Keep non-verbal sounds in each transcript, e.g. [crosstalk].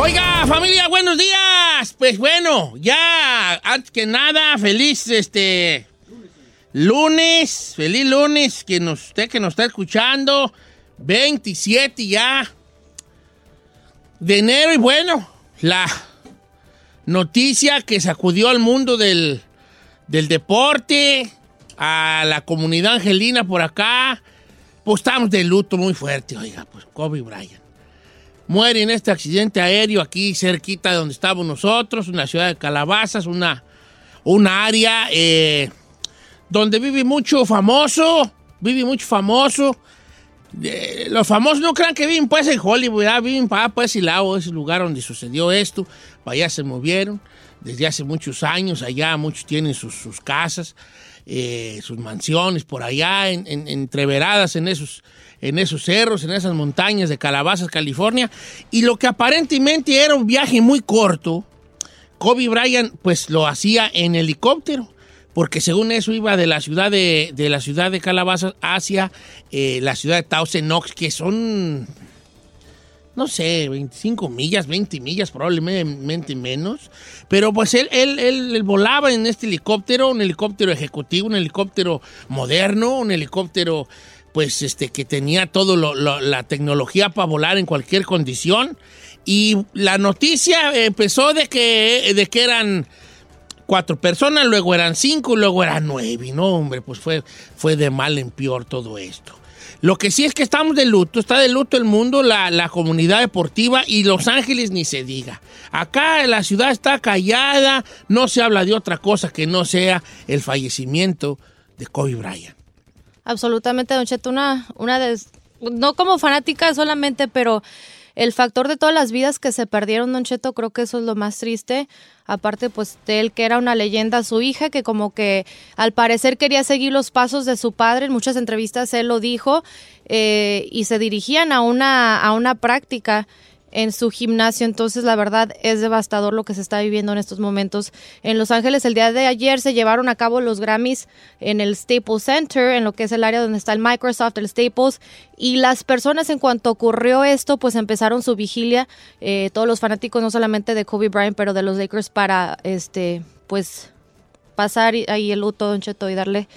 Oiga, familia, buenos días. Pues bueno, ya, antes que nada, feliz este lunes, feliz lunes, que nos, usted que nos está escuchando, 27 ya de enero y bueno, la noticia que sacudió al mundo del, del deporte, a la comunidad angelina por acá, pues estamos de luto muy fuerte, oiga, pues Kobe Bryant muere en este accidente aéreo aquí cerquita de donde estábamos nosotros, una ciudad de Calabazas, una, una área eh, donde vive mucho famoso, vive mucho famoso. Los famosos no crean que viven pues en Hollywood, ¿verdad? viven para pues Silao, es el lugar donde sucedió esto, para allá se movieron desde hace muchos años, allá muchos tienen sus, sus casas, eh, sus mansiones por allá, en, en- entreveradas en esos, en esos cerros, en esas montañas de Calabazas, California. Y lo que aparentemente era un viaje muy corto, Kobe Bryant pues lo hacía en helicóptero. Porque según eso iba de la ciudad de, de la ciudad de Calabazas hacia eh, la ciudad de Thousand Oaks, que son no sé, 25 millas, 20 millas, probablemente menos. Pero pues él, él- él volaba en este helicóptero, un helicóptero ejecutivo, un helicóptero moderno, un helicóptero pues este que tenía lo- la tecnología para volar en cualquier condición. Y la noticia empezó de que, de que eran cuatro personas, luego eran cinco, luego eran nueve. Y no, hombre, pues fue, fue de mal en peor todo esto. Lo que sí es que estamos de luto, está de luto el mundo, la, la comunidad deportiva y Los Ángeles ni se diga. Acá la ciudad está callada, no se habla de otra cosa que no sea el fallecimiento de Kobe Bryant. Absolutamente, Don Cheto, una, una de, no como fanática solamente, pero el factor de todas las vidas que se perdieron, Don Cheto, creo que eso es lo más triste. Aparte, pues, de él que era una leyenda, su hija, que como que al parecer quería seguir los pasos de su padre, en muchas entrevistas él lo dijo, eh, y se dirigían a una, a una práctica en su gimnasio. Entonces, la verdad es devastador lo que se está viviendo en estos momentos. En Los Ángeles, el día de ayer se llevaron a cabo los Grammys en el Staples Center, en lo que es el área donde está el Microsoft, el Staples. Y las personas, en cuanto ocurrió esto, pues empezaron su vigilia. eh, todos los fanáticos, no solamente de Kobe Bryant, pero de los Lakers, para este, pues pasar ahí el luto, Don Cheto, y darle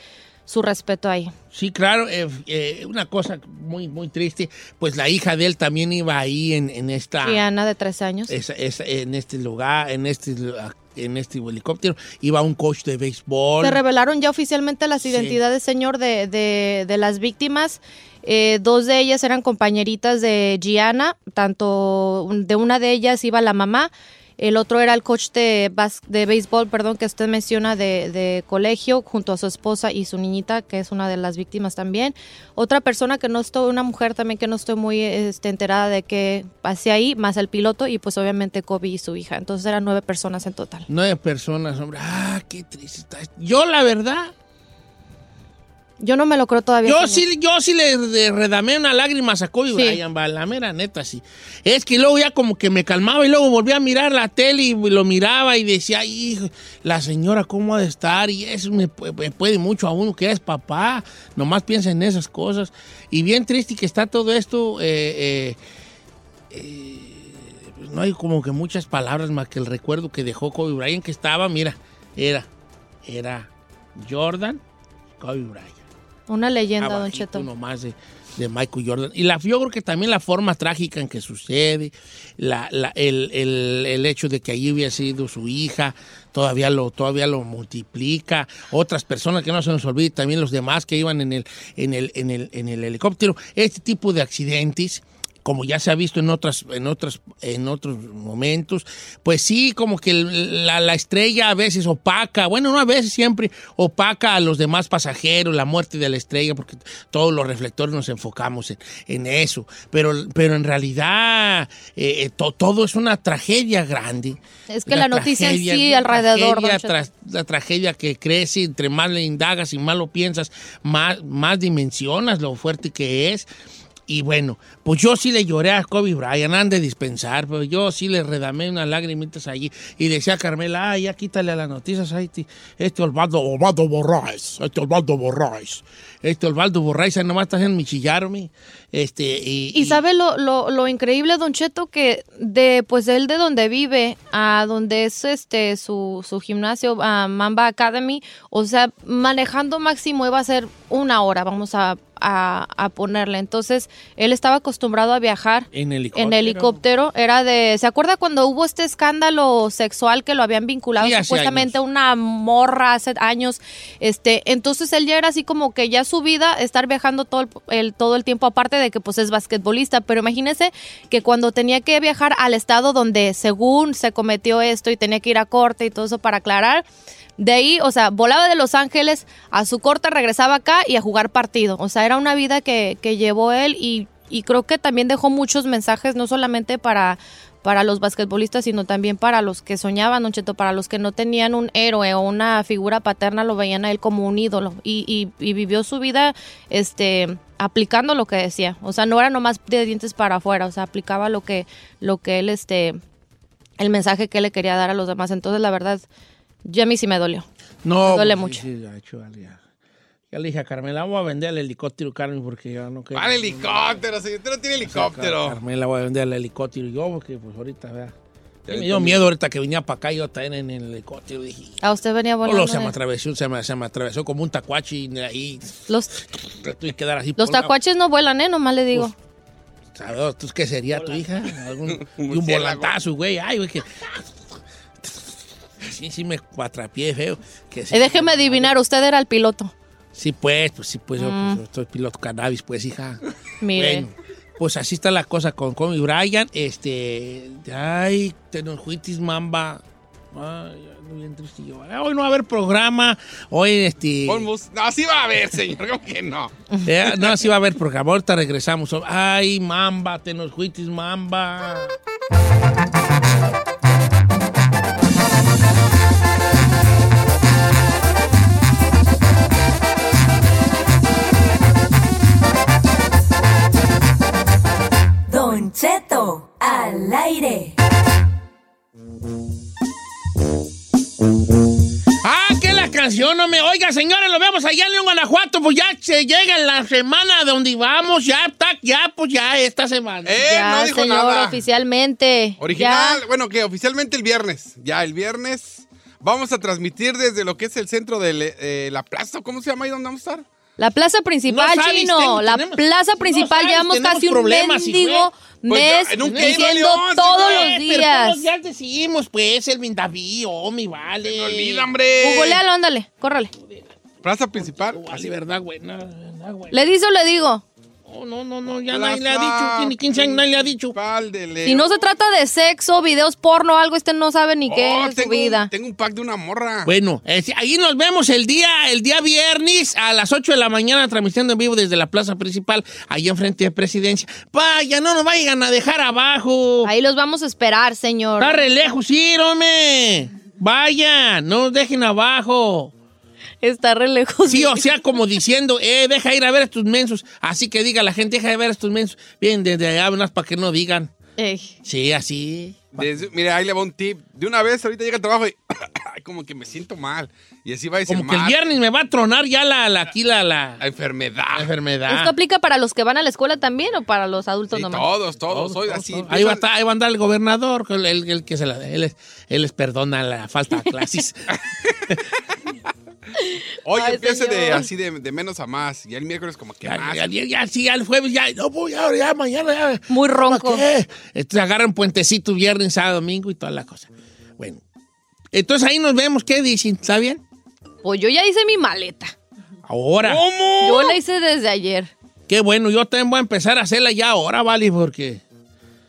su respeto ahí. Sí, claro, eh, eh, una cosa muy, muy triste, pues la hija de él también iba ahí en, en esta... Rihanna, de 13 años. esa- esa- en este lugar, en este, en este helicóptero, iba un coach de béisbol. Se revelaron ya oficialmente las Sí. identidades, señor, de, de- de las víctimas. Eh, dos de ellas eran compañeritas de Gianna, tanto de una de ellas iba la mamá, el otro era el coach de, bas- de béisbol, perdón, que usted menciona de, de colegio, junto a su esposa y su niñita, que es una de las víctimas también. Otra persona que no estoy, una mujer también que no estoy muy este, enterada de que pasé ahí, más el piloto y pues obviamente Kobe y su hija. Entonces eran nueve personas en total. Nueve personas, hombre. Ah, qué triste. Yo, la verdad, Yo no me lo creo todavía. Yo señor. sí, yo sí le, le redamé una lágrima a Kobe Sí. Bryant, va, la mera neta, sí. Es que luego ya como que me calmaba y luego volví a mirar la tele y lo miraba y decía, hijo, la señora cómo ha de estar y eso me puede mucho a uno que es papá, nomás piensa en esas cosas. Y bien triste que está todo esto, eh, eh, eh, pues no hay como que muchas palabras más que el recuerdo que dejó Kobe Bryant que estaba, mira, era, era Jordan, Kobe Bryant Una leyenda, Don abajito Cheto. nomás de, de Michael Jordan. Y la, yo creo que también la forma trágica en que sucede, la, la- el, el- el hecho de que allí hubiera sido su hija, todavía lo, todavía lo multiplica. Otras personas que no se nos olvide, también los demás que iban en el, en el, en el, en el helicóptero. Este tipo de accidentes como ya se ha visto en otras, en otras, en otros momentos, pues sí, como que la, la estrella a veces opaca, bueno, no a veces, siempre opaca a los demás pasajeros, la muerte de la estrella, porque todos los reflectores nos enfocamos en, en eso. Pero, pero en realidad eh, eh, to- todo es una tragedia grande. Es que la noticia en sí alrededor, tragedia la tragedia que crece, entre más le indagas y más lo piensas, más, más dimensionas lo fuerte que es. Y bueno, pues yo sí le lloré a Kobe Bryant, han de dispensar, pero yo sí le redamé unas lagrimitas allí y le decía a Carmela, ay, ya quítale a las noticias a este, este Osvaldo, Osvaldo Borraes, este Osvaldo Borraes, este Osvaldo Borraes, ahí nomás está haciendo mi chillarme, este, y... Y sabe lo, lo, lo increíble, Don Cheto, que de pues él de donde vive a donde es este su, su gimnasio, a Mamba Academy, o sea, manejando máximo iba a ser una hora, vamos a, a, a ponerle. Entonces, él estaba acostumbrado a viajar En helicóptero. en helicóptero. Era de. ¿Se acuerda cuando hubo este escándalo sexual que lo habían vinculado Sí, supuestamente a una morra hace años? Este, entonces él ya era así como que ya su vida estar viajando todo el, el- todo el tiempo, aparte de que pues es basquetbolista. Pero imagínese que cuando tenía que viajar al estado donde según se cometió esto y tenía que ir a corte y todo eso para aclarar. De ahí, o sea, volaba de Los Ángeles a su corte, regresaba acá y a jugar partido. O sea, era una vida que, que llevó él y, y creo que también dejó muchos mensajes, no solamente para, para los basquetbolistas, sino también para los que soñaban, Don Cheto, para los que no tenían un héroe o una figura paterna, lo veían a él como un ídolo. Y, y- y vivió su vida este, aplicando lo que decía. O sea, no era nomás de dientes para afuera, o sea, aplicaba lo que, lo que él, este, el mensaje que él le quería dar a los demás. Entonces, la verdad, ya a mí sí me dolió. No, Me duele pues, mucho. sí, sí, vale, ya. Ya le dije a Carmela, voy a vender el helicóptero, Carmen, porque ya no quiero. ¿Cuál helicóptero, señor? Usted no tiene helicóptero. Carmela, voy a vender el helicóptero yo, porque pues ahorita, vea. Ya me dio miedo ahorita que venía para acá yo también en el helicóptero. Dije, A usted venía volando. Solo se me atravesó, se me, se me atravesó como un tacuache y ahí Los, tuve que dar así. los tacuaches no vuelan, ¿eh? Nomás le digo. ¿Sabes tú qué sería tu hija? Algún, [laughs] y un volantazo, güey. Ay, güey, que... Sí, sí me atrapié feo. Que sí. Eh, déjeme adivinar, usted era el piloto. Sí, pues, pues sí, pues yo pues, soy piloto cannabis, pues, hija. Mm. Mire. Bueno, pues así está la cosa con Kobe Bryant. Este, ay, te nos juitis, mamba. Ay, bien triste yo. Hoy no va a haber programa. Hoy, este. No, sí va a haber, señor. ¿Cómo que no? [laughs] eh, no, sí va a haber programa. Ahorita regresamos. Ay, mamba, te nos juitis, mamba. Al aire. Ah, que la canción, no me oiga, señores, lo vemos allá en León, Guanajuato, pues ya se llega la semana donde vamos, ya está, ya, pues ya esta semana. Eh, ya, no dijo señor, nada. oficialmente. Original, Ya. bueno, que oficialmente el viernes. Ya, el viernes vamos a transmitir desde lo que es el centro de eh, la plaza. ¿Cómo se llama ahí donde vamos a estar? La plaza principal, No sabes, chino. ten- la tenemos- plaza no principal. sabes, llevamos casi un mendigo. Pues mes en un diciendo León, todos sí, los Eh, pero días. todos los días decimos, pues, el Vindaví, oh, mi vale. No olvida, hombre. Googlealo, ándale, córrale. Plaza principal. Así, verdad, güey, no, verdad, güey. ¿Le dice o le digo? No, no, no, no, ya nadie le ha dicho, tiene 15 años, nadie le ha dicho. Si no se trata de sexo, videos porno, algo, este no sabe ni qué Oh, es su tengo, vida. Un, tengo un pack de una morra. Bueno, eh, ahí nos vemos el día, el día viernes a las 8 de la mañana transmitiendo en vivo desde la plaza principal, ahí enfrente de Presidencia. Vaya, no nos vayan a dejar abajo. Ahí los vamos a esperar, señor. Está re lejos, sí, hombre. Vaya, no nos dejen abajo. Está re lejos. Sí, o sea, como diciendo, eh, deja ir a ver a estos mensos. Así que diga la gente, deja de ver a estos mensos. Bien, desde allá, unas para que no digan. Ey. Sí, así. Desde- mire, ahí le va un tip. De una vez, ahorita llega el trabajo y [coughs] como que me siento mal. Y así va a decir Como que el viernes me va a tronar ya la, la, aquí la, la, La enfermedad. la enfermedad. ¿Esto aplica para los que van a la escuela también o para los adultos Sí, nomás? todos, todos. Todos, Soy todos, así. todos. Ahí, va a estar- ahí va a andar el gobernador, el, el- el que se la, él, es- él les perdona la falta de clases. [laughs] Hoy Ay, empiece de, así de, de menos a más. Y el miércoles como que ya, más. ya, ya, ya, sí, ya el jueves ya, no voy ahora, ya mañana, ya. Muy ronco. ¿Qué? Entonces agarran puentecito viernes, sábado, domingo y toda la cosa. Bueno, entonces ahí nos vemos, ¿qué dicen? ¿Está bien? Pues yo ya hice mi maleta. Ahora. Yo la hice desde ayer. Qué bueno, yo también voy a empezar a hacerla ya ahora, ¿vale? Porque...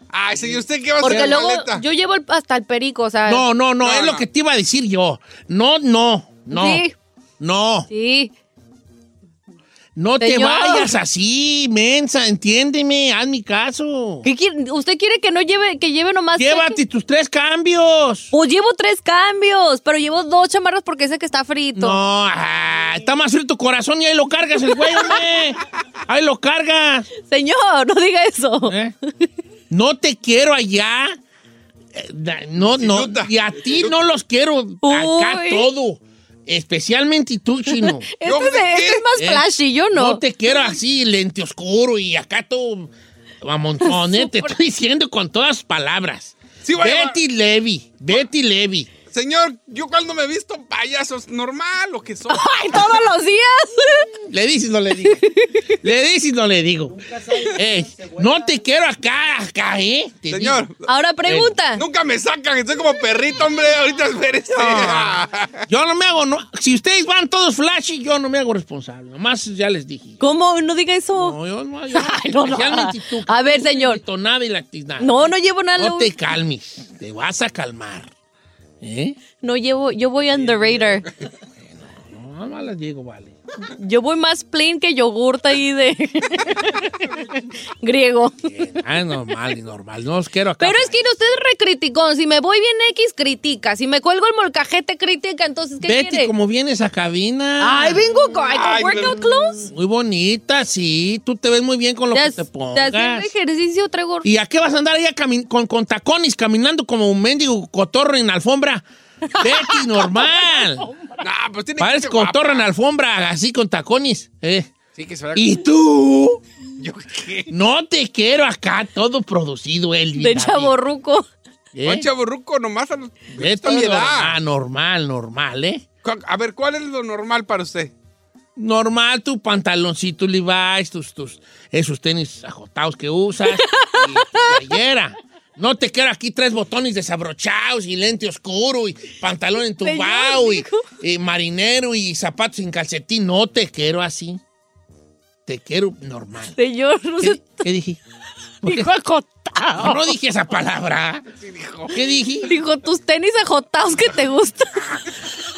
Ay, señor, ¿usted qué va a Porque hacer luego maleta? yo llevo hasta el perico, o sea. No, no, no, No, es lo que te iba a decir yo. No, no, no. Sí. No, Sí. no te vayas así, mensa, entiéndeme, haz mi caso. ¿Qué quiere? ¿Usted quiere que no lleve, que lleve nomás? Llévate tus tres cambios. Pues llevo tres cambios, pero llevo dos chamarras porque sé que está frito. No, ah, está más frío tu corazón y ahí lo cargas el güey, hombre. [laughs] Ahí lo cargas. Señor, no diga eso. ¿eh? No te quiero allá. Eh, No, no. Y a ti no los quiero acá Uy. todo. Especialmente tú, chino. ¿Yo [laughs] Este, es- este es más ¿Eh? flashy, yo no. No te quiero así, lente oscuro y acá todo a montón, ¿eh? [laughs] Te estoy diciendo con todas palabras. Sí, Betty Levy, Betty Levy. Señor, yo cuando me he visto payasos, normal lo que son. [laughs] Ay, todos los días. Le dices, no le digo. le dices, no le digo. Ey, no te quiero acá, acá, ¿eh? Te Señor, digo. Ahora pregunta. nunca me sacan, estoy como perrito, hombre. Ahorita espérese. Ah, yo no me hago, no, si ustedes van todos flashy, yo no me hago responsable. Nomás ya les dije. ¿Cómo? No diga eso. No, yo no, yo, Ay, no, no. especialmente tú. A ver, señor. No, no llevo nada. No te calmes, te vas a calmar. ¿Eh? No llevo, yo voy underrated. [laughs] No, no las digo, vale. Yo voy más plain que yogurta ahí de [laughs] griego. Ah, es normal, y normal. No los quiero acá. Pero es que usted es recriticón. Si me voy bien X, critica. Si me cuelgo el molcajete, critica. Entonces, ¿qué Betty, quiere? como vienes a cabina. Ay, vengo con, ay, con Ay, workout clothes. Muy bonita, sí. Tú te ves muy bien con lo que te pongas. hacer ejercicio traigo... ¿Y a qué vas a andar allá cami- con, con tacones caminando como un mendigo cotorro en alfombra? [laughs] Betty, normal. Nah, pues tiene Pareces que cotorro en alfombra, así con tacones. ¿eh? Sí, que se vea- ¿Y tú? [laughs] ¿Yo qué? No te quiero acá, todo producido, Elvis. De chaborruco. ¿Eh? Un chaburruco nomás a, Betty, esta mi edad. normal, normal, normal, ¿eh? A ver, ¿cuál es lo normal para usted? Normal, tu pantaloncito Levi's, tus, tus, esos tenis ajotados que usas, [laughs] y tu playera. No te quiero aquí tres botones desabrochados y lente oscuro y pantalón entubado y, y marinero y zapatos sin calcetín. No te quiero así. Te quiero normal. Señor, no ¿Qué, se qué dije? [laughs] Dijo acotado. No, no dije esa palabra. ¿Qué dije? Dijo tus tenis ajotados que te gustan. [laughs]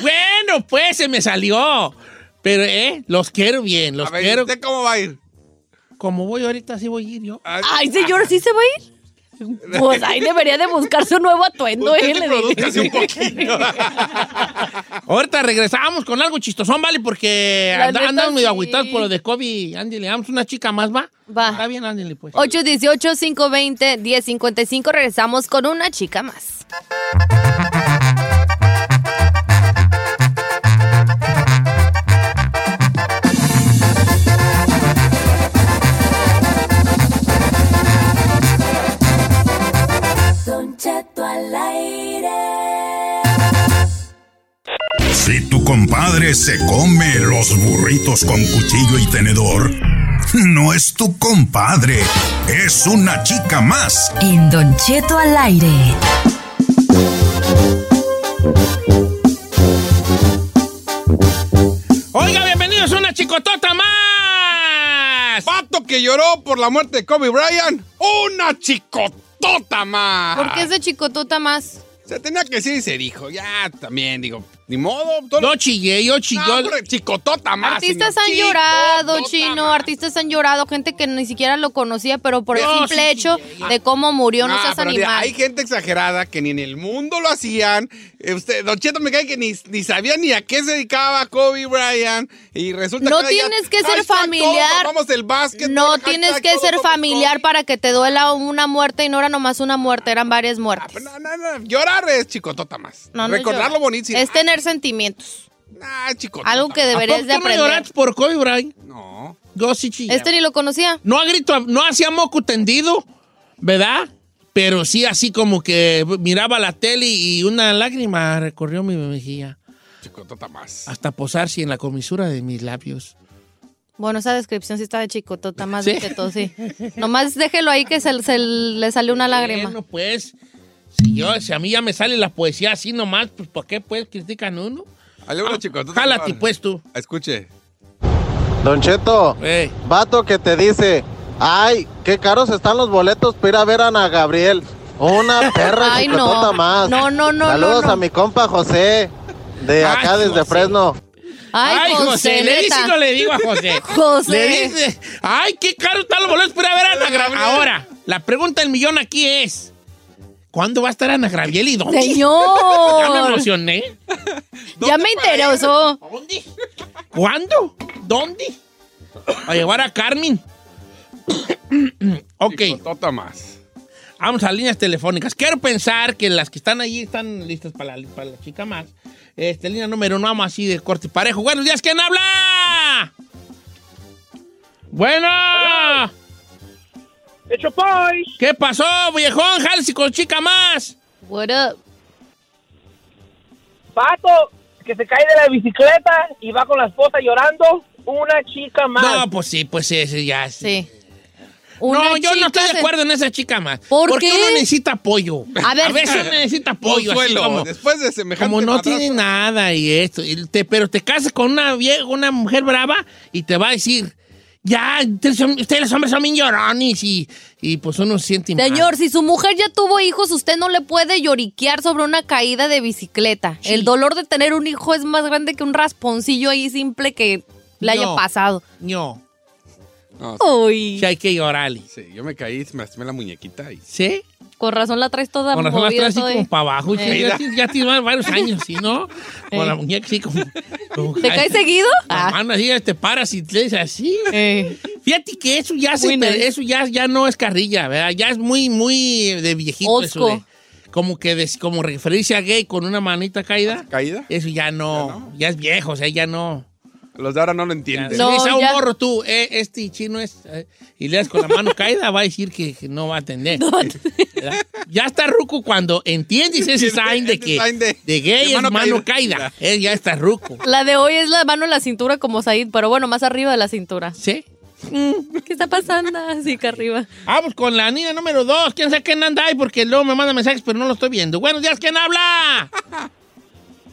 Bueno, pues se me salió. Pero, ¿eh? Los quiero bien, los A ver, quiero. ¿usted cómo va a ir? Como voy ahorita, sí voy a ir yo. Ay, Ay, señor, ¿sí se va a ir? [laughs] Pues ahí debería de buscarse un nuevo atuendo, Usted ¿eh? un poquito. [laughs] Ahorita regresamos con algo chistosón, ¿vale? Porque andamos medio sí. agüitados por lo de COVID. Andy, le damos una chica más, ¿va? Va. Está bien, ándale, pues. 818-520-1055. Regresamos con una chica más. Si tu compadre se come los burritos con cuchillo y tenedor, no es tu compadre, es una chica más. En Don Cheto al aire. Oiga, bienvenidos a una chicotota más. Pato que lloró por la muerte de Kobe Bryant. ¡Una chicotota más! ¿Por qué ese chicotota más? Se tenía que decir y se dijo. Ya también, digo. Ni modo. todo- Yo chillé, yo chillé. No, chicotota más. Artistas señor. han llorado, Chicotota chino, más. artistas han llorado, gente que ni siquiera lo conocía, pero por el simple sí, hecho de cómo murió, no, No, seas pero mira, animal. hay gente exagerada que ni en el mundo lo hacían. Eh, Usted, Don Cheto me cae que ni, ni sabía ni a qué se dedicaba Kobe Bryant. Y resulta No que ya- tienes que ser familiar. el básquet. No tienes que ser familiar para que te duela una muerte y no era nomás una muerte, eran varias Ah, muertes. pues no, no, no. Llorar es chicotota más. No, no Recordar lo bonito. sí. Es tener sentimientos. Ah, chicotota. Algo que ¿A deberías poco de tú no aprender. lloraste por Kobe Bryant? No. Yo sí chillé. Este ni lo conocía. No ha grito, no hacía moco tendido, ¿verdad? Pero sí así como que miraba la tele y una lágrima recorrió mi mejilla Chicotota más. hasta posarse en la comisura de mis labios. Bueno, esa descripción sí está de chicotota, más ¿Sí? de que todo, sí. Nomás déjelo ahí que se, se le salió una lágrima. Bueno, pues, si, yo, si a mí ya me sale la poesía así nomás, pues ¿por qué pues critican uno? Dale una Ah, chicotota. Jálate pues tú. Escuche. Don Cheto, vato que te dice, ay, qué caros están los boletos para ir a ver a Ana Gabriel. Una [laughs] perra Ay, no. más. No, no, no, Saludos no, no. a mi compa José, de Ay, acá desde José. Fresno. Ay, José, le dice y no le digo a José. [laughs] José. Le dice, ay, qué caro están los boletos para ver a Ana Gabriel. Ahora, la pregunta del millón aquí es, ¿cuándo va a estar Ana Gabriel y dónde? Ya me Señor. emocioné. Ya me interesó. ¿Dónde? ¿Cuándo? ¿Dónde? A llevar a Carmen. ok, Chicotota más. vamos a líneas telefónicas. Quiero pensar que las que están allí están listas para la, para la chica más. Este, línea número uno, vamos así de corte y parejo. Buenos días, ¿quién habla? Bueno. ¡Hecho Boys! ¿Qué pasó, viejón? Jálese con chica más. What up? Pato, que se cae de la bicicleta y va con la esposa llorando. Una chica más. No, pues sí, pues sí, ya. Sí. Sí. No, yo no estoy de acuerdo en esa chica más. ¿Por Porque qué? uno necesita apoyo. A ver. veces uno necesita apoyo. así como, después de semejante como no madrazo. tiene nada y esto. y te- pero te casas con una vieja, una mujer brava y te va a decir, ya, ustedes, son- ustedes los hombres son bien llorones y, y pues uno se siente mal. Señor, si su mujer ya tuvo hijos, usted no le puede lloriquear sobre una caída de bicicleta. Sí. El dolor de tener un hijo es más grande que un rasponcillo ahí simple que le haya No. pasado. No, No, Uy, sí hay que llorarle. sí, yo me caí, me lastimé la muñequita y... ¿Sí? Con razón la traes toda Con razón la traes así ahí. como para abajo. Eh. Ya, tiene- ya tiene varios años, ¿sí, no? Con Eh. la muñeca así como... como- ¿Te caes seguido? La Ah. mano así, te paras y te dices así. Eh. Fíjate que eso ya se, eso ya, ya no es carrilla, ¿verdad? Ya es muy, muy de viejito eso de- como que des- como referirse a gay con una manita caída. ¿Caída? Eso ya no, ya, es viejo, o sea, ya no. Los de ahora no lo entienden. si No, a un morro tú, eh, este chino es, eh, y le das con la mano caída, va a decir que, que no va a atender. ¿verdad? Ya está ruco cuando entiendes [laughs] ese sign de Ese que sign de- de gay de es mano mano caída. caída. Eh, ya está ruco. La de hoy es la mano en la cintura como Said, pero bueno, más arriba de la cintura. ¿Sí? ¿Qué está pasando? Así que arriba. Vamos con la niña número dos. ¿Quién sabe quién anda ahí? Porque luego me manda mensajes, pero no lo estoy viendo. Buenos días, ¿quién habla?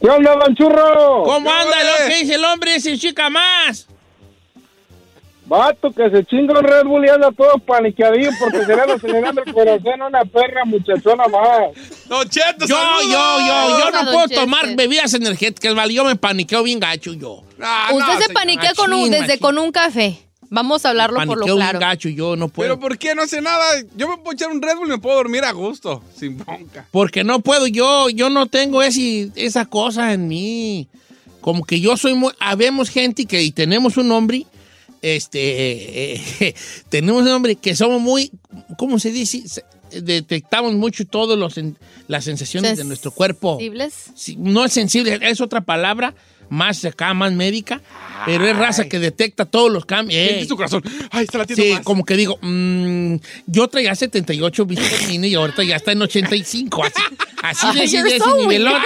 ¿Qué onda, Manchurro? ¿Cómo ¿Qué anda? ¿Lo que dice el hombre? Sin chica más. Vato, que se chinga un Red Bull y anda todo paniqueadillo porque se le anda acelerando el corazón a una perra muchachona más. Don Cheto, Yo, saludos. yo, yo, yo no puedo Chester. tomar bebidas energéticas, ¿vale? Yo me paniqueo bien gacho, yo. Ah, no, Usted se paniquea con un, desde machín. con un café. Vamos a hablarlo por lo claro. bien gacho, yo no puedo. Pero ¿por qué no hace nada? Yo me puedo echar un Red Bull y me puedo dormir a gusto, sin bronca. Porque no puedo, yo, yo no tengo ese, esa cosa en mí. Como que yo soy muy. Habemos gente que y tenemos un nombre. Este. eh, [laughs] tenemos un nombre que somos muy. ¿Cómo se dice? Se- Detectamos mucho todas las sensaciones de nuestro cuerpo. ¿Sensibles? Sí, no es sensible, es otra palabra más acá, más médica, pero es raza que detecta todos los cambios. Eh, Siente su corazón. Ay, está latiendo Sí, más. como que digo, mm, yo traía 78 vitamina y ahorita ya está en 85. Así, así de, ese- de ese nivelote.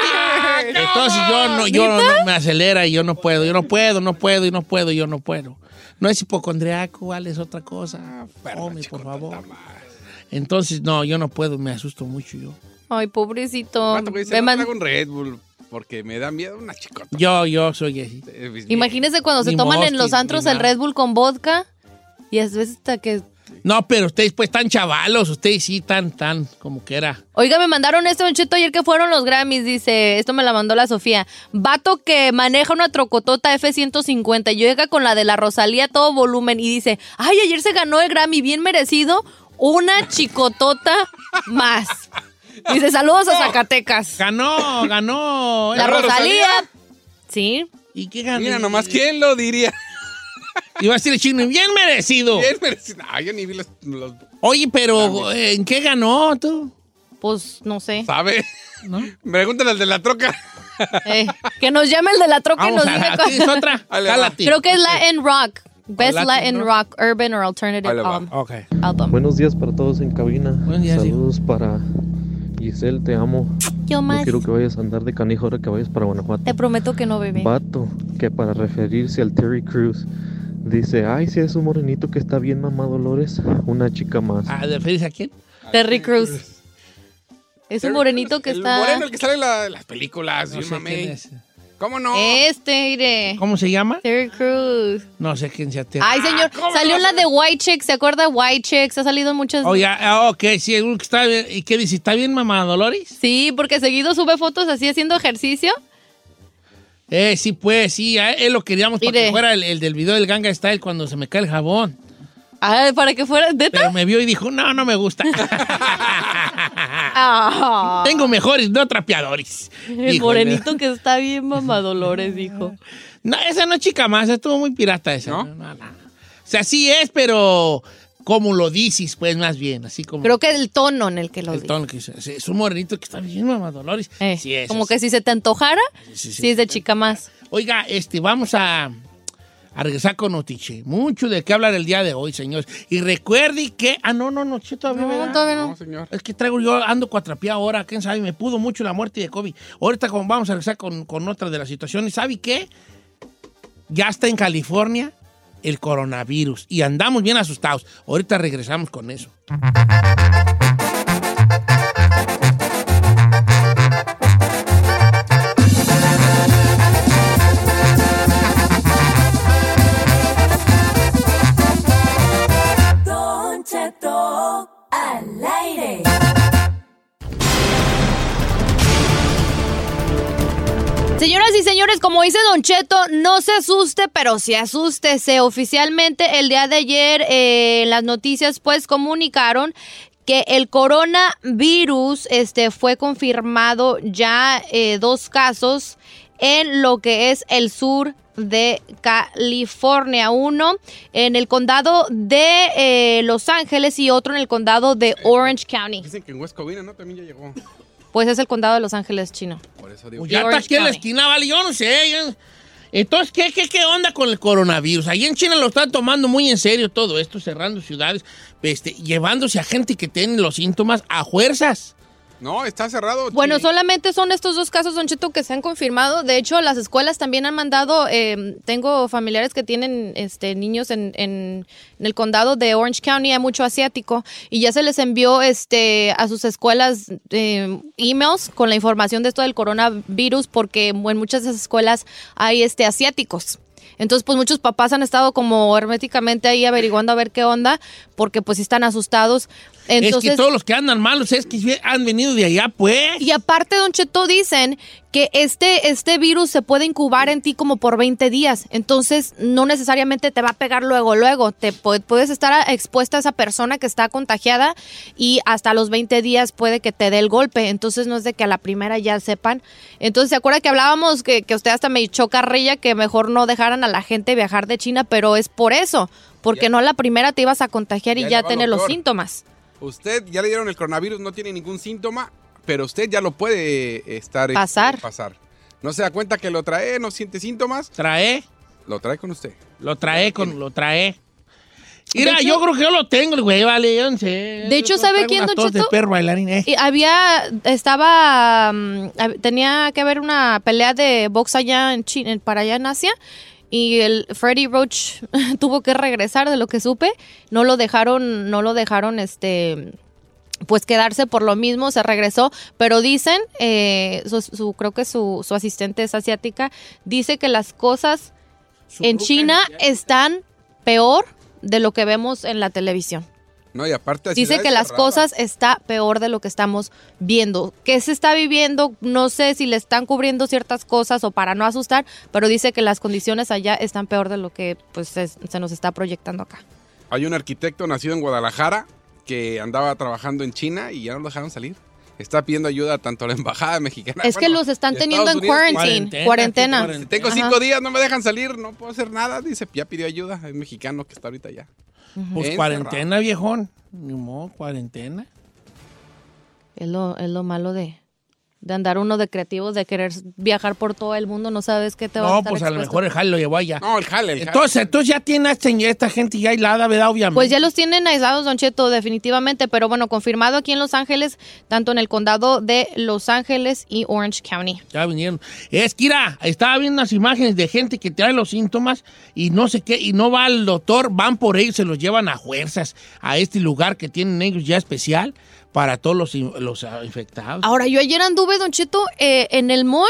Entonces yo no, yo no me acelera y yo no puedo, yo no puedo, no puedo, y no puedo, yo no puedo. No es hipocondriaco, ¿vale? Es otra cosa. Hombre, por favor. Entonces, no, yo no puedo, me asusto mucho yo. Ay, pobrecito. Vato no man- traigo un Red Bull porque me da miedo una chicota. Yo, yo soy así. Eh, pues, Imagínese cuando se Ni toman en los antros ni el nada. Red Bull con vodka y a veces hasta que No, pero ustedes pues tan chavalos, ustedes sí tan, tan, como que era. Oiga, me mandaron este Don Cheto ayer que fueron los Grammys, dice, esto me la mandó la Sofía. Vato que maneja una trocotota F-150 y llega con la de la Rosalía a todo volumen y dice, ay, ayer se ganó el Grammy, bien merecido, una chicotota más. [laughs] Dice, saludos a Zacatecas. Ganó, ganó. La Rosalía. Sí. ¿Y qué ganó? Mira, nomás, ¿quién lo diría? [laughs] Iba a decir el chino, bien merecido. Bien merecido. No, yo ni vi los... los- Oye, pero eh, ¿en qué ganó tú? Pues no sé. ¿Sabe? [laughs] Pregúntale al de la troca. Eh, que nos llame el de la troca y nos diga ¿tienes cuál- otra? Cálate. Creo que es Latin Rock. Best Latin Latin rock. Rock, Urban or Alternative um, Ok. Album. Buenos días para todos en cabina. Buenos días, Saludos para Giselle, te amo. Yo No más. quiero que vayas a andar de canijo ahora que vayas para Guanajuato. Te prometo que no, bebé. Vato, que para referirse al Terry Cruz, dice, ay, si es un morenito que está bien mamá Dolores, una chica más. Ah, ¿De referirse a quién? Terry Cruz. Es un morenito que el está. moreno, el que sale en la- las películas. No yo sé mamé. quién es. ¿Cómo no? Este, mire. ¿Cómo se llama? Terry Cruz. No sé quién sea. Ter- Ay, señor. ¿cómo Salió no la de White Chicks. ¿Se acuerda de White Chicks? Ha salido muchas. Oye, ah, ok, sí, está bien. ¿Y qué dice? ¿Está bien, mamá Dolores? Sí, porque seguido sube fotos así haciendo ejercicio. Eh, sí, pues, sí, a él lo queríamos para Mire. que fuera el, el del video del Ganga Style cuando se me cae el jabón. Ah, para que fuera. Pero me vio y dijo, no, no me gusta. [laughs] Ah. Tengo mejores, no trapeadores. El Híjole. morenito que está bien, mamá Dolores, dijo. No, esa no es chica más, estuvo muy pirata esa. ¿No? No, no, no. O sea, sí es, pero como lo dices, pues, más bien, así como Creo que el tono en el que lo el dice. tono que Es un morenito que está bien, mamá Dolores. Eh, sí es. como es. que si se te antojara, sí, sí, sí. es de chica más. Oiga, este, vamos a, a regresar con Notiche. Mucho de qué hablar el día de hoy, señores. Y recuerde que... Ah, no, no, no, sí, todavía, No, No, no. señor. Es que traigo yo, ando cuatrapeado ahora, quién sabe, me pudo mucho la muerte de COVID. Ahorita como vamos a regresar con, con otra de las situaciones. ¿Sabe qué? Ya está en California el coronavirus y andamos bien asustados. Ahorita regresamos con eso. Señoras y señores, como dice Don Cheto, no se asuste, pero sí asústese. Oficialmente el día de ayer eh, las noticias pues comunicaron que el coronavirus este, fue confirmado ya eh, dos casos en lo que es el sur de California. Uno en el condado de eh, Los Ángeles y otro en el condado de Orange County. Dicen que en West Covina. También ya llegó. Pues es el condado de Los Ángeles chino. Por eso digo. Pues ya está aquí en la esquina, vale, yo no sé. Entonces, ¿qué, qué, ¿qué onda con el coronavirus? Ahí en China lo están tomando muy en serio todo esto, cerrando ciudades, este, llevándose a gente que tiene los síntomas a fuerzas. No, está cerrado. Bueno, solamente son estos dos casos, Don Cheto, que se han confirmado. De hecho, las escuelas también han mandado, eh, tengo familiares que tienen este, niños en, en- en el condado de Orange County, hay mucho asiático, y ya se les envió este, a sus escuelas eh, emails con la información de esto del coronavirus, porque en muchas de esas escuelas hay este, asiáticos. Entonces, pues muchos papás han estado como herméticamente ahí averiguando a ver qué onda, porque pues sí están asustados. Entonces, es que todos los que andan malos es que han venido de allá, pues. y aparte, Don Cheto, dicen que este, este virus se puede incubar en ti como por 20 días. Entonces, no necesariamente te va a pegar luego, luego. Te pu- puedes estar expuesta a esa persona que está contagiada y hasta los 20 días puede que te dé el golpe. Entonces, no es de que a la primera ya sepan. Entonces, ¿se acuerda que hablábamos que, que usted hasta me echó carrilla que mejor no dejaran a la gente viajar de China? Pero es por eso. Porque no a la primera te ibas a contagiar y Ya tener los síntomas. Usted ya le dieron el coronavirus, no tiene ningún síntoma, pero usted ya lo puede estar. este, Pasar. pasar. No se da cuenta que lo trae, no siente síntomas, Trae, lo trae con usted. lo trae, con, lo trae. Mira, hecho- yo creo que yo lo tengo, el güey, vale, yo no sé. De hecho, Yo ¿sabe quién, Don tos de Cheto? perro bailarín, eh. Y había, estaba, hab- tenía que haber una pelea de box allá en China, para allá en Asia. Y el Freddie Roach [laughs] tuvo que regresar de lo que supe. No lo dejaron, no lo dejaron, este, pues quedarse por lo mismo, se regresó. Pero dicen, eh, su, su- creo que su, su asistente es asiática, dice que las cosas en China están peor de lo que vemos en la televisión. No, y aparte la Dice que las cosas está peor de lo que estamos viendo. ¿Qué se está viviendo? No sé si le están cubriendo ciertas cosas o para no asustar, pero dice que las condiciones allá están peor de lo que pues se, se nos está proyectando acá. Hay un arquitecto nacido en Guadalajara que andaba trabajando en China y ya no lo dejaron salir. Está pidiendo ayuda tanto a la embajada [laughs] mexicana. Es que bueno, los están teniendo en Unidos. quarantine, cuarentena. Si tengo Ajá. cinco días, no me dejan salir, no puedo hacer nada. Dice, ya pidió ayuda. Es mexicano que está ahorita Pues Encerrado. cuarentena, viejón. Ni modo, cuarentena. Es lo, es lo malo de, de andar uno de creativo, de querer viajar por todo el mundo, no sabes qué te va a No, pues a lo mejor el jale lo llevó allá. No, el jale, el jale. Entonces, entonces ya tiene esta, esta gente ya aislada, ¿verdad? Obviamente. Pues ya los tienen aislados, Don Cheto, definitivamente, pero bueno, confirmado aquí en Los Ángeles, tanto en el condado de Los Ángeles y Orange County. Ya vinieron. Es que, mira, estaba viendo unas imágenes de gente que trae los síntomas y no sé qué, y no va al doctor, van por ellos, se los llevan a fuerzas a este lugar que tienen ellos ya especial para todos los, los ah, infectados. Ahora, yo ayer anduve, Don Cheto, eh, en el mall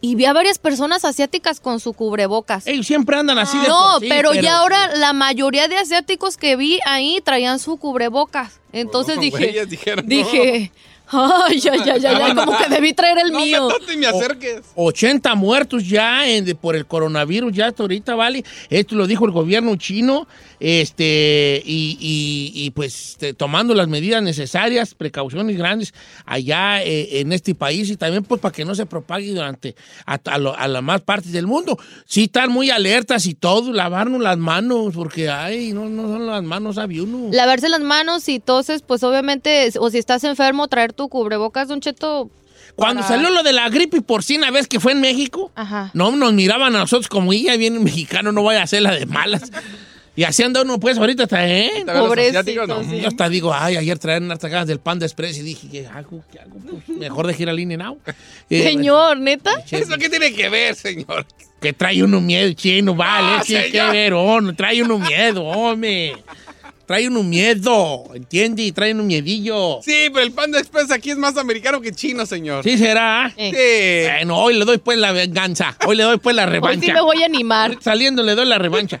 y vi a varias personas asiáticas con su cubrebocas. Ellos siempre andan así de No, por sí, pero, ya ahora la mayoría de asiáticos que vi ahí traían su cubrebocas. Entonces No, dije, güeyes, dijeron, dije, ay, ya, ya, ya, ya, como que debí traer el No me mío. no te me acerques. 80 muertos ya en- de- por el coronavirus, ya hasta ahorita, ¿vale? Esto lo dijo el gobierno chino, este, y, y- y, pues este, tomando las medidas necesarias, precauciones grandes allá eh, en este país y también pues para que no se propague durante a, a lo- a las más partes del mundo. Sí, están muy alertas y todo, lavarnos las manos, porque, ay, no, no son las manos, uno. Lavarse las manos y toses, pues obviamente, o si estás enfermo, traer tu cubrebocas, Don Cheto. Cuando salió lo de la gripe porcina, vez que fue en México, Ajá. no nos miraban a nosotros como ya viene un mexicano, no vaya a hacer la de malas. [laughs] Y así anda uno, pues, ahorita está, ¿eh? Pobrecito, no. sí. Yo hasta digo, ay, ayer traían hartas ganas del Panda Express y dije, ¿qué hago? ¿Qué hago? Pues, mejor de ir a línea now. Eh, Señor, ¿neta? ¿Eso qué tiene que ver, señor? Que trae uno miedo, chino, vale, Ah, sí, qué señor. verón, trae uno miedo, hombre. Trae uno miedo, ¿entiendes? Trae uno miedillo. Sí, pero el Panda Express aquí es más americano que chino, señor. ¿Sí será? Eh. Sí. Bueno, hoy le doy pues la venganza, hoy le doy pues la Hoy revancha. sí me voy a animar. Saliendo le doy la revancha.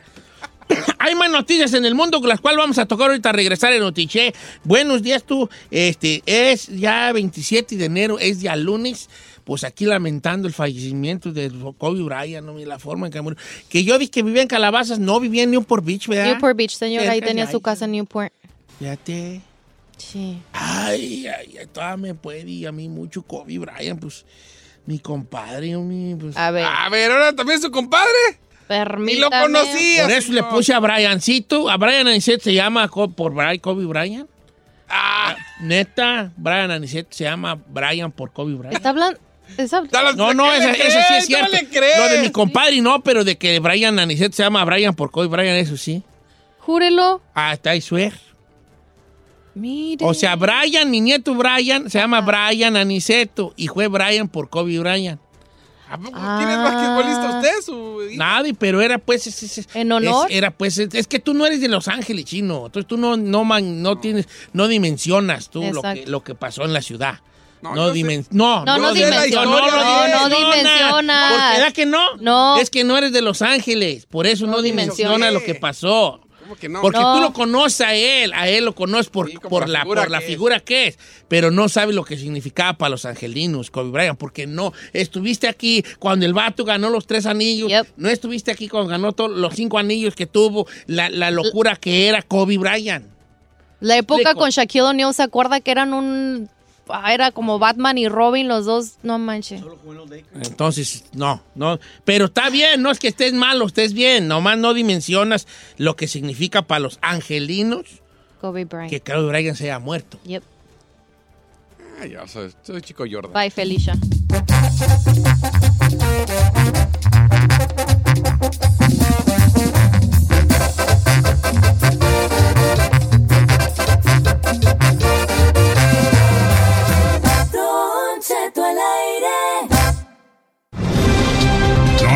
Hay más noticias en el mundo con las cuales vamos a tocar ahorita regresar en Notiche. Buenos días tú. Este es ya 27 de enero, es ya lunes. Pues aquí lamentando el fallecimiento de Kobe Bryant, ¿no? La forma en que murió. Que yo vi que vivía en Calabazas, no vivía en Newport Beach, ¿verdad? Newport Beach, señor, ahí Cerca tenía su casa en Newport. Fíjate. Sí. Ay, ay, ay, todavía me puede y a mí mucho Kobe Bryant, pues mi compadre, mi, pues, A ver, A ver, ahora también su compadre. Permítame. lo conocía. Por eso le puse a Briancito. A Brian Anicet se llama por Kobe Bryant. Ah, Neta, Brian Anicet se llama Brian por Kobe Bryant. ¿Está hablando? No, no, ¿qué le ese, ese sí es cierto. No le crees. Lo de mi compadre no, pero de que Brian Anicet se llama Brian por Kobe Bryant, eso sí. Júrelo. Ah, está ahí suer. Mire. O sea, Brian, mi nieto Brian, se llama Brian Aniceto y fue Brian por Kobe Bryant. ¿A poco Ah. ¿Quién es basquetbolista usted? Su? Nada, pero era pues... es- es- ¿En honor? es- era pues... Es, es que tú no eres de Los Ángeles, chino. Entonces tú no, no, man- no tienes... No dimensionas tú lo que, lo que pasó en la ciudad. No, No, dimen- no, No, no sé la dimensionas. historia, No, no, no dimensionas. Porque ¿verdad que no? No. Es que no eres de Los Ángeles. Por eso no, No dimensiona lo que pasó. ¿Cómo que no? Porque No. tú lo conoces a él, a él lo conoces por, Sí, por la figura por la que es. figura que es, pero no sabes lo que significaba para los angelinos, Kobe Bryant, porque no estuviste aquí cuando el vato ganó los tres anillos, Yep. no estuviste aquí cuando ganó todos los cinco anillos que tuvo, la, la locura que era Kobe Bryant. La época Explico. con Shaquille O'Neal, ¿se acuerda que eran un... ah, Era como Batman y Robin, los dos, no manches. Entonces, no, no. Pero está bien, no es que estés mal o estés bien, nomás no dimensionas lo que significa para los angelinos Kobe Bryant. que Kobe Bryant se haya muerto. Yep. Ah, yo soy, soy chico Jordan. Bye, Felicia.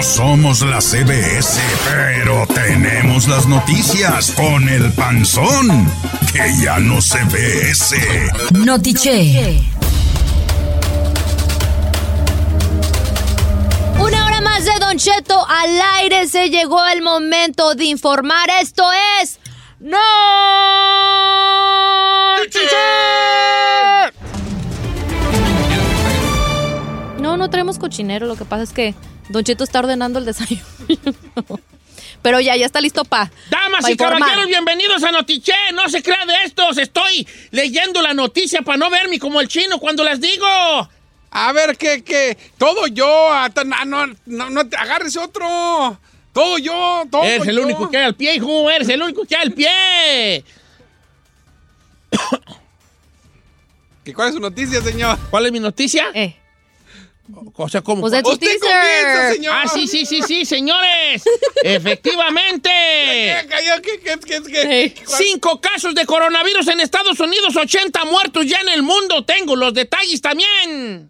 Somos la CBS, pero tenemos las noticias con el panzón, que ya no se ve ese. Notiche. Una hora más de Don Cheto al aire se llegó el momento de informar. Esto es. ¡No! No, no traemos cochinero. Lo que pasa es que. Don Cheto está ordenando el desayuno. [laughs] Pero ya, ya está listo pa. Damas pa y informar. caballeros, bienvenidos a Notiche. No se crea de estos. Estoy leyendo la noticia para no verme como el chino cuando las digo. A ver, ¿qué, qué? Todo yo. hasta- No, no, no, no te agarres otro. Todo yo, todo Eres el yo. único que hay al pie, hijo. Eres el único que hay al pie. [coughs] ¿Qué, ¿Cuál es su noticia, señor? ¿Cuál es mi noticia? Eh. O sea, ¿cómo? Pues Usted teaser. comienza, señor. Ah, sí, sí, sí, sí, señores. [laughs] Efectivamente. ¿Qué, cayó? ¿Qué, qué, qué, qué? Cinco casos de coronavirus en Estados Unidos, 80 muertos ya en el mundo. Tengo los detalles también.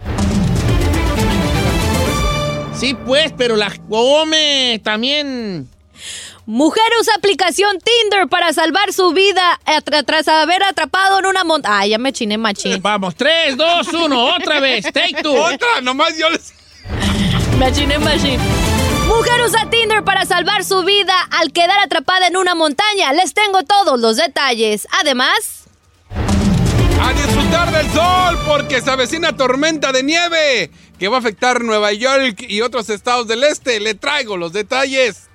Sí, pues, pero la come también. Mujer usa aplicación Tinder para salvar su vida atra- tras haber atrapado en una montaña. Ah, ya me chiné machín. Vamos, 3, 2, 1, otra vez. Take two. Otra, nomás yo les... Me chiné machín. Mujer usa Tinder para salvar su vida al quedar atrapada en una montaña. Les tengo todos los detalles. Además, A disfrutar del sol porque se avecina tormenta de nieve que va a afectar Nueva York y otros estados del este. Le traigo los detalles.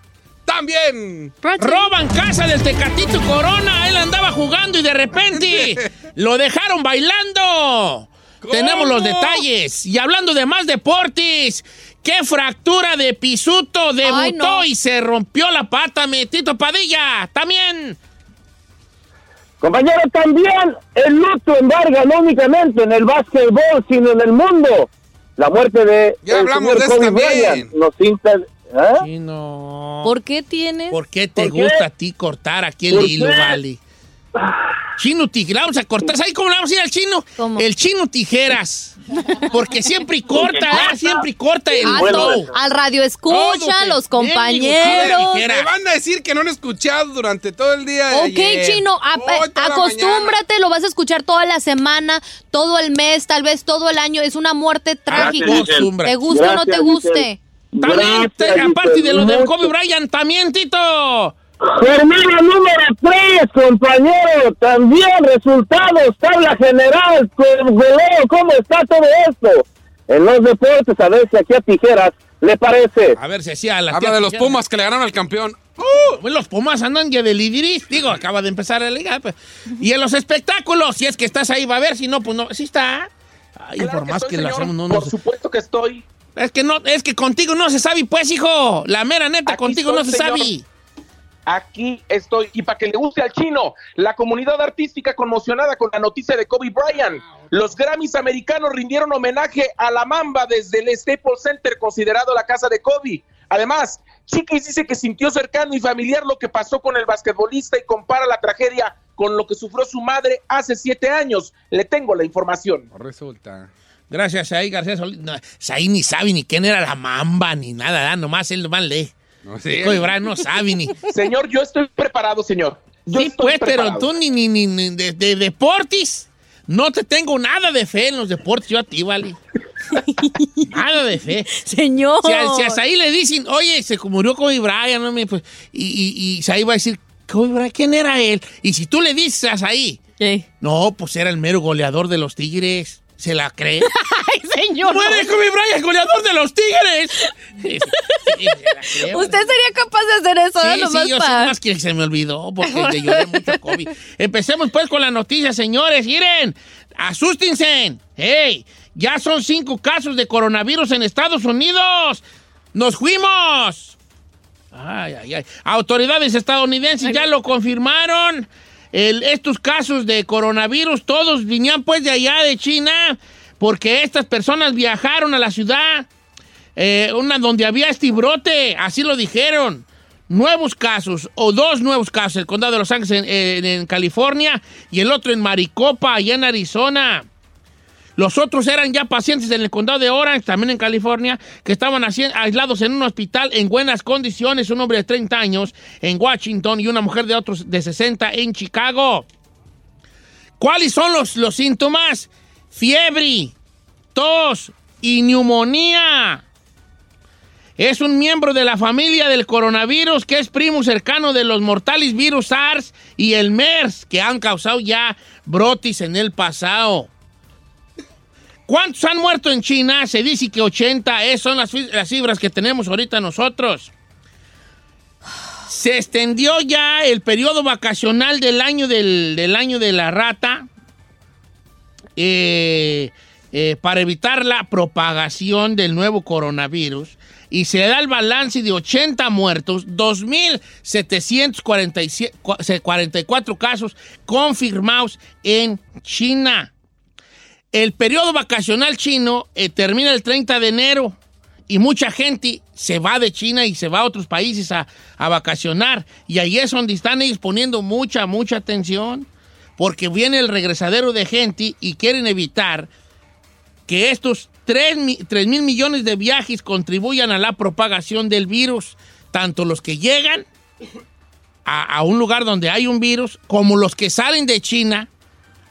También. Roban casa del Tecatito Corona. Él andaba jugando y de repente [laughs] lo dejaron bailando. Tenemos los detalles. Y hablando de más deportes, ¿qué fractura de pisuto debutó Ay, no. y se rompió la pata, mi Tito Padilla? También. Compañero, también el luto embarga no únicamente en el básquetbol, sino en el mundo. La muerte de Ya el hablamos señor de Kobe. Bryant. ¿Eh? Chino. ¿por qué tienes? ¿Por qué te ¿Por qué? gusta a ti cortar aquí el ¿Por hilo, qué? vale? Chino tijeras, vamos a cortar. ¿Sabes cómo le vamos a ir al chino? ¿Cómo? El chino tijeras. Porque siempre corta, ¿eh? siempre corta el Ah, al radio escucha, Todo, los compañeros. Me van a decir que no han escuchado durante todo el día. de Ok, ayer. chino, a- acostúmbrate, lo vas a escuchar toda la semana, todo el mes, tal vez todo el año. Es una muerte trágica. Gracias. ¿Te guste o no te guste? También, te- aparte de lo del. Kobe Bryant, también, Tito. Jornada número 3, compañero. También resultados, tabla general, con goleo, ¿cómo está todo esto? En los deportes, a ver si aquí a tijeras le parece. A ver si hacía la Habla de los. Pumas que le ganaron al campeón. Pues los Pumas andan ya de lideris. Digo, acaba de empezar la liga. pues. Y en los espectáculos, si es que estás ahí, va a ver. Si no, pues no. Sí está. Ay, Claro por que más estoy, que lo señor. hacemos, no Por nos... supuesto que estoy. Es que no, es que contigo no se sabe, pues, hijo. La mera neta, Aquí contigo no se señor. sabe. Aquí estoy. Y para que le guste al chino, la comunidad artística conmocionada con la noticia de Kobe Bryant. Los Grammys americanos rindieron homenaje a la Mamba desde el Staples Center, considerado la casa de Kobe. Además, Chiquis dice que sintió cercano y familiar lo que pasó con el basquetbolista y compara la tragedia con lo que sufrió su madre hace siete años. Le tengo la información. Resulta. Gracias, ahí García Solís. No, ahí ni sabe ni quién era la mamba ni nada, ¿verdad? nomás él nomás lee. No sé. No sabe ni. [laughs] Señor, yo estoy preparado, señor. Yo Sí, estoy pues, pero preparado. tú ni, ni, ni, ni de, de deportes. No te tengo nada de fe en los deportes, yo a ti, vale. [laughs] nada de fe. Señor. Si a, si a Saí le dicen, oye, se murió Kobe Bryant, no me, pues, y, y, y Saí va a decir, Kobe Bryant, ¿quién era él? Y si tú le dices a Saí, ¿Qué? no, pues era el mero goleador de los Tigres, ¿se la cree? [laughs] Ay, señor. ¡Muere Kobe Bryant, goleador de los Tigres! Sí, sí, se la creo. Usted sería capaz de hacer eso. Sí, Nomás sí, yo pa- sé más que se me olvidó porque le lloré [laughs] mucho a Kobe. Empecemos pues con la noticia, señores. Miren, asústense. ¡Hey! Ya son cinco casos de coronavirus en Estados Unidos. ¡Nos fuimos! Ay, ay, ay. Autoridades estadounidenses ya lo confirmaron. El- estos casos de coronavirus, todos vinían pues de allá de China, porque estas personas viajaron a la ciudad, eh, una donde había este brote, así lo dijeron. Nuevos casos, o dos nuevos casos, el condado de Los Ángeles en- en California y el otro en Maricopa, allá en Arizona. Los otros eran ya pacientes en el condado de Orange, también en California, que estaban aislados en un hospital en buenas condiciones, un hombre de 30 años en Washington y una mujer de otros de 60 en Chicago. ¿Cuáles son los, los síntomas? Fiebre, tos y neumonía. Es un miembro de la familia del coronavirus que es primo cercano de los mortales virus SARS y el MERS que han causado ya brotes en el pasado. ¿Cuántos han muerto en China? Se dice que 80. Esas son las, cifras que tenemos ahorita nosotros. Se extendió ya el periodo vacacional del año, del año de la rata eh, eh, para evitar la propagación del nuevo coronavirus y se da el balance de 80 muertos, 2.744 casos confirmados en China. El periodo vacacional chino eh, termina el 30 de enero y mucha gente se va de China y se va a otros países a, a vacacionar. Y ahí es donde están ellos poniendo mucha, mucha atención porque viene el regresadero de gente y quieren evitar que estos 3, mil millones de viajes contribuyan a la propagación del virus, tanto los que llegan a, a un lugar donde hay un virus, como los que salen de China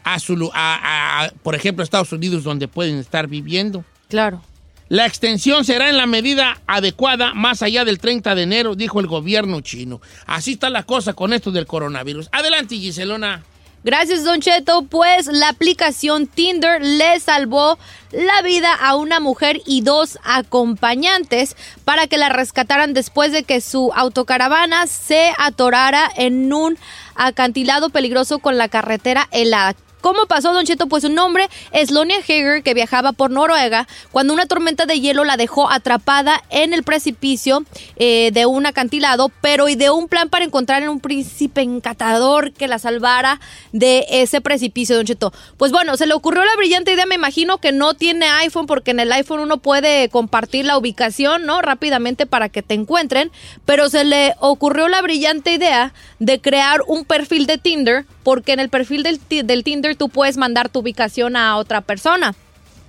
a, su, a, por ejemplo, Estados Unidos, donde pueden estar viviendo. Claro. La extensión será en la medida adecuada más allá del 30 de enero, dijo el gobierno chino. Así está la cosa con esto del coronavirus. Adelante, Giselona. Gracias, Don Cheto. Pues la aplicación Tinder le salvó la vida a una mujer y dos acompañantes para que la rescataran después de que su autocaravana se atorara en un acantilado peligroso con la carretera helada. ¿Cómo pasó, Don Cheto? Pues un hombre, Slonia Hager, que viajaba por Noruega, cuando una tormenta de hielo la dejó atrapada en el precipicio eh, de un acantilado, pero ideó un plan para encontrar a un príncipe encantador que la salvara de ese precipicio, Don Cheto. Pues bueno, se le ocurrió la brillante idea, me imagino que no tiene iPhone, porque en el iPhone uno puede compartir la ubicación, ¿no? Rápidamente para que te encuentren, pero se le ocurrió la brillante idea de crear un perfil de Tinder, porque en el perfil del, ti- del Tinder tú puedes mandar tu ubicación a otra persona.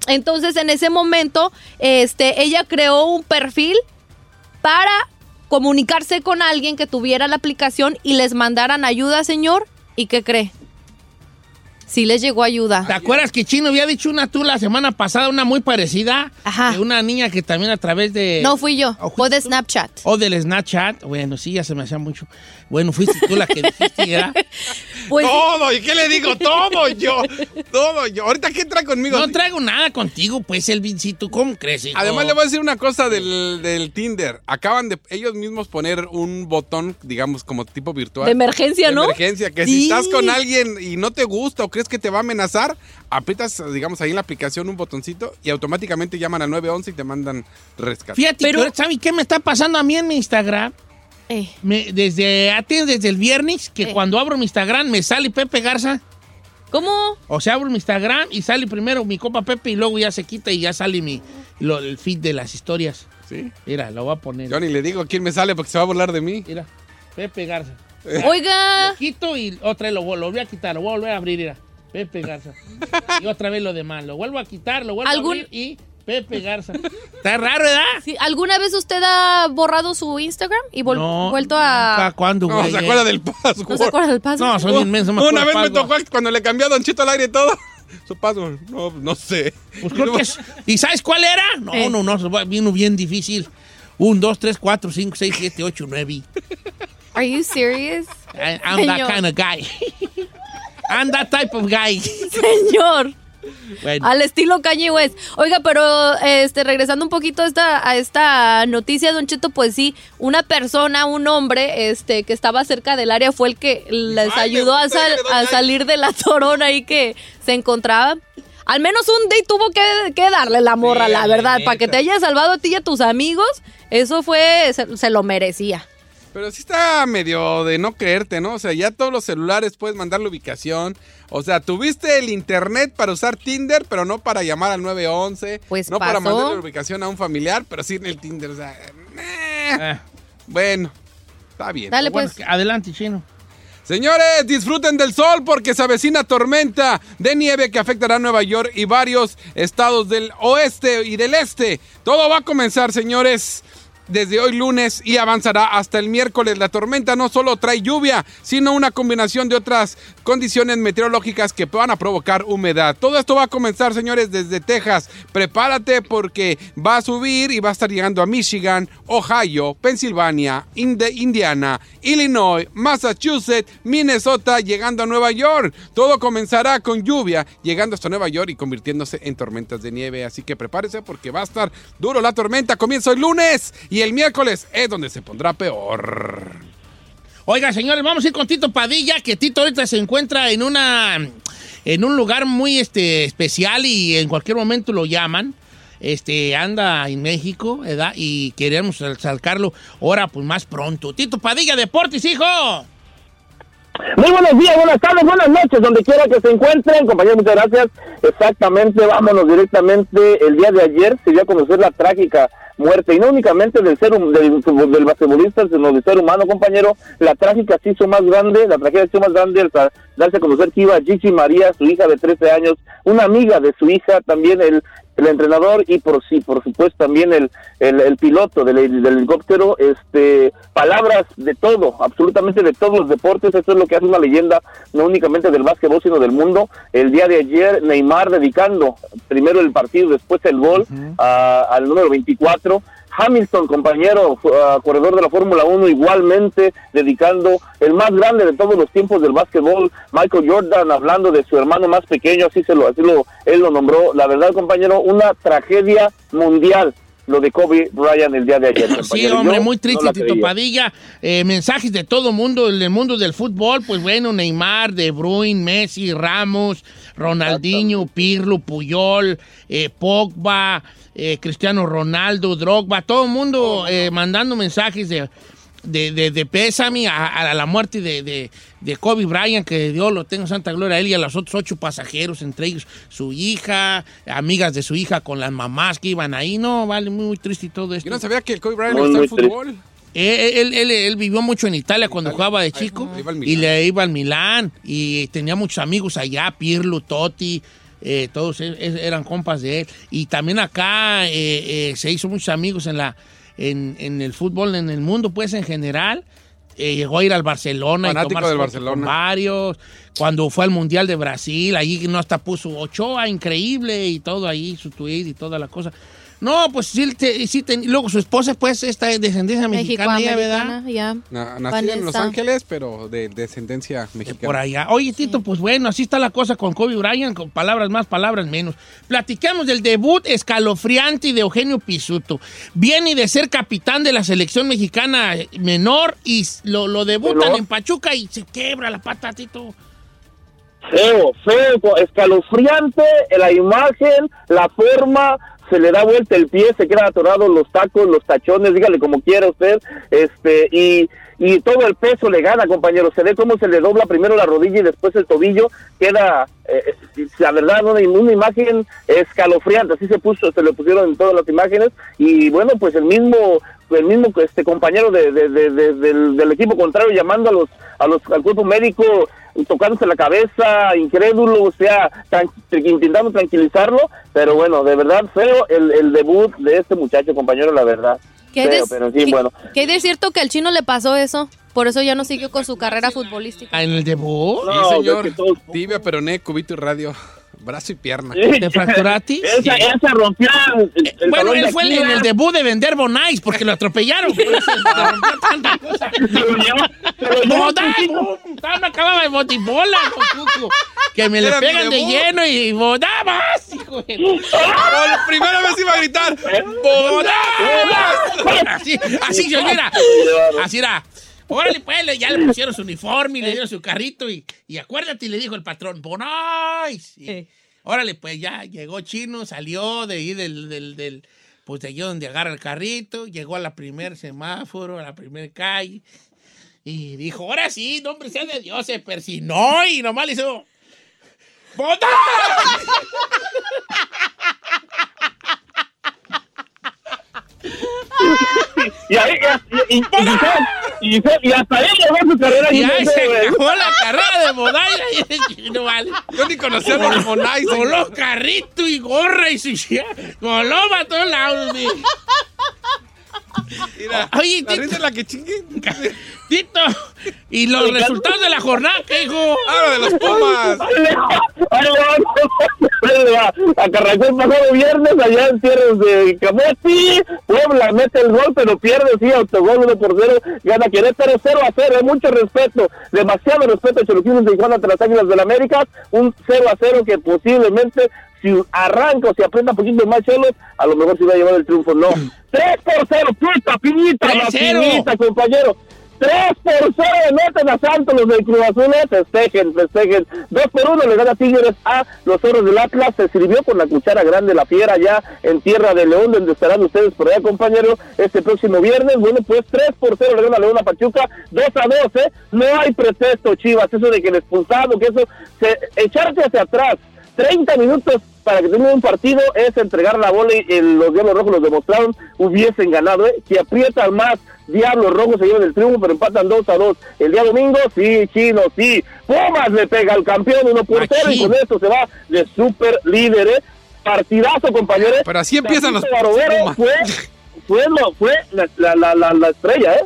Entonces, en ese momento, este, ella creó un perfil para comunicarse con alguien que tuviera la aplicación y les mandaran ayuda, señor. ¿Y qué cree? Sí les llegó ayuda. ¿Te acuerdas que Chino había dicho una tú la semana pasada, una muy parecida? Ajá. De una niña que también a través de... No fui yo, fue de Snapchat. O del Snapchat. Bueno, sí, ya se me hacía mucho. Bueno, fuiste tú la que dijiste, ¿verdad? [laughs] Pues, Todo, ¿y qué le digo? Todo yo. Todo yo. Ahorita, ¿qué trae conmigo? No traigo nada contigo, pues, el vincito. ¿Cómo crees, hijo? Además, le voy a decir una cosa del, del Tinder. Acaban de ellos mismos poner un botón, digamos, como tipo virtual. De emergencia, De ¿no? emergencia, que Sí. si estás con alguien y no te gusta o crees que te va a amenazar, aprietas, digamos, ahí en la aplicación un botoncito y automáticamente llaman al 911 y te mandan rescate. Fíjate, Pero- ¿sabes qué me está pasando a mí en mi Instagram? Eh, Me- desde, a ti, desde el viernes, que Eh. cuando abro mi Instagram me sale Pepe Garza. ¿Cómo? O sea, abro mi Instagram y sale primero mi copa Pepe y luego ya se quita y ya sale mi, lo- el feed de las historias. ¿Sí? Mira, lo voy a poner. Yo ni le digo quién me sale porque se va a burlar de mí. Mira, Pepe Garza. Oiga, Lo quito y otra vez lo, lo voy a quitar, lo voy a volver a abrir, mira. Pepe Garza. Y otra vez lo demás. Lo vuelvo a quitar, lo vuelvo ¿Algún- a abrir y Pepe Garza. Está raro, ¿verdad? ¿sí, ¿alguna vez usted ha borrado su Instagram y vol- No, vuelto a... ¿Cuándo, No, güey? se acuerda del password. ¿No se acuerda del paso? No, soy inmenso. me Una vez me tocó password. cuando le cambió a Don Chito al aire y todo. Su password. No, no sé. Pues creo que es- ¿Y sabes cuál era? No, Eh. no, no, vino bien difícil. Un, dos, tres, cuatro, cinco, seis, siete, ocho, nueve. Are you serious? I- I'm that kind of guy. I'm that type of guy. [laughs] Señor. Bueno, Al estilo Kanye West. Oiga, pero este, regresando un poquito a esta, a esta noticia, Don Cheto, pues sí, una persona, un hombre, este, que estaba cerca del área fue el que les Ay, ayudó a, sal- salir de la torona ahí que se encontraba. Al menos un día tuvo que, que darle la morra, Sí, la verdad, para que te haya salvado a ti y a tus amigos. Eso fue, se, se lo merecía. Pero sí está medio de no creerte, ¿no? O sea, ya todos los celulares puedes mandar la ubicación. O sea, tuviste el internet para usar Tinder, pero no para llamar al 911. Pues no para pasó. mandar la ubicación a un familiar, pero sí en el Tinder. O sea, eh, eh, bueno, está bien. Dale, bueno, pues. adelante, chino. Señores, disfruten del sol porque se avecina tormenta de nieve que afectará a Nueva York y varios estados del oeste y del este. Todo va a comenzar, señores, desde hoy lunes y avanzará hasta el miércoles. La tormenta no solo trae lluvia, sino una combinación de otras condiciones meteorológicas que van a provocar humedad. Todo esto va a comenzar, señores, desde Texas. Prepárate porque va a subir y va a estar llegando a Michigan, Ohio, Pensilvania, Indiana, Illinois, Massachusetts, Minnesota, llegando a Nueva York. Todo comenzará con lluvia, llegando hasta Nueva York y convirtiéndose en tormentas de nieve. Así que prepárese porque va a estar duro la tormenta. Comienza el lunes y el miércoles es donde se pondrá peor. Oiga, señores, vamos a ir con Tito Padilla, que Tito ahorita se encuentra en una en un lugar muy este, especial y en cualquier momento lo llaman. Este, anda en México. Y queremos sacarlo ahora pues más pronto. Tito Padilla, Deportes, hijo. Muy buenos días, buenas tardes, buenas noches, donde quiera que se encuentren. Compañeros, muchas gracias. Exactamente, vámonos directamente. El día de ayer se dio a conocer la trágica muerte, y no únicamente del ser del, del basquetbolista, sino del ser humano, compañero. La trágica se hizo más grande, la tragedia se hizo más grande al darse a conocer que iba Gigi María, su hija de 13 años, una amiga de su hija, también el, el entrenador y por sí, por supuesto también el, el, el piloto del, del helicóptero, este, palabras de todo, absolutamente de todos los deportes, eso es lo que hace una leyenda, no únicamente del básquetbol, sino del mundo. El día de ayer, Neymar dedicando primero el partido, después el gol a- al número 24. Hamilton, compañero, ah, corredor de la Fórmula 1, igualmente dedicando el más grande de todos los tiempos del básquetbol, Michael Jordan, hablando de su hermano más pequeño, así se lo, así lo, él lo nombró. La verdad, compañero, una tragedia mundial lo de Kobe Bryant el día de ayer. [coughs] Sí, hombre, Yo muy triste, no Tito. Padilla. Eh, mensajes de todo mundo, el mundo del fútbol, pues bueno, Neymar, De Bruyne, Messi, Ramos, Ronaldinho, Pirlo, Puyol, eh, Pogba, eh, Cristiano Ronaldo, Drogba, todo el mundo eh, mandando mensajes de, de, de- de pésame a, a la muerte de, de- de Kobe Bryant, que Dios lo tenga en santa gloria a él y a los otros ocho pasajeros, entre ellos su hija, amigas de su hija con las mamás que iban ahí. No, vale, muy, muy triste y todo esto. Yo no sabía que el Kobe Bryant el muy fútbol. Eh, Él, él- él vivió mucho en Italia cuando jugaba de chico y le iba al Milán y tenía muchos amigos allá, Pirlo, Totti, eh, todos e- e- eran compas de él. Y también acá eh, eh, se hizo muchos amigos en, la, en, en el fútbol, en el mundo, pues en general. Eh, llegó a ir al Barcelona Fanático y del Barcelona. con varios. Cuando fue al Mundial de Brasil, ahí no hasta puso Ochoa, increíble, y todo ahí, su tweet y toda la cosa. No, pues sí, te- sí ten- luego su esposa, pues, esta es descendencia mexicana, ¿verdad? Ya. Na- Nacida en Los. Ángeles, pero de descendencia mexicana. Por allá. Oye, Tito, pues bueno, así está la cosa con Kobe Bryant, con palabras más, palabras menos. Platicamos del debut escalofriante de Eugenio Pisuto. Viene de ser capitán de la selección mexicana menor y lo, lo debutan en Pachuca y se quebra la pata, Tito. Feo, feo, escalofriante, la imagen, la forma, se le da vuelta el pie, se queda atorado los tacos, los tachones, dígale como quiera usted, este, y, y todo el peso le gana, compañero, se ve cómo se le dobla primero la rodilla y después el tobillo, queda, eh, la verdad, una, una imagen escalofriante, así se puso, se le pusieron en todas las imágenes, y bueno, pues el mismo, el mismo este compañero de- de- de- del, del equipo contrario llamando a los, a los, al cuerpo médico, tocándose la cabeza, incrédulo, o sea, tran- intentando tranquilizarlo, pero bueno, de verdad feo el, el debut de este muchacho, compañero, la verdad. ¿Qué Feo, pero qué- bueno. qué de cierto que al chino le pasó eso? Por eso ya no siguió con su carrera futbolística. ¿En el debut? Sí, señor. Tibia, peroné, cubito y radio. Brazo y pierna. ¿Te fracturaste? [laughs] Esa, esa rompió el, el Bueno, talón de él fue el- en el debut de vender Bonais porque lo atropellaron. Por eso tanta cosa. Todavía no acababa de botibola. Que me le Era pegan de lleno y ¡Boda más! hijo de- [laughs] la primera vez iba a gritar. ¡Boda más! Así, así yo mira. Así era. Órale, pues, le- ya le pusieron su uniforme y le dieron su carrito y, y acuérdate, le dijo el patrón, ¡Bonais! Y- Órale, pues ya llegó Chino, salió de ahí del, del, del- pues de allí donde agarra el carrito, llegó a la primer semáforo, a la primer calle, y dijo, ahora sí, nombre sea de Dios, se persinó y nomás le hizo, ¡Bota! Y, ahí, y, y, y, y, y- y hasta ahí llegó su carrera. Y ahí no se acabó la carrera de el [laughs] chino, vale. Yo ni conocía a los Bonais. Con los carritos y gorra y su Con loba a todos lados. Mira, [laughs] Oye, la Tito. risa es la que chingue. [laughs] Tito, ¿y los resultados de la jornada qué, hijo? Ahora de los Pumas. Ahí va. Arrancó el pasado viernes allá en tierras de Camote. Puebla mete el gol, pero pierde, sí, autogol 1 por 0. Gana Querétaro 0 a 0. Hay mucho respeto, demasiado respeto a Choluquines de Tijuana ante las Águilas del América. Un 0 a 0 que posiblemente, si arranca o si aprieta un poquito más Cholos, a lo mejor se va a llevar el triunfo. No. 3 por 0, puta, pinita, la 3-0. pinita, compañero. 3 por 0 le meten a Santos los del Cruz Azul, eh, festejen, festejen. 2 por 1 le gana Tigres a los zorros del Atlas. Se sirvió con la cuchara grande la fiera ya en Tierra de León, donde estarán ustedes por allá, compañero, este próximo viernes. Bueno, pues 3 por 0 le gana León a Pachuca, 2 a 2, ¿eh? No hay pretexto, Chivas, eso de que el expulsado, que eso, se, echarte hacia atrás. 30 minutos para que termine un partido es entregar la bola y eh, los Diablos Rojos los demostraron, hubiesen ganado, ¿eh? Si aprietan más, Diablos Rojos se llevan el triunfo, pero empatan 2 a 2. El día domingo, sí, chino, sí. Pumas le pega al campeón 1 por 0 y con esto se va de super líder, ¿eh? Partidazo, compañeros. Pero así empiezan los Barovero fue, fue, lo- fue la, la, la, la, la estrella, ¿eh?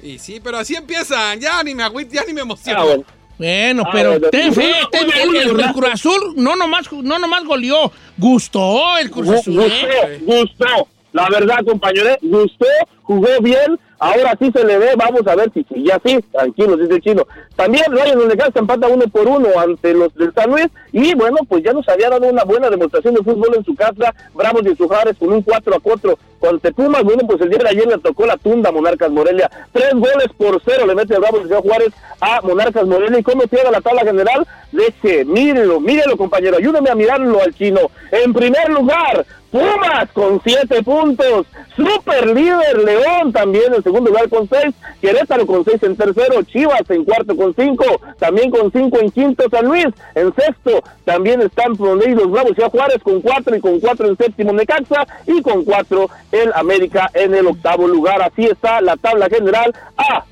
Y sí, pero así empiezan. Ya ni me agüito, ya ni me emociono. Ah, bueno. Bueno, Ah, pero ten fe, ten- el, Cruz Azul no nomás, no nomás goleó, gustó el Cruz Azul. Gustó, ¿eh? gustó. La verdad, compañeros, gustó, jugó bien. Ahora sí se le ve, vamos a ver si sigue así. Tranquilos, dice el chino. También de Necaxa empata uno por uno ante los del San Luis. Y bueno, pues ya nos había dado una buena demostración de fútbol en su casa. Bravos de Sujares con un 4 a 4 contra Pumas. Bueno, pues el día de ayer le tocó la tunda a Monarcas Morelia. Tres goles por cero le mete el de Ciudad Juárez a Monarcas Morelia. ¿Y cómo queda la tabla general? Deje, mírelo, mírelo, compañero. Ayúdeme a mirarlo al chino. En primer lugar, Pumas con siete puntos. Super líder León también en segundo lugar con seis. Querétaro con seis en tercero. Chivas en cuarto con cinco. También con cinco en quinto San Luis. En sexto también están por ahí los Bravos Ciudad Juárez con cuatro y con cuatro en séptimo Necaxa y con cuatro el América en el octavo lugar. Así está la tabla general. A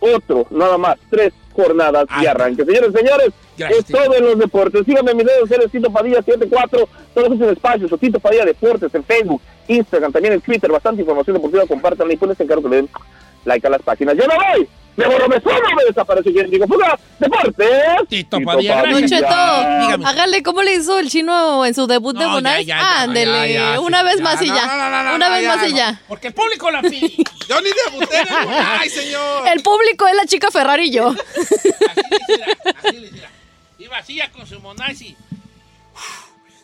otro, nada más, tres jornadas y arranque. Señores, señores, Gracias, es todo en los deportes. Síganme en mis redes sociales, Tito Padilla 74, todos esos espacios, o Tito Padilla Deportes en Facebook, Instagram, también en Twitter, bastante información deportiva, compartan y pones en cargo que le den like a las páginas. ¡Yo me voy! ¡Me borro, me sueno, me desaparece! ¿Quién digo? ¡Fuga! ¡Deportes! Tito Padilla, Dígame. hágale cómo le hizo el chino en su debut de No, ya, Ándele, ya, ya, una sí, vez ya, más y no, ya. no, no, no, una no, vez ya, más y no. ya. Porque el público la pide. [laughs] Yo ni debuté en el Ay, señor. El público es la chica Ferrari y yo. Así le hiciera, así le hiciera. Iba así ya con su monais y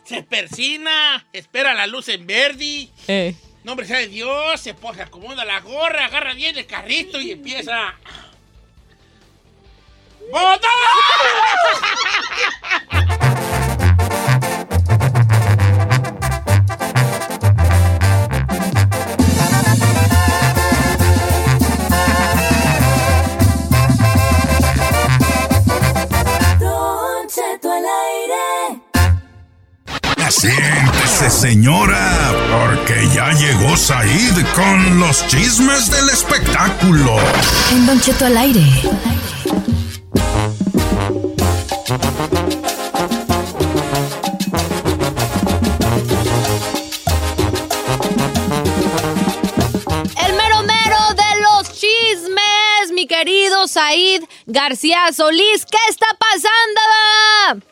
se persina, espera la luz en verde. Eh. Nombre sea de Dios, se acomoda la gorra, agarra bien el carrito y empieza. ¡Botón! Siéntese, señora, porque ya llegó Said con los chismes del espectáculo. En Don Cheto al aire. El mero mero de los chismes, mi querido Said García Solís. ¿Qué está pasando?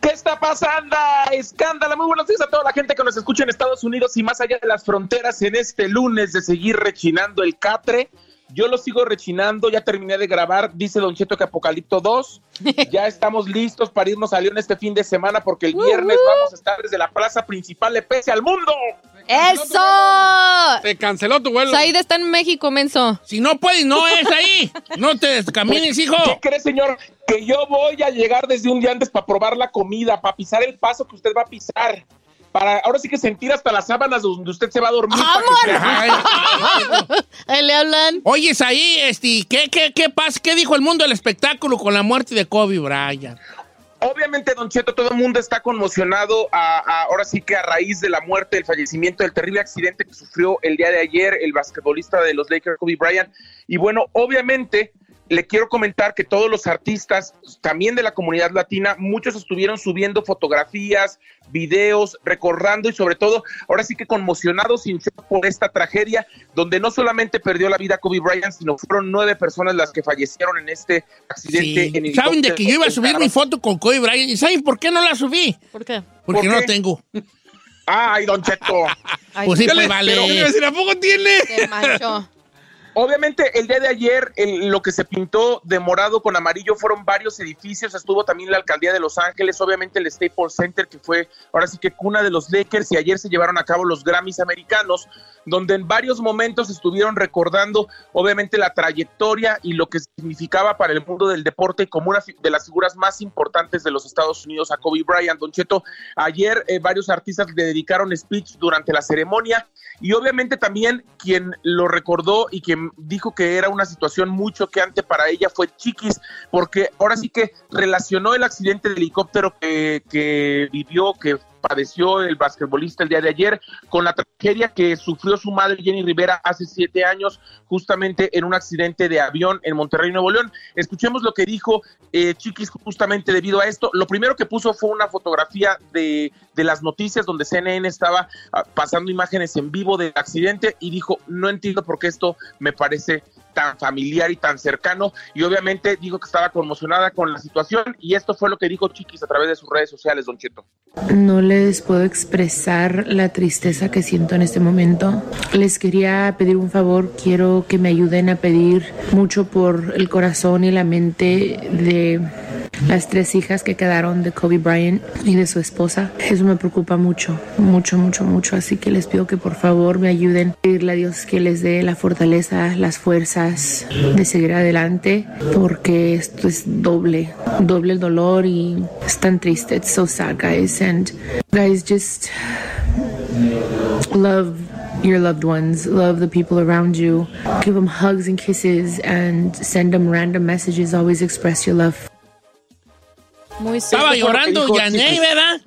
¿Qué está pasando? Escándalo. Muy buenos días a toda la gente que nos escucha en Estados Unidos y más allá de las fronteras en este lunes de seguir rechinando el catre. Yo lo sigo rechinando, ya terminé de grabar, dice Don Cheto que Apocalipto 2. [laughs] Ya estamos listos para irnos a León este fin de semana porque el viernes vamos a estar desde la plaza principal de Pese al Mundo. ¡Eso! Te canceló tu vuelo. Said está en México, menso. Si no puedes, no [laughs] es ahí. No te camines, hijo. ¿Qué cree, señor? Que yo voy a llegar desde un día antes para probar la comida, para pisar el paso que usted va a pisar. Para ahora sí que sentir hasta las sábanas donde usted se va a dormir. para que se- Ay, [laughs] Ahí le hablan. Oye, ahí, este, ¿qué, qué, qué pasa? ¿Qué dijo el mundo del espectáculo con la muerte de Kobe Bryant? Obviamente, Don Cheto, todo el mundo está conmocionado a- a- ahora sí que a raíz de la muerte, del fallecimiento, del terrible accidente que sufrió el día de ayer el basquetbolista de los Lakers, Kobe Bryant. Y bueno, obviamente, le quiero comentar que todos los artistas, también de la comunidad latina, muchos estuvieron subiendo fotografías, videos, recordando y sobre todo, ahora sí que conmocionados sin shock por esta tragedia, donde no solamente perdió la vida Kobe Bryant, sino fueron nueve personas las que fallecieron en este accidente. Sí. en ¿Saben de que yo iba a subir mi foto con Kobe Bryant? ¿Y saben por qué no la subí? ¿Por qué? Porque ¿Por no la tengo. Ay, Don Cheto. [laughs] Pues sí, pues le- vale. pero. ¿A poco tiene? Se manchó. Obviamente, el día de ayer, el- lo que se pintó de morado con amarillo fueron varios edificios. Estuvo también la alcaldía de Los Ángeles, obviamente el Staples Center, que fue ahora sí que cuna de los Lakers. Y ayer se llevaron a cabo los Grammys americanos, donde en varios momentos estuvieron recordando, obviamente, la trayectoria y lo que significaba para el mundo del deporte como una de las figuras más importantes de los Estados Unidos a Kobe Bryant. Don Cheto, ayer eh, varios artistas le dedicaron speech durante la ceremonia. Y obviamente también quien lo recordó y quien dijo que era una situación muy choqueante para ella fue Chiquis, porque ahora sí que relacionó el accidente de helicóptero que, que vivió, que padeció el basquetbolista el día de ayer, con la tragedia que sufrió su madre Jenny Rivera hace siete años, justamente en un accidente de avión en Monterrey, Nuevo León. Escuchemos lo que dijo eh, Chiquis justamente debido a esto. Lo primero que puso fue una fotografía de, de las noticias donde CNN estaba ah, pasando imágenes en vivo del accidente y dijo, no entiendo por qué esto me parece tan familiar y tan cercano y obviamente dijo que estaba conmocionada con la situación y esto fue lo que dijo Chiquis a través de sus redes sociales, Don Cheto. No les puedo expresar la tristeza que siento en este momento. Les quería pedir un favor. Quiero que me ayuden a pedir mucho por el corazón y la mente de las tres hijas que quedaron de Kobe Bryant y de su esposa. Eso me preocupa mucho, mucho, mucho, mucho. Así que les pido que por favor me ayuden. Pedirle a Dios que les dé la fortaleza, las fuerzas de seguir adelante, porque esto es doble, doble el dolor y es tan triste. It's so sad, guys. And guys, just love your loved ones, love the people around you, give them hugs and kisses, and send them random messages. Always express your love. Muy Estaba Esto fue lo que llorando dijo Yaney, ¿verdad?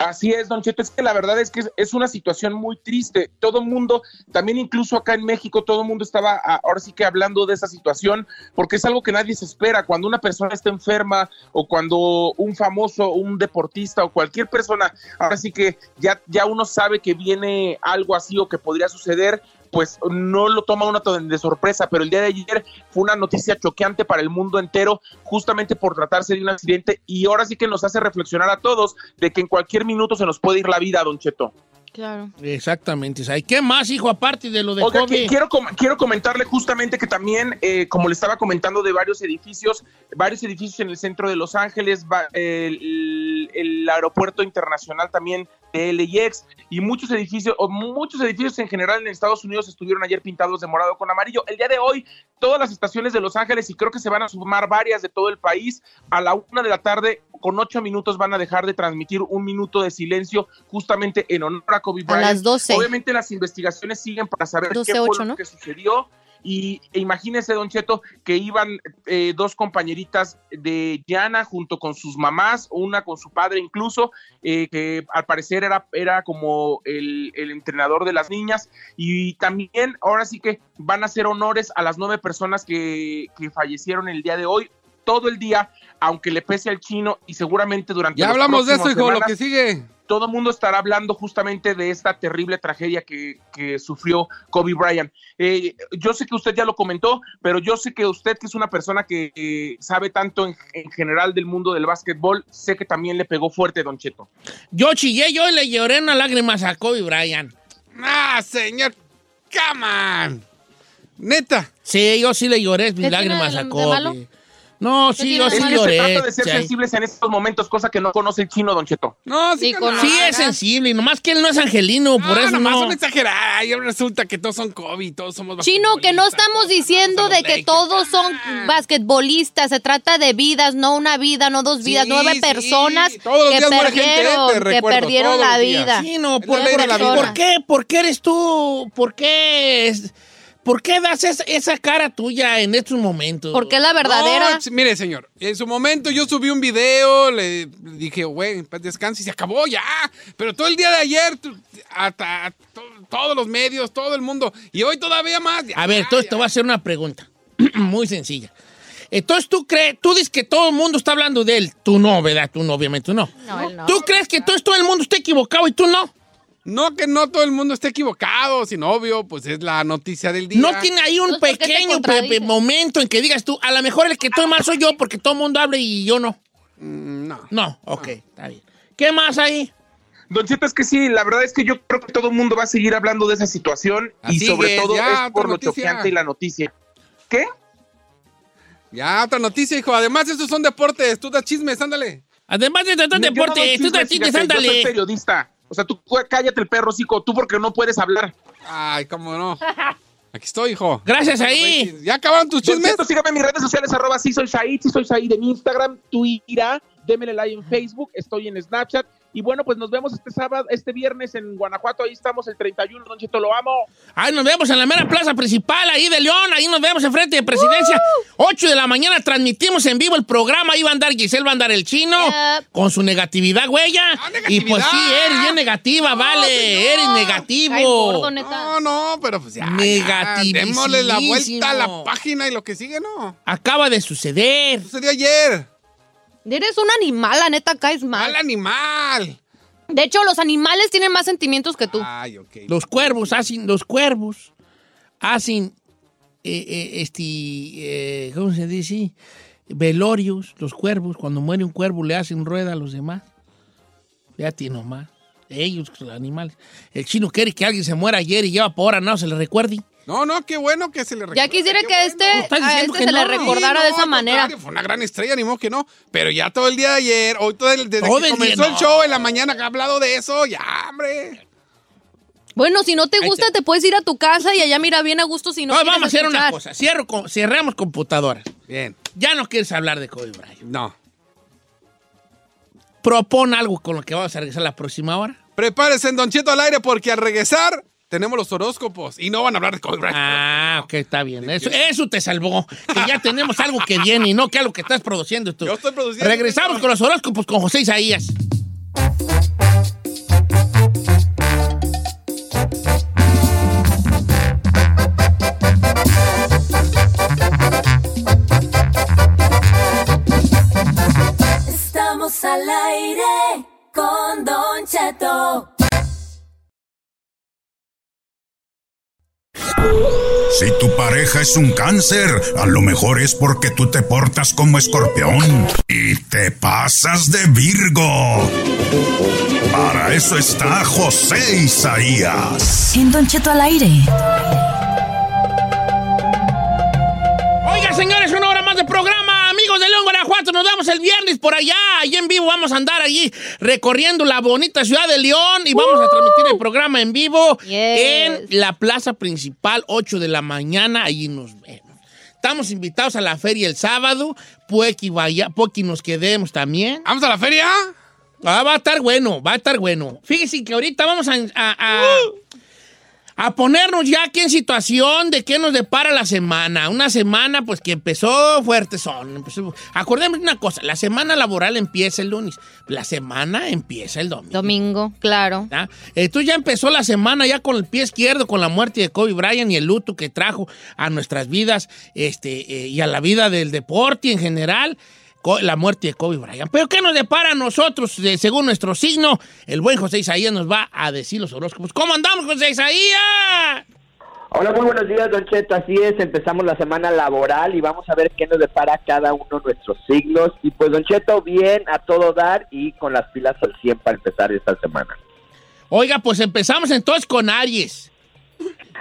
Así es, Don Cheto, es que la verdad es que es, una situación muy triste. Todo el mundo, también incluso acá en México, todo el mundo estaba ah, ahora sí que hablando de esa situación, porque es algo que nadie se espera. Cuando una persona está enferma o cuando un famoso, un deportista o cualquier persona, ahora sí que ya, ya uno sabe que viene algo así o que podría suceder, pues no lo toma uno de sorpresa, pero el día de ayer fue una noticia choqueante para el mundo entero, justamente por tratarse de un accidente, y ahora sí que nos hace reflexionar a todos de que en cualquier minuto se nos puede ir la vida, Don Cheto. Claro. Exactamente. ¿Y qué más, hijo, aparte de lo de Oiga, quiero, com- quiero comentarle justamente que también, eh, como le estaba comentando, de varios edificios, varios edificios en el centro de Los Ángeles, va- el, el aeropuerto internacional también de LAX y muchos edificios, o muchos edificios en general en Estados Unidos estuvieron ayer pintados de morado con amarillo. El día de hoy, todas las estaciones de Los Ángeles, y creo que se van a sumar varias de todo el país, a la una de la tarde, con ocho minutos, van a dejar de transmitir un minuto de silencio justamente en honor a Kobe A Bryant. las 12. Obviamente las investigaciones siguen para saber 12, qué fue lo ¿no? que sucedió. Y e imagínese, Don Cheto, que iban eh, dos compañeritas de Yana junto con sus mamás, una con su padre incluso, eh, que al parecer era, era como el, el entrenador de las niñas. Y también ahora sí que van a hacer honores a las nueve personas que, que fallecieron el día de hoy. Todo el día, aunque le pese al chino y seguramente durante Ya hablamos de eso, hijo, lo semanas, que sigue. todo el mundo estará hablando justamente de esta terrible tragedia que, que sufrió Kobe Bryant. Eh, yo sé que usted ya lo comentó, pero yo sé que usted, que es una persona que eh, sabe tanto en, en general del mundo del básquetbol, sé que también le pegó fuerte, Don Cheto. Yo chillé, yo le lloré unas lágrimas a Kobe Bryant. Ah, señor. Come on. Neta. Sí, yo sí le lloré mis lágrimas a de Kobe. No, ¿Qué sí, yo sí Es que se trata de ser sensibles en estos momentos, cosa que no conoce el chino, Don Cheto. No, sí, Sí, con- es sensible, nomás que él no es angelino, por eso nomás no. son exageradas. Y ahora resulta que todos son Kobe, todos somos Chino, que no estamos diciendo de que Lakers. todos son Ah. basquetbolistas. Se trata de vidas, no una vida, no dos vidas, Sí, nueve sí. personas Todos que gente, perdieron, te que perdieron todos la vida. Sí, no, Es ¿por, por- vida. ¿por qué? ¿Por qué eres tú? ¿Por qué? es- ¿Por qué das es- esa cara tuya en estos momentos? Porque es la verdadera. No, mire, señor, en su momento yo subí un video, le dije, güey, descanse y se acabó ya. Pero todo el día de ayer, hasta to- todos los medios, todo el mundo, y hoy todavía más. A ver, entonces te voy a hacer una pregunta [clears throat] muy sencilla. Entonces tú crees, tú dices que todo el mundo está hablando de él. Tú no, ¿verdad? Tú no, obviamente tú no. No, él no. ¿Tú crees que todo, todo el mundo está equivocado y tú no? No que no todo el mundo esté equivocado, sino obvio, pues es la noticia del día. No tiene ahí un Entonces, ¿por qué te pequeño pe- momento en que digas tú, a lo mejor el que estoy mal soy yo porque todo el mundo habla y yo no. Mm, No. No, ok, está bien. ¿Qué más ahí? Don Cheto, es que sí, la verdad es que yo creo que todo el mundo va a seguir hablando de esa situación y sobre es, todo ya, es por lo choqueante y la noticia. ¿Qué? Ya, otra noticia, hijo. Además, estos son deportes. Tú das chismes, ándale. Además de tratar no deporte, doy tú chismes, te fíjate, Yo soy ándale. periodista. O sea, tú cállate el perro, cico, tú porque no puedes hablar. Ay, cómo no. [laughs] Aquí estoy, hijo. Gracias ahí. ¿Ya acabaron tus chismes? Cheto, sígame en mis redes sociales, arroba sí soy Said, sí soy Said en Instagram, Twitter, démele like en Facebook, estoy en Snapchat. Y bueno, pues nos vemos este sábado, este viernes en Guanajuato, ahí estamos el 31, Don Cheto, lo amo. Ahí nos vemos en la mera plaza principal, ahí de León, ahí nos vemos enfrente de presidencia. 8 de la mañana transmitimos en vivo el programa, ahí va a andar Giselle, va a andar el chino, Yep. con su negatividad, huella. Ah, y pues sí, eres bien negativa, No, vale, señor. eres negativo. Ay, gordo, neta. No, no, pero pues ya. ya. Negativísimo. Démosle la vuelta a la página y lo que sigue, no. Acaba de suceder. Sucedió ayer. Eres un animal, la neta, caes mal. Al animal. De hecho, los animales tienen más sentimientos que tú. Ay, ok. Los cuervos hacen, los cuervos hacen, eh, eh, este, eh, ¿cómo se dice? Velorios, los cuervos, cuando muere un cuervo le hacen rueda a los demás. Fíjate nomás. Ellos, los animales. El chino quiere que alguien se muera ayer y lleva por ahora, no se le recuerde. No, no, qué bueno que se le recuerde. Ya quisiera que bueno. este, a este que se le no. recordara Sí, de no, esa manera. Fue una gran estrella, ni modo que no. Pero ya todo el día de ayer, hoy todo el, desde Todo que el día, comenzó el no. show en la mañana que ha hablado de eso, ya, hombre. Bueno, si no te gusta, te puedes ir a tu casa y allá mira bien a gusto si no Hoy quieres vamos a hacer una cosa. Cierro con- cerramos computadoras. Bien. Ya no quieres hablar de Kobe Bryant. No. Propon algo con lo que vamos a regresar la próxima hora. Prepárese en Don Cheto al aire porque al regresar tenemos los horóscopos y no van a hablar de Kobe Bryant. Ah, ok, está bien. Eso, eso te salvó. Que ya tenemos algo que viene y no que algo que estás produciendo tú. Yo estoy produciendo. Regresamos con los horóscopos con José Isaías. Estamos al aire con Don Cheto. Si tu pareja es un cáncer, a lo mejor es porque tú te portas como escorpión y te pasas de Virgo. Para eso está José Isaías. En Don Cheto al aire. Oiga, señores, una hora más de programa. Amigos de León, Guanajuato, nos vemos el viernes por allá. Allí en vivo vamos a andar allí recorriendo la bonita ciudad de León y vamos a transmitir el programa en vivo Yes. en la plaza principal, 8 de la mañana. Allí nos vemos. Estamos invitados a la feria el sábado. Puede que, vaya, puede que nos quedemos también. ¿Vamos a la feria? Ah, va a estar bueno, va a estar bueno. Fíjese que ahorita vamos a, a- a- a ponernos ya aquí en situación de qué nos depara la semana. Una semana, pues, que empezó fuerte son. Empezó- Acordemos una cosa, la semana laboral empieza el lunes, la semana empieza el domingo. Domingo, claro. ¿ah? Entonces ya empezó la semana ya con el pie izquierdo, con la muerte de Kobe Bryant y el luto que trajo a nuestras vidas este, eh, y a la vida del deporte en general, la muerte de Kobe Bryant. Pero ¿qué nos depara a nosotros eh, según nuestro signo? El buen José Isaías nos va a decir los horóscopos. ¿Cómo andamos, José Isaías? Hola, muy buenos días, Don Cheto. Así es, empezamos la semana laboral y vamos a ver qué nos depara cada uno de nuestros signos. Y pues, Don Cheto, bien, a todo dar y con las pilas al 100 para empezar esta semana. Oiga, pues empezamos entonces con Aries.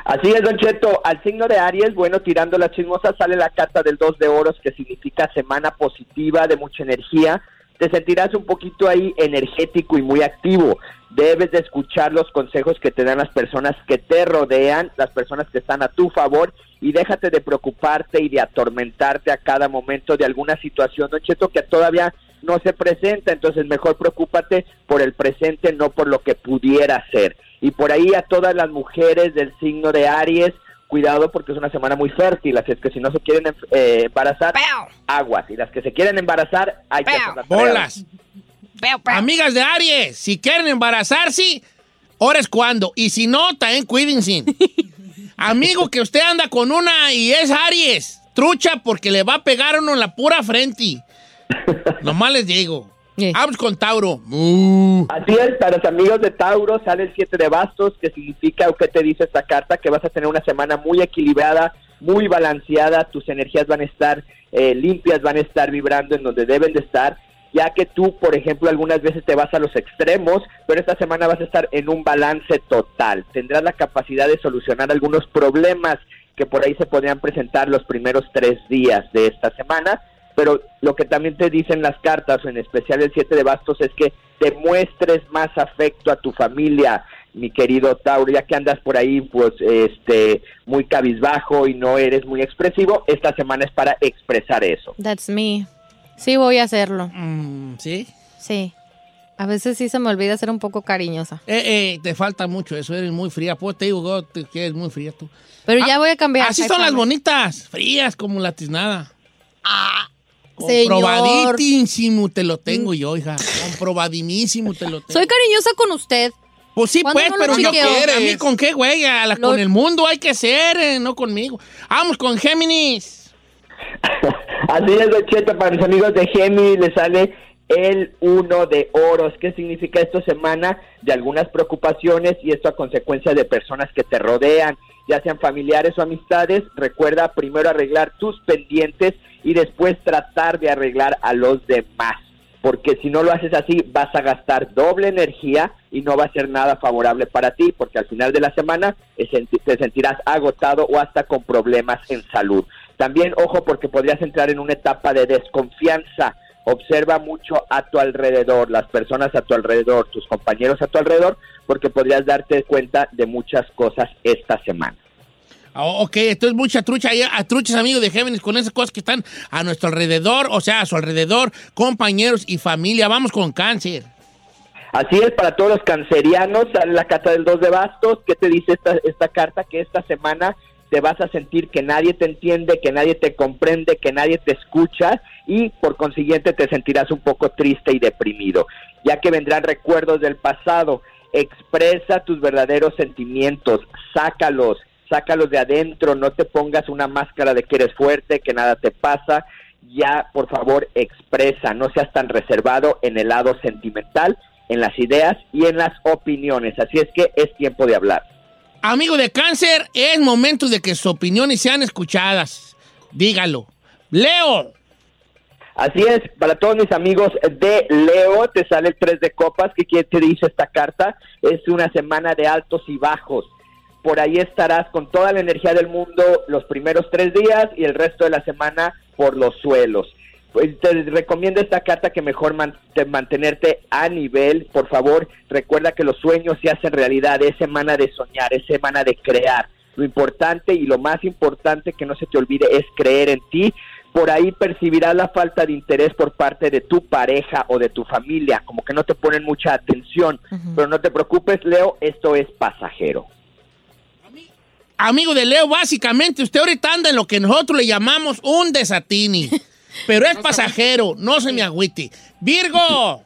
Así es, Don Cheto. Al signo de Aries, bueno, tirando las chismosas, sale la carta del 2 de oros, que significa semana positiva, de mucha energía. Te sentirás un poquito ahí energético y muy activo. Debes de escuchar los consejos que te dan las personas que te rodean, las personas que están a tu favor, y déjate de preocuparte y de atormentarte a cada momento de alguna situación, Don Cheto, que todavía no se presenta. Entonces, mejor preocúpate por el presente, no por lo que pudiera ser. Y por ahí a todas las mujeres del signo de Aries, cuidado porque es una semana muy fértil, así es que si no se quieren eh, embarazar, aguas. Y las que se quieren embarazar, hay que hacer las Bolas. Amigas de Aries, si quieren embarazarse, ahora es cuando. Y si no, también cuídense. [laughs] Amigo que usted anda con una y es Aries, trucha porque le va a pegar uno en la pura frente. [laughs] Nomás les digo. Vamos con Tauro. Uh. Así es, para los amigos de Tauro sale el 7 de bastos, que significa, o que te dice esta carta, que vas a tener una semana muy equilibrada, muy balanceada, tus energías van a estar eh, limpias, van a estar vibrando en donde deben de estar, ya que tú, por ejemplo, algunas veces te vas a los extremos, pero esta semana vas a estar en un balance total. Tendrás la capacidad de solucionar algunos problemas que por ahí se podrían presentar los primeros tres días de esta semana pero lo que también te dicen las cartas, en especial el 7 de bastos, es que demuestres más afecto a tu familia, mi querido Tauro, ya que andas por ahí pues este muy cabizbajo y no eres muy expresivo, esta semana es para expresar eso. That's me. Sí voy a hacerlo. Mm, ¿Sí? Sí. A veces sí se me olvida ser un poco cariñosa. Eh, eh, te falta mucho eso, eres muy fría. Pues te digo que eres muy fría tú. Pero ya voy a cambiar. Así son las bonitas, frías como la tiznada. Ah, Comprobadísimo te lo tengo yo, hija. Comprobadísimo te lo tengo. Soy cariñosa con usted. Pues sí, pues, no pero yo chequeo? a mí con qué, güey, A la- con el mundo hay que ser, eh, no conmigo. Vamos con Géminis. [laughs] Así es, Cheto, para mis amigos de Géminis le sale el uno de oros. ¿Qué significa esto semana? De algunas preocupaciones y esto a consecuencia de personas que te rodean, ya sean familiares o amistades. Recuerda primero arreglar tus pendientes y después tratar de arreglar a los demás. Porque si no lo haces así, vas a gastar doble energía y no va a ser nada favorable para ti, porque al final de la semana eh, te sentirás agotado o hasta con problemas en salud. También, ojo, porque podrías entrar en una etapa de desconfianza. Observa mucho a tu alrededor, las personas a tu alrededor, tus compañeros a tu alrededor, porque podrías darte cuenta de muchas cosas esta semana. Ah, ok, entonces mucha trucha, a truchas amigos de Géminis con esas cosas que están a nuestro alrededor, o sea, a su alrededor, compañeros y familia. Vamos con cáncer. Así es, para todos los cancerianos, la carta del 2 de bastos. ¿Qué te dice esta, esta carta? Que esta semana te vas a sentir que nadie te entiende, que nadie te comprende, que nadie te escucha y por consiguiente te sentirás un poco triste y deprimido, ya que vendrán recuerdos del pasado. Expresa tus verdaderos sentimientos, sácalos, sácalos de adentro, no te pongas una máscara de que eres fuerte, que nada te pasa. Ya, por favor, expresa, no seas tan reservado en el lado sentimental, en las ideas y en las opiniones. Así es que es tiempo de hablar. Amigo de cáncer, es momento de que sus opiniones sean escuchadas. Dígalo. Leo. Así es, para todos mis amigos de Leo, te sale el 3 de copas. ¿Qué quiere te dice esta carta? Es una semana de altos y bajos. Por ahí estarás con toda la energía del mundo los primeros tres días y el resto de la semana por los suelos. Pues te recomiendo esta carta que mejor man- te- mantenerte a nivel. Por favor, recuerda que los sueños se hacen realidad. Es semana de soñar, es semana de crear. Lo importante y lo más importante que no se te olvide es creer en ti. Por ahí percibirás la falta de interés por parte de tu pareja o de tu familia, como que no te ponen mucha atención. Pero no te preocupes, Leo, esto es pasajero. Amigo de Leo, básicamente usted ahorita anda en lo que nosotros le llamamos un desatini. [laughs] Pero es pasajero, no se me agüite. Virgo.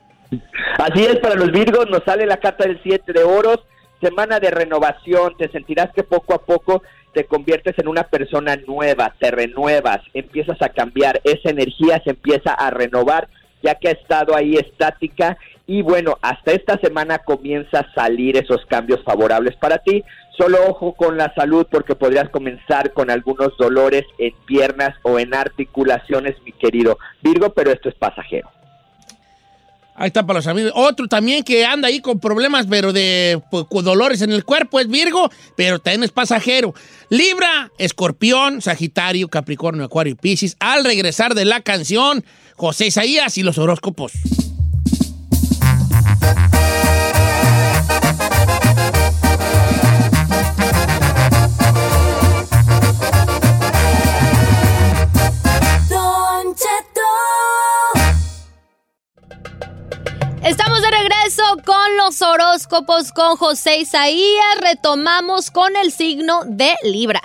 Así es, para los Virgos nos sale la carta del 7 de oros, semana de renovación, te sentirás que poco a poco te conviertes en una persona nueva, te renuevas, empiezas a cambiar, esa energía se empieza a renovar ya que ha estado ahí estática y bueno, hasta esta semana comienza a salir esos cambios favorables para ti. Solo ojo con la salud porque podrías comenzar con algunos dolores en piernas o en articulaciones, mi querido Virgo, pero esto es pasajero. Ahí está para los amigos. Otro también que anda ahí con problemas, pero de pues, dolores en el cuerpo, es Virgo, pero también es pasajero. Libra, Escorpión, Sagitario, Capricornio, Acuario y Piscis. Al regresar de la canción, José Isaías y los horóscopos. Regreso con los horóscopos con José Isaías. Retomamos con el signo de Libra.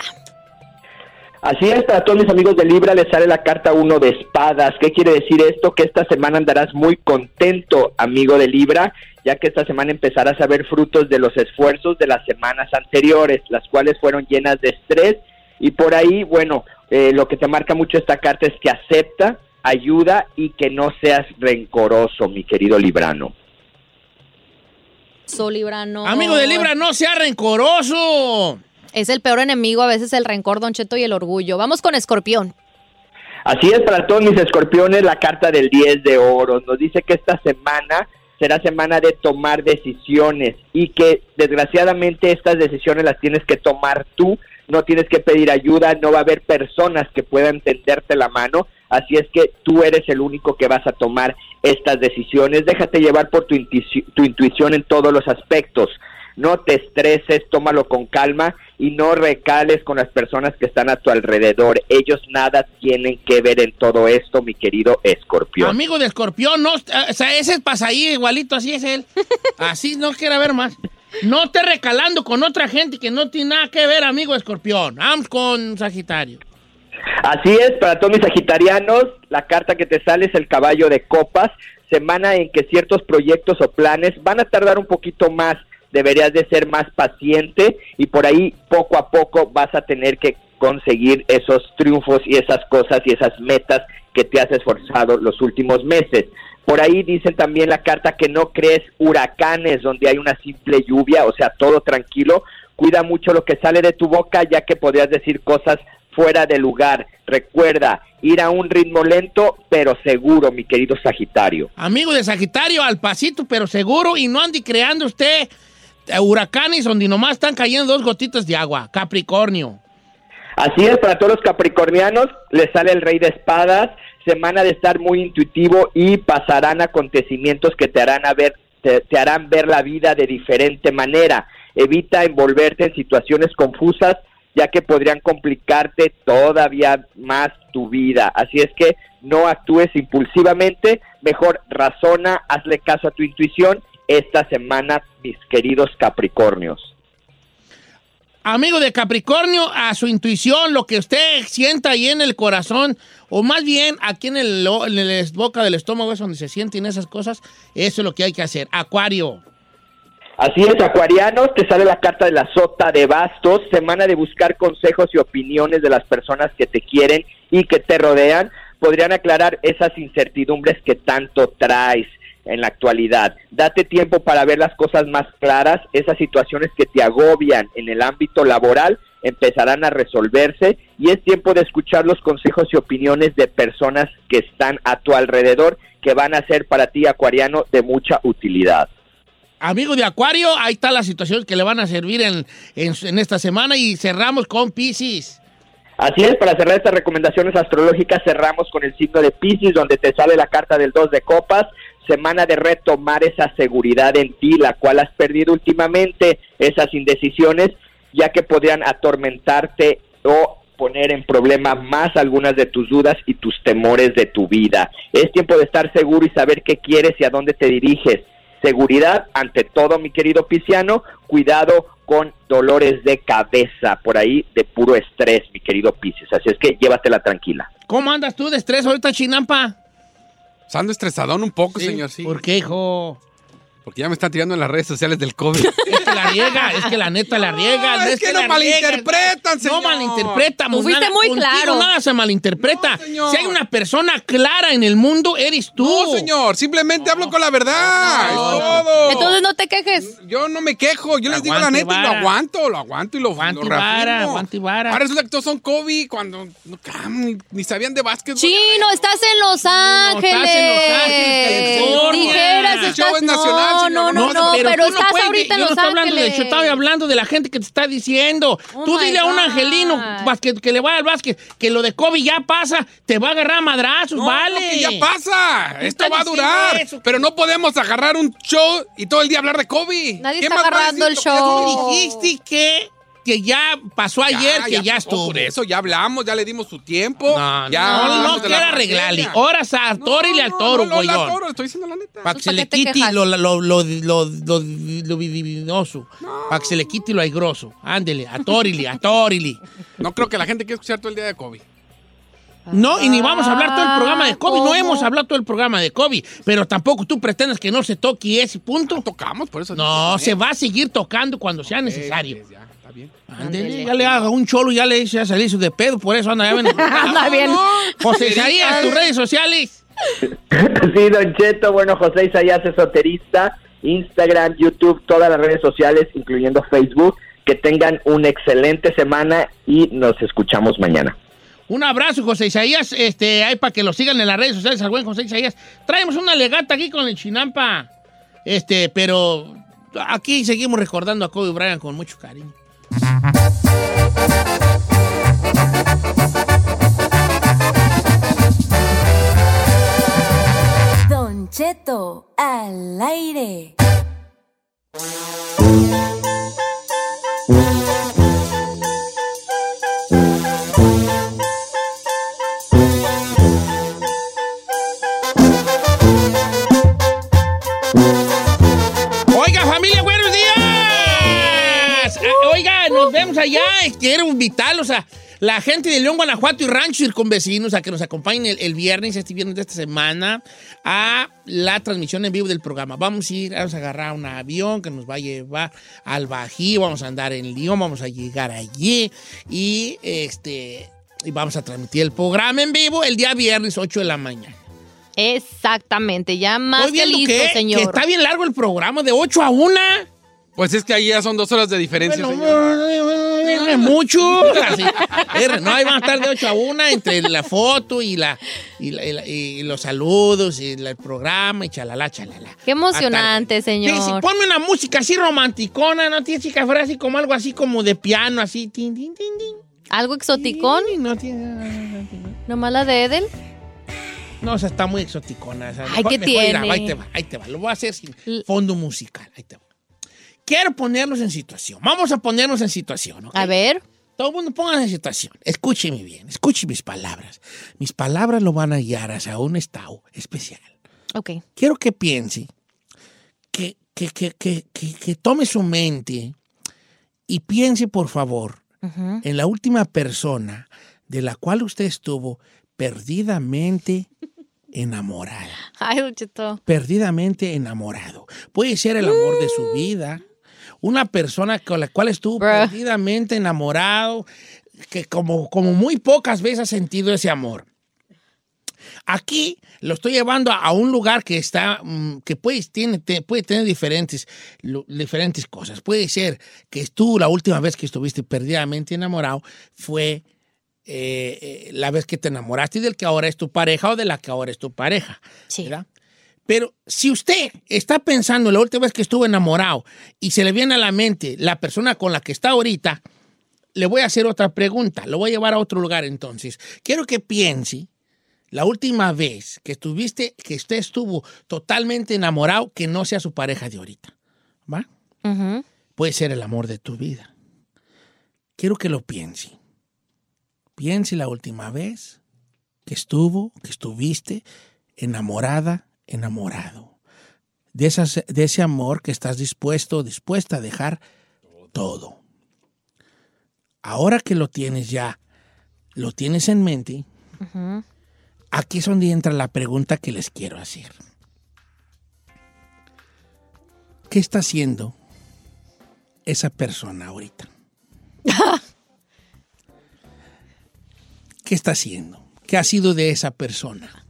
Así es, para todos mis amigos de Libra les sale la carta 1 de espadas. ¿Qué quiere decir esto? Que esta semana andarás muy contento, amigo de Libra, ya que esta semana empezarás a ver frutos de los esfuerzos de las semanas anteriores, las cuales fueron llenas de estrés y por ahí, bueno, eh, lo que te marca mucho esta carta es que acepta, ayuda y que no seas rencoroso, mi querido Librano. So, Libra, no. Amigo de Libra, no sea rencoroso. Es el peor enemigo, a veces el rencor, Don Cheto, y el orgullo. Vamos con Escorpión. Así es, para todos mis escorpiones, la carta del 10 de oro nos dice que esta semana será semana de tomar decisiones y que desgraciadamente estas decisiones las tienes que tomar tú, no tienes que pedir ayuda, no va a haber personas que puedan tenderte la mano, así es que tú eres el único que vas a tomar estas decisiones, déjate llevar por tu, intuici- tu intuición en todos los aspectos, no te estreses, tómalo con calma y no recales con las personas que están a tu alrededor, ellos nada tienen que ver en todo esto, mi querido escorpión. Amigo de escorpión, no, o sea, ese pasa ahí igualito, así es él. [laughs] Así no quiere ver más. No esté recalando con otra gente que no tiene nada que ver, amigo escorpión. Vamos con Sagitario. Así es, para todos mis sagitarianos, la carta que te sale es el caballo de copas, semana en que ciertos proyectos o planes van a tardar un poquito más, deberías de ser más paciente y por ahí poco a poco vas a tener que conseguir esos triunfos y esas cosas y esas metas que te has esforzado los últimos meses. Por ahí dicen también la carta que no crees huracanes donde hay una simple lluvia, o sea, todo tranquilo. Cuida mucho lo que sale de tu boca ya que podrías decir cosas fuera de lugar. Recuerda, ir a un ritmo lento pero seguro, mi querido Sagitario. Amigo de Sagitario, al pasito, pero seguro, y no ande creando usted huracanes donde nomás están cayendo dos gotitas de agua. Capricornio. Así es, para todos los capricornianos les sale el rey de espadas, semana de estar muy intuitivo y pasarán acontecimientos que te harán, a ver, te, te harán ver la vida de diferente manera. Evita envolverte en situaciones confusas ya que podrían complicarte todavía más tu vida. Así es que no actúes impulsivamente, mejor razona, hazle caso a tu intuición esta semana, mis queridos Capricornios. Amigo de Capricornio, a su intuición, lo que usted sienta ahí en el corazón, o más bien aquí en el, en el boca del estómago es donde se sienten esas cosas, eso es lo que hay que hacer. Acuario. Así es, acuarianos, te sale la carta de la sota de bastos, semana de buscar consejos y opiniones de las personas que te quieren y que te rodean, podrían aclarar esas incertidumbres que tanto traes en la actualidad. Date tiempo para ver las cosas más claras, esas situaciones que te agobian en el ámbito laboral empezarán a resolverse y es tiempo de escuchar los consejos y opiniones de personas que están a tu alrededor que van a ser para ti, acuariano, de mucha utilidad. Amigo de Acuario, ahí está la situación que le van a servir en, en, en esta semana y cerramos con Pisces. Así es, para cerrar estas recomendaciones astrológicas cerramos con el signo de Pisces, donde te sale la carta del 2 de copas, semana de retomar esa seguridad en ti, la cual has perdido últimamente, esas indecisiones, ya que podrían atormentarte o poner en problema más algunas de tus dudas y tus temores de tu vida. Es tiempo de estar seguro y saber qué quieres y a dónde te diriges. Seguridad ante todo, mi querido Pisciano. Cuidado con dolores de cabeza, por ahí de puro estrés, mi querido Pisces. Así es que llévatela tranquila. ¿Cómo andas tú de estrés ahorita, Chinampa? Ando estresadón un poco, Sí, señor, sí. ¿Por qué, hijo? Porque ya me están tirando en las redes sociales del COVID. [laughs] Es que la riega, es que la neta la riega. No, es que no la malinterpretan, No señor. malinterpretamos. Tú fuiste nada. muy claro. Nada se malinterpreta. señor. si hay una persona clara en el mundo, eres tú. No, señor, simplemente hablo con la verdad. es todo. Entonces no te quejes. Yo no me quejo, yo les digo la neta y lo aguanto, lo aguanto y lo, y vara, aguante y vara. Ahora resulta que todos son COVID cuando no, cam, ni, ni sabían de básquet. Chino, estás en Los estás en Ángeles. Los Ángeles. Dijeras, El estás... show es nacional, no, no, no, No, pero, tú no estás puedes- ahorita en yo Los no hablando de yo estoy hablando de la gente que te está diciendo. Oh Tú dile a un angelino que le vaya al básquet que lo de COVID ya pasa, te va a agarrar a madrazos, No, vale. que ya pasa. ¿Qué Esto va a durar. eso? Pero no podemos agarrar un show y todo el día hablar de COVID. Nadie ¿Qué está más agarrando el show. Dijiste que, que ya pasó ayer, que ya, pasó, estuvo. Por eso ya hablamos, ya le dimos su tiempo. No, ya no, no, quiera arreglarle. Ahora atórile al toro, no, no, toro, estoy diciendo la neta. Para que se ¿Para le quite lo, lo. Para que se le quite lo aigroso. Ándele, atórile, atórile. No creo que la gente quiera escuchar todo el día de COVID. No, y ni vamos a hablar todo el programa de COVID. No hemos hablado todo el programa de COVID. Pero tampoco tú pretendes que no se toque ese punto. Tocamos, por eso. No, se va a seguir tocando cuando sea necesario. pues, ya, está bien. Ándele, ya le haga un cholo, ya le hice a salir de pedo, por eso anda ya ven. [laughs] Anda bien. José Isaías, tus redes sociales. [laughs] Sí, Don Cheto, bueno, José Isaías esoterista, Instagram, YouTube, todas las redes sociales, incluyendo Facebook. Que tengan una excelente semana y nos escuchamos mañana. Un abrazo, José Isaías. Este, hay para que lo sigan en las redes sociales al buen José Isaías. Traemos una legata aquí con el Chinampa. Este, pero aquí seguimos recordando a Kobe Bryant con mucho cariño. Don Cheto al aire. Nos vemos allá. Quiero invitarlos a la gente de León, Guanajuato y Rancho Circunvecinos a que nos acompañen el, el viernes, este viernes de esta semana, a la transmisión en vivo del programa. Vamos a ir, vamos a agarrar un avión que nos va a llevar al Bajío, vamos a andar en León, vamos a llegar allí y este y vamos a transmitir el programa en vivo el día viernes 8 de la mañana. Exactamente, ya más que listo, que, señor. que está bien largo el programa, de 8 a 1. Pues es que ahí ya son dos horas de diferencia, Bueno, señor. Es [laughs] mucho. Así. No, ahí van a estar de 8 a 1 entre la foto y, la, y, la- y la- y los saludos y la- el programa y chalala, chalala. Qué emocionante, Hasta- Sí, sí, señor. ponme una música así romanticona, ¿no? Tiene chica fuera así como algo así como de piano, así. Tin, tin, tin, tin. ¿Algo exoticón? Sí, no tiene... ¿Nomás la de Edel? No, o sea, está muy exoticona. esa. Ay, ¿qué a- tiene? ahí te va, ahí te va. Lo voy a hacer sin fondo musical. Ahí te va. Quiero ponernos en situación. Vamos a ponernos en situación, ¿ok? A ver. Todo el mundo pónganse en situación. Escúcheme bien, escuche mis palabras. Mis palabras lo van a guiar hacia un estado especial. Ok. Quiero que piense, que, que, que, que, tome su mente y piense, por favor, en la última persona de la cual usted estuvo perdidamente enamorada. Ay, Don Cheto. Perdidamente enamorado. Puede ser el amor de su vida, una persona con la cual estuvo perdidamente enamorado, que como, como muy pocas veces ha sentido ese amor. Aquí lo estoy llevando a, a un lugar que está, mm, que puede, tiene, te- puede tener diferentes, lo- diferentes cosas. Puede ser que tú la última vez que estuviste perdidamente enamorado fue eh, eh, la vez que te enamoraste del que ahora es tu pareja o de la que ahora es tu pareja. ¿verdad? Pero si usted está pensando en la última vez que estuvo enamorado y se le viene a la mente la persona con la que está ahorita, le voy a hacer otra pregunta. Lo voy a llevar a otro lugar entonces. Quiero que piense la última vez que estuviste, que usted estuvo totalmente enamorado, que no sea su pareja de ahorita. ¿Va? Puede ser el amor de tu vida. Quiero que lo piense. Piense la última vez que estuvo, que estuviste enamorada, enamorado. De, esas, de ese amor que estás dispuesto, dispuesta a dejar todo. Ahora que lo tienes ya, lo tienes en mente, aquí es donde entra la pregunta que les quiero hacer. ¿Qué está haciendo esa persona ahorita? [laughs] ¿Qué está haciendo? ¿Qué ha sido de esa persona?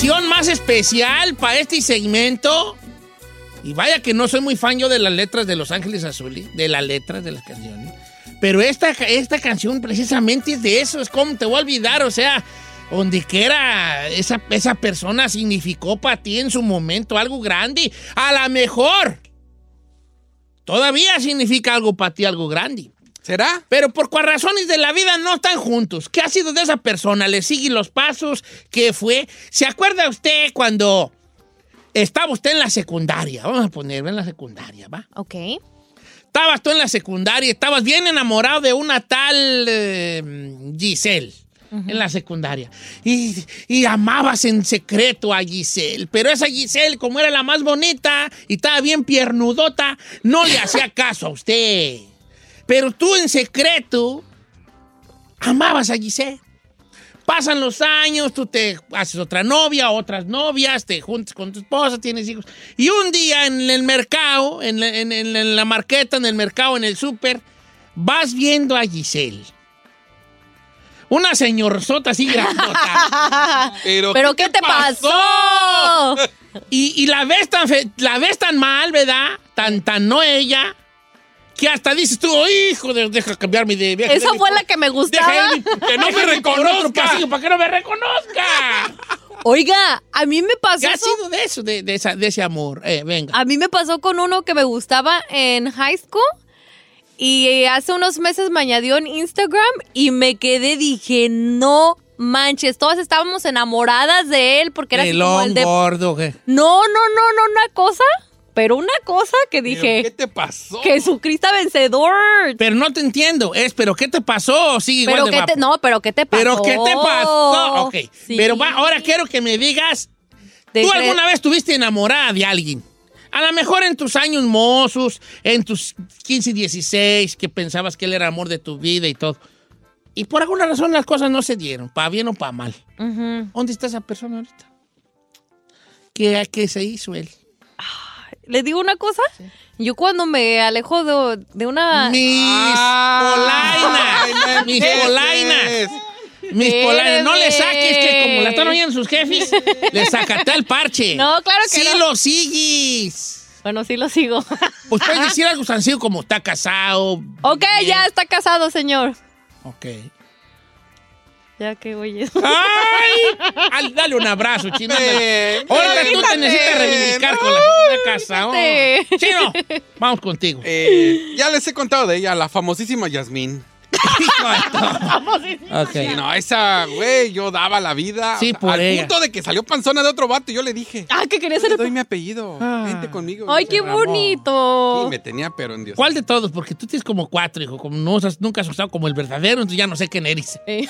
Canción más especial para este segmento. Y vaya que no soy muy fan de las letras de Los Ángeles Azules, de las letras de las canciones. Pero esta, esta canción precisamente es de eso, es como te voy a olvidar, o sea, donde quiera esa, esa persona significó para ti en su momento algo grande. A lo mejor todavía significa algo para ti, algo grande. ¿Será? Pero por cuál razones de la vida no están juntos. ¿Qué ha sido de esa persona? ¿Le siguen los pasos? ¿Qué fue? ¿Se acuerda usted cuando estaba usted en la secundaria? Vamos a ponerlo en la secundaria, ¿va? Ok. Estabas tú en la secundaria, estabas bien enamorado de una tal eh, Giselle. En la secundaria. Y, y amabas en secreto a Giselle. Pero esa Giselle, como era la más bonita y estaba bien piernudota, no le hacía caso a usted. Pero tú en secreto amabas a Giselle. Pasan los años, tú te haces otra novia, otras novias, te juntas con tu esposa, tienes hijos. Y un día en el mercado, en la, en- en- en la marqueta, en el mercado, en el súper, vas viendo a Giselle. Una señorzota así grandota. [laughs] Pero, ¿Pero qué te pasó? Y, y la, ves tan fe- la ves tan mal, ¿verdad? Tan, tan no ella, que hasta dices tú, "Oh, hijo, de, deja cambiarme de viaje. Esa fue la que me gustaba. que no me [laughs] reconozca. para que no me reconozca. Oiga, a mí me pasó ¿Qué ha sido de eso, de, de esa- de ese amor? Eh, venga. A mí me pasó con uno que me gustaba en high school y hace unos meses me añadió en Instagram y me quedé, dije, no manches, todas estábamos enamoradas de él porque era así como el de... gordo, ¿qué? No, no, no, no, una cosa, pero una cosa que dije, ¿Qué te pasó? Jesucristo vencedor. Pero no te entiendo. Es, ¿pero qué te pasó? Sí, igual Pero de qué guapo. te, no, pero qué te pasó. ¿Pero qué te pasó? Ok. Sí. Pero va, ahora quiero que me digas, De ¿tú alguna vez estuviste enamorada de alguien? A lo mejor en tus años mozos, en tus 15, 16, que pensabas que él era amor de tu vida y todo. Y por alguna razón las cosas no se dieron, para bien o para mal. ¿Dónde está esa persona ahorita? ¿Qué, qué se hizo él? ¿Le digo una cosa? Yo cuando me alejo de, de una... Mis polainas. Mis polainas. Mis polainas. No le saques que como la están oyendo sus jefes, le sacate el parche. No, claro que sí no. lo sigues. Bueno, sí lo sigo. Pues puedes [laughs] decir algo sencillo como está casado. ok, ya está casado, señor. Ok. Ya que oye. ¡Ay! Al- dale un abrazo, chino. Ven, tú te necesitas reivindicar con la casado. quítate. Chino, vamos contigo. Eh, ya les he contado de ella, la famosísima Yasmín. Ok. Sí, no, esa, güey, yo daba la vida. Sí, por Al ella. punto de que salió panzona de otro vato y yo le dije, Ah, que quería ser... te doy mi apellido, vente conmigo. Ay, qué bonito. Sí, me tenía, pero en Dios. ¿Cuál de todos? Porque tú tienes como cuatro, hijo. Como no, has- nunca has usado como el verdadero, entonces ya no sé quién eres. Eh.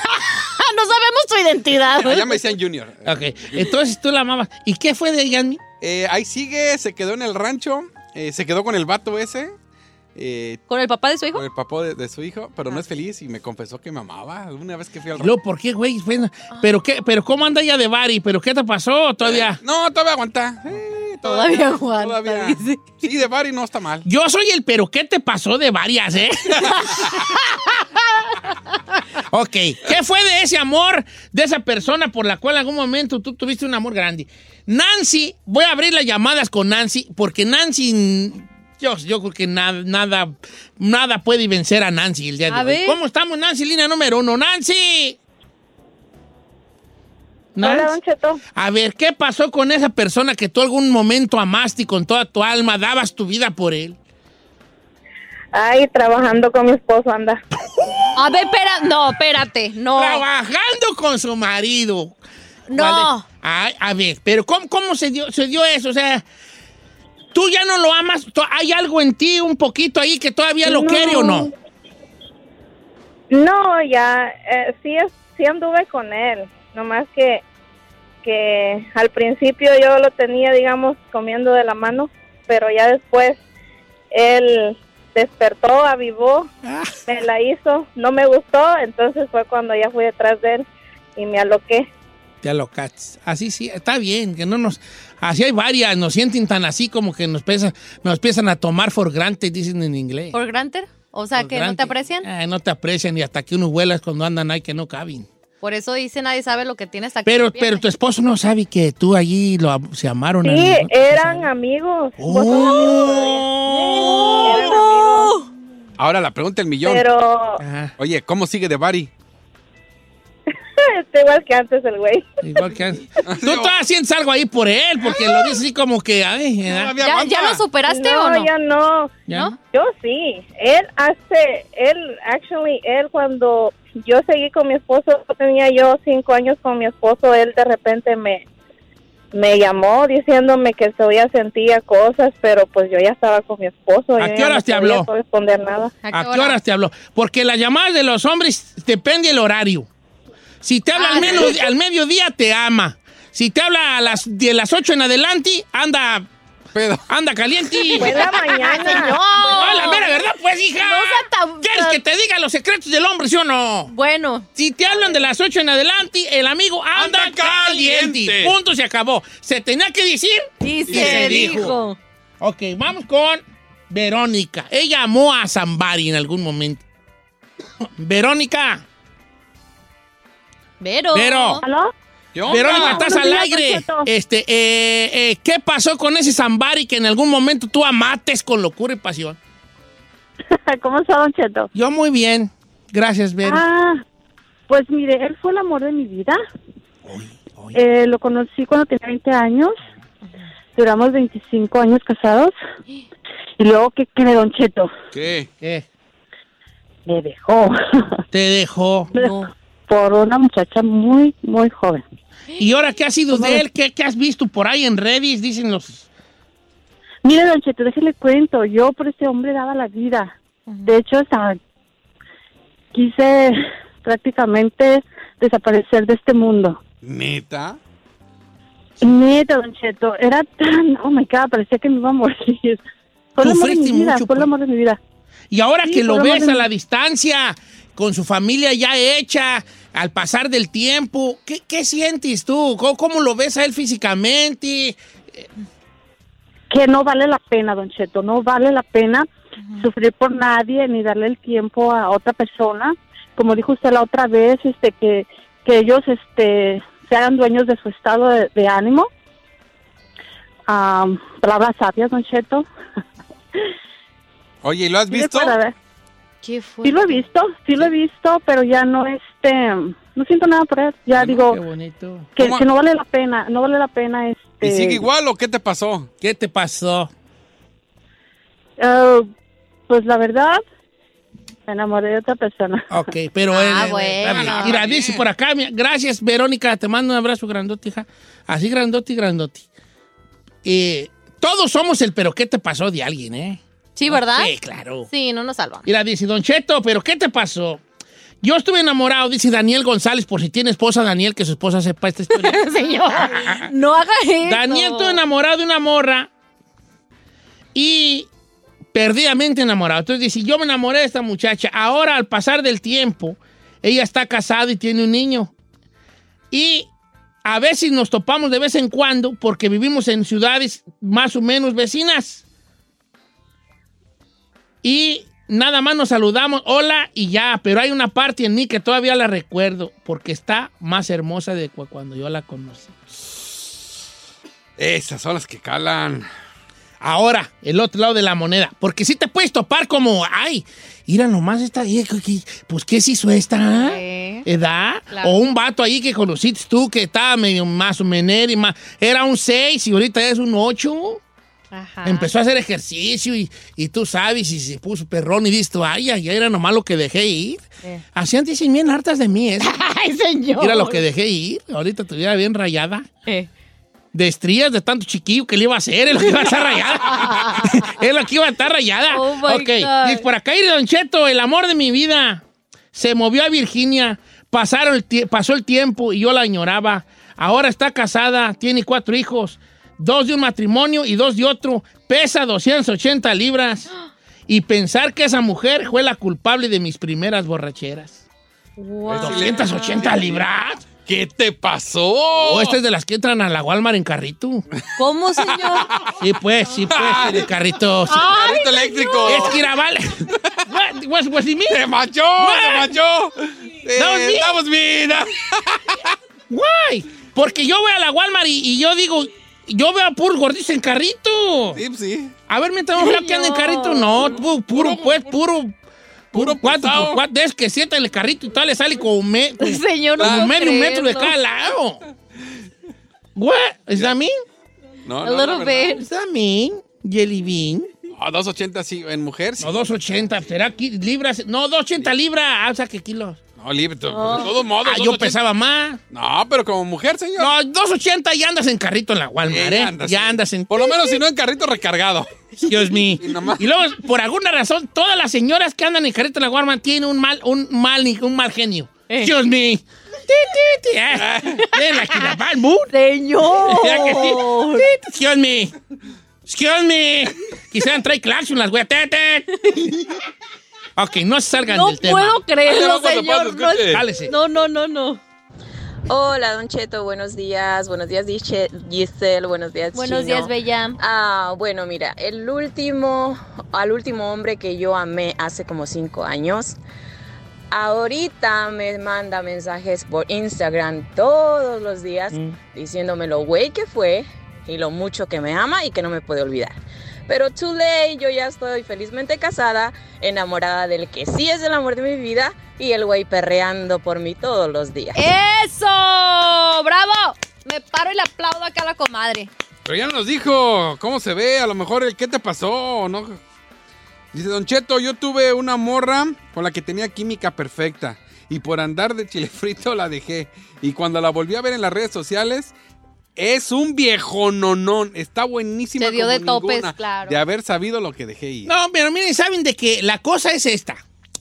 [laughs] no sabemos tu identidad. Ya, ya me decían Junior. Ok. Entonces tú la amabas. ¿Y qué fue de ella? Eh, ahí sigue, se quedó en el rancho, eh, se quedó con el vato ese, eh, ¿Con el papá de su hijo? con el papá de, de su hijo, pero no es feliz y me confesó que me amaba una vez que fui al luego, ¿por qué, güey? Bueno, ¿Pero qué? ¿Pero cómo anda ella de Bari? ¿Pero qué te pasó todavía? No, todavía aguanta. Eh, Todavía aguanta, todavía. dice. Sí, de Bari no está mal. Yo soy el pero ¿qué te pasó de varias, eh? [laughs] ok, ¿qué fue de ese amor, de esa persona por la cual en algún momento tú tuviste un amor grande? Nancy, voy a abrir las llamadas con Nancy, porque Nancy, yo, yo creo que nada, nada, nada puede vencer a Nancy el día de A hoy. ver. ¿Cómo estamos, Nancy? Línea número uno, Nancy. Hola, Nancy. Don Cheto. A ver, ¿qué pasó con esa persona que tú algún momento amaste y con toda tu alma dabas tu vida por él? Ay, trabajando con mi esposo, anda. A ver, espera, no, espérate, no. Trabajando con su marido. No. Ay, a ver, pero ¿cómo, cómo se, dio, se dio eso? O sea, tú ya no lo amas. ¿Tú- ¿Hay algo en ti un poquito ahí que todavía lo No. quiere o no? No, ya, eh, sí, sí anduve con él. Nomás que, que al principio yo lo tenía, digamos, comiendo de la mano, pero ya después él despertó, avivó, Ah. me la hizo, no me gustó, entonces fue cuando ya fui detrás de él y me aloqué. Ya lo cachas. Así sí, está bien, que no nos... Así hay varias, nos sienten tan así como que nos, pesa, nos empiezan a tomar for granted, dicen en inglés. ¿Por granted? O sea, For que no te aprecian. Ah, no te aprecian y hasta que uno vuelas cuando andan ahí que no caben. Por eso dice nadie sabe lo que tiene hasta Pero, pero tu esposo no sabe que tú allí lo, se amaron. Sí, al- eran amigos. Oh. Vos. Eran amigos. Ahora la pregunta del millón. Pero Ajá, Oye, ¿cómo sigue de Bari? [laughs] está igual que antes el güey. igual que antes. [laughs] Tú todavía sientes algo ahí por él, porque lo dices así como que, ay, ¿eh? ¿Ya. ¿Ya lo superaste no, o no? ya no. ¿Ya? Yo sí. Él hace, él, actually, él cuando yo seguí con mi esposo, tenía yo cinco años con mi esposo, él de repente me, me llamó diciéndome que todavía sentía cosas, pero pues yo ya estaba con mi esposo. ¿A yo qué horas no te habló? corresponder nada. ¿A qué horas te habló? Porque las llamadas de los hombres depende del horario. Si te habla Ah, al, menos- al mediodía, te ama. Si te habla a las, de las 8 en adelante, anda... Anda caliente. [laughs] En la mañana. Señor. Ah, la mera verdad, pues, hija. No sea tan- ¿Quieres que te diga los secretos del hombre, sí o no? Bueno. Si te hablan de las 8 en adelante, el amigo anda, Anda caliente. caliente. Punto, se acabó. ¿Se tenía que decir? Y se dijo. Ok, vamos con Verónica. Ella amó a Zambari en algún momento. [coughs] Verónica. Vero. Vero. ¿Aló? Verónica, estás al aire. Este, eh, eh, ¿qué pasó con ese Zambari que en algún momento tú amates con locura y pasión? [laughs] ¿Cómo está, Don Cheto? Yo muy bien. Gracias, Vero. Ah, pues mire, él fue el amor de mi vida. Eh, lo conocí cuando tenía 20 años. Duramos 25 años casados. Y luego, ¿qué cree, Don Cheto? ¿Qué? ¿Qué? Me dejó. Te dejó. Me dejó Por una muchacha muy, muy joven. ¿Y ahora qué ha sido de él? ¿Qué, qué has visto por ahí en Redis? Dicen los... Mire, Don Cheto, déjele cuento. Yo por este hombre daba la vida. De hecho, hasta quise prácticamente desaparecer de este mundo. ¿Neta? Neta, Don Cheto, era tan... Oh, my God, parecía que me iba a morir. Fue el amor de mi vida, fue el amor de mi vida. Y ahora Sí, que lo ves a mi- la distancia, con su familia ya hecha, al pasar del tiempo, ¿qué, qué sientes tú? ¿Cómo, cómo lo ves a él físicamente? Que no vale la pena, Don Cheto, no vale la pena sufrir por nadie ni darle el tiempo a otra persona. Como dijo usted la otra vez, este que, que ellos este se hagan dueños de su estado de, de ánimo. Ah, palabras sabias, Don Cheto. Oye, ¿y lo has Sí, visto? ver. Sí lo he visto, sí lo he visto, pero ya no este, no siento nada por él. Ya digo Qué bonito. que, no vale la pena, no vale la pena este. ¿Y sigue igual o qué te pasó? ¿Qué te pasó? eh, pues la verdad, me enamoré de otra persona. Ok, pero Ah, él, él, bueno. Mira, dice por acá, mira, gracias Verónica, te mando un abrazo grandote, hija. Así grandote y grandote. Eh, todos somos el pero ¿qué te pasó de alguien, eh? Sí, ¿verdad? Sí, claro. Sí, no nos salvan. Mira, dice Don Cheto, pero ¿qué te pasó? Yo estuve enamorado, dice Daniel González, por si tiene esposa, Daniel, que su esposa sepa esta historia. [laughs] Señor, no haga eso. Daniel estuvo enamorado de una morra y perdidamente enamorado. Entonces dice, yo me enamoré de esta muchacha. Ahora, al pasar del tiempo, ella está casada y tiene un niño. Y a veces nos topamos de vez en cuando porque vivimos en ciudades más o menos vecinas. Y nada más nos saludamos, hola y ya, pero hay una parte en mí que todavía la recuerdo porque está más hermosa de cu- cuando yo la conocí. Esas son las que calan. Ahora, el otro lado de la moneda. Porque si te puedes topar como, ay, mira nomás esta, eh, ¿qué- qué- pues ¿qué se hizo esta? Sí. ¿Edad? Claro. O un vato ahí que conociste tú que estaba medio más o menos, y más, era un 6 y ahorita es un 8. Ajá. Empezó a hacer ejercicio y, y tú sabes, y se puso perrón y dices ay, ay, era nomás lo que dejé ir. Eh. Hacían dicen bien hartas de mí, ¿eh? [laughs] Ay, señor. Era lo que dejé ir. Ahorita estuviera bien rayada. Eh. De estrías de tanto chiquillo que le iba a hacer, es lo que iba a estar rayada. [laughs] es lo que iba a estar rayada. Oh, ok, God. dice por acá, Don Cheto, el amor de mi vida. Se movió a Virginia, pasaron el pasó el tiempo y yo la añoraba. Ahora está casada, tiene cuatro hijos, dos de un matrimonio y dos de otro. Pesa 280 libras. Y pensar que esa mujer fue la culpable de mis primeras borracheras. Wow. 280 libras. ¿Qué te pasó? O esta es de las que entran a la Walmart en carrito. ¿Cómo, señor? Sí, pues, sí, pues, de carrito. sí. Ay, Carrito eléctrico. Es que era vale. What? ¡Se manchó! ¡Se me. ¡Estamos bien! Why? Porque yo voy a la Walmart y, y yo digo, yo veo a puros gorditos en carrito. Sí, sí. A ver, mientras no que anda en carrito, no, pu- puro, pues, puro. Puro cuatro por cuatro, de esos que sienta en el carrito y tal, le sale como, me, como, [laughs] Señor, no como puedo medio metro de cada lado. What? Is that mean? No, A no, little la verdad. bit. Is that mean? Jelly bean. Ah, 280 sí, en mujer sí. No, 280, será libras. No, 280 libras. Ah, o sea, que kilos. No, libre, de todos modos. Ah, yo 2.80. pesaba más. No, pero como mujer, señor. No, 280 y andas en carrito en la Walmart, ¿eh? andas, ya sí. andas en... Por lo menos si no en carrito recargado. Dios mío. [laughs] Y luego, por alguna razón, todas las señoras que andan en carrito en la Walmart tienen un mal, un mal, un mal genio. Dios mío. Ti, ti, ti, eh. [laughs] La. Señor. Excuse me. Excuse me. Quisieran traer claxon las güeyes. Ok, no salgan No del tema. puedo creerlo, señor. No, no, no, no, no. Hola, Don Cheto, buenos días. Buenos días, Giselle. Giselle, buenos días, Buenos Chino. días, Bella. Ah, bueno, mira, el último, al último hombre que yo amé hace como cinco años, ahorita me manda mensajes por Instagram todos los días Mm. diciéndome lo güey que fue y lo mucho que me ama y que no me puede olvidar. Pero too late, yo ya estoy felizmente casada, enamorada del que sí es el amor de mi vida y el güey perreando por mí todos los días. ¡Eso! ¡Bravo! Me paro y le aplaudo acá a la comadre. Pero ya nos dijo cómo se ve, a lo mejor el qué te pasó, ¿no? Dice Don Cheto, yo tuve una morra con la que tenía química perfecta y por andar de chile frito la dejé. Y cuando la volví a ver en las redes sociales, es un viejo nonón. Está buenísima. Se dio como de topes, claro. De haber sabido lo que dejé ir. No, pero miren, saben de que la cosa es esta.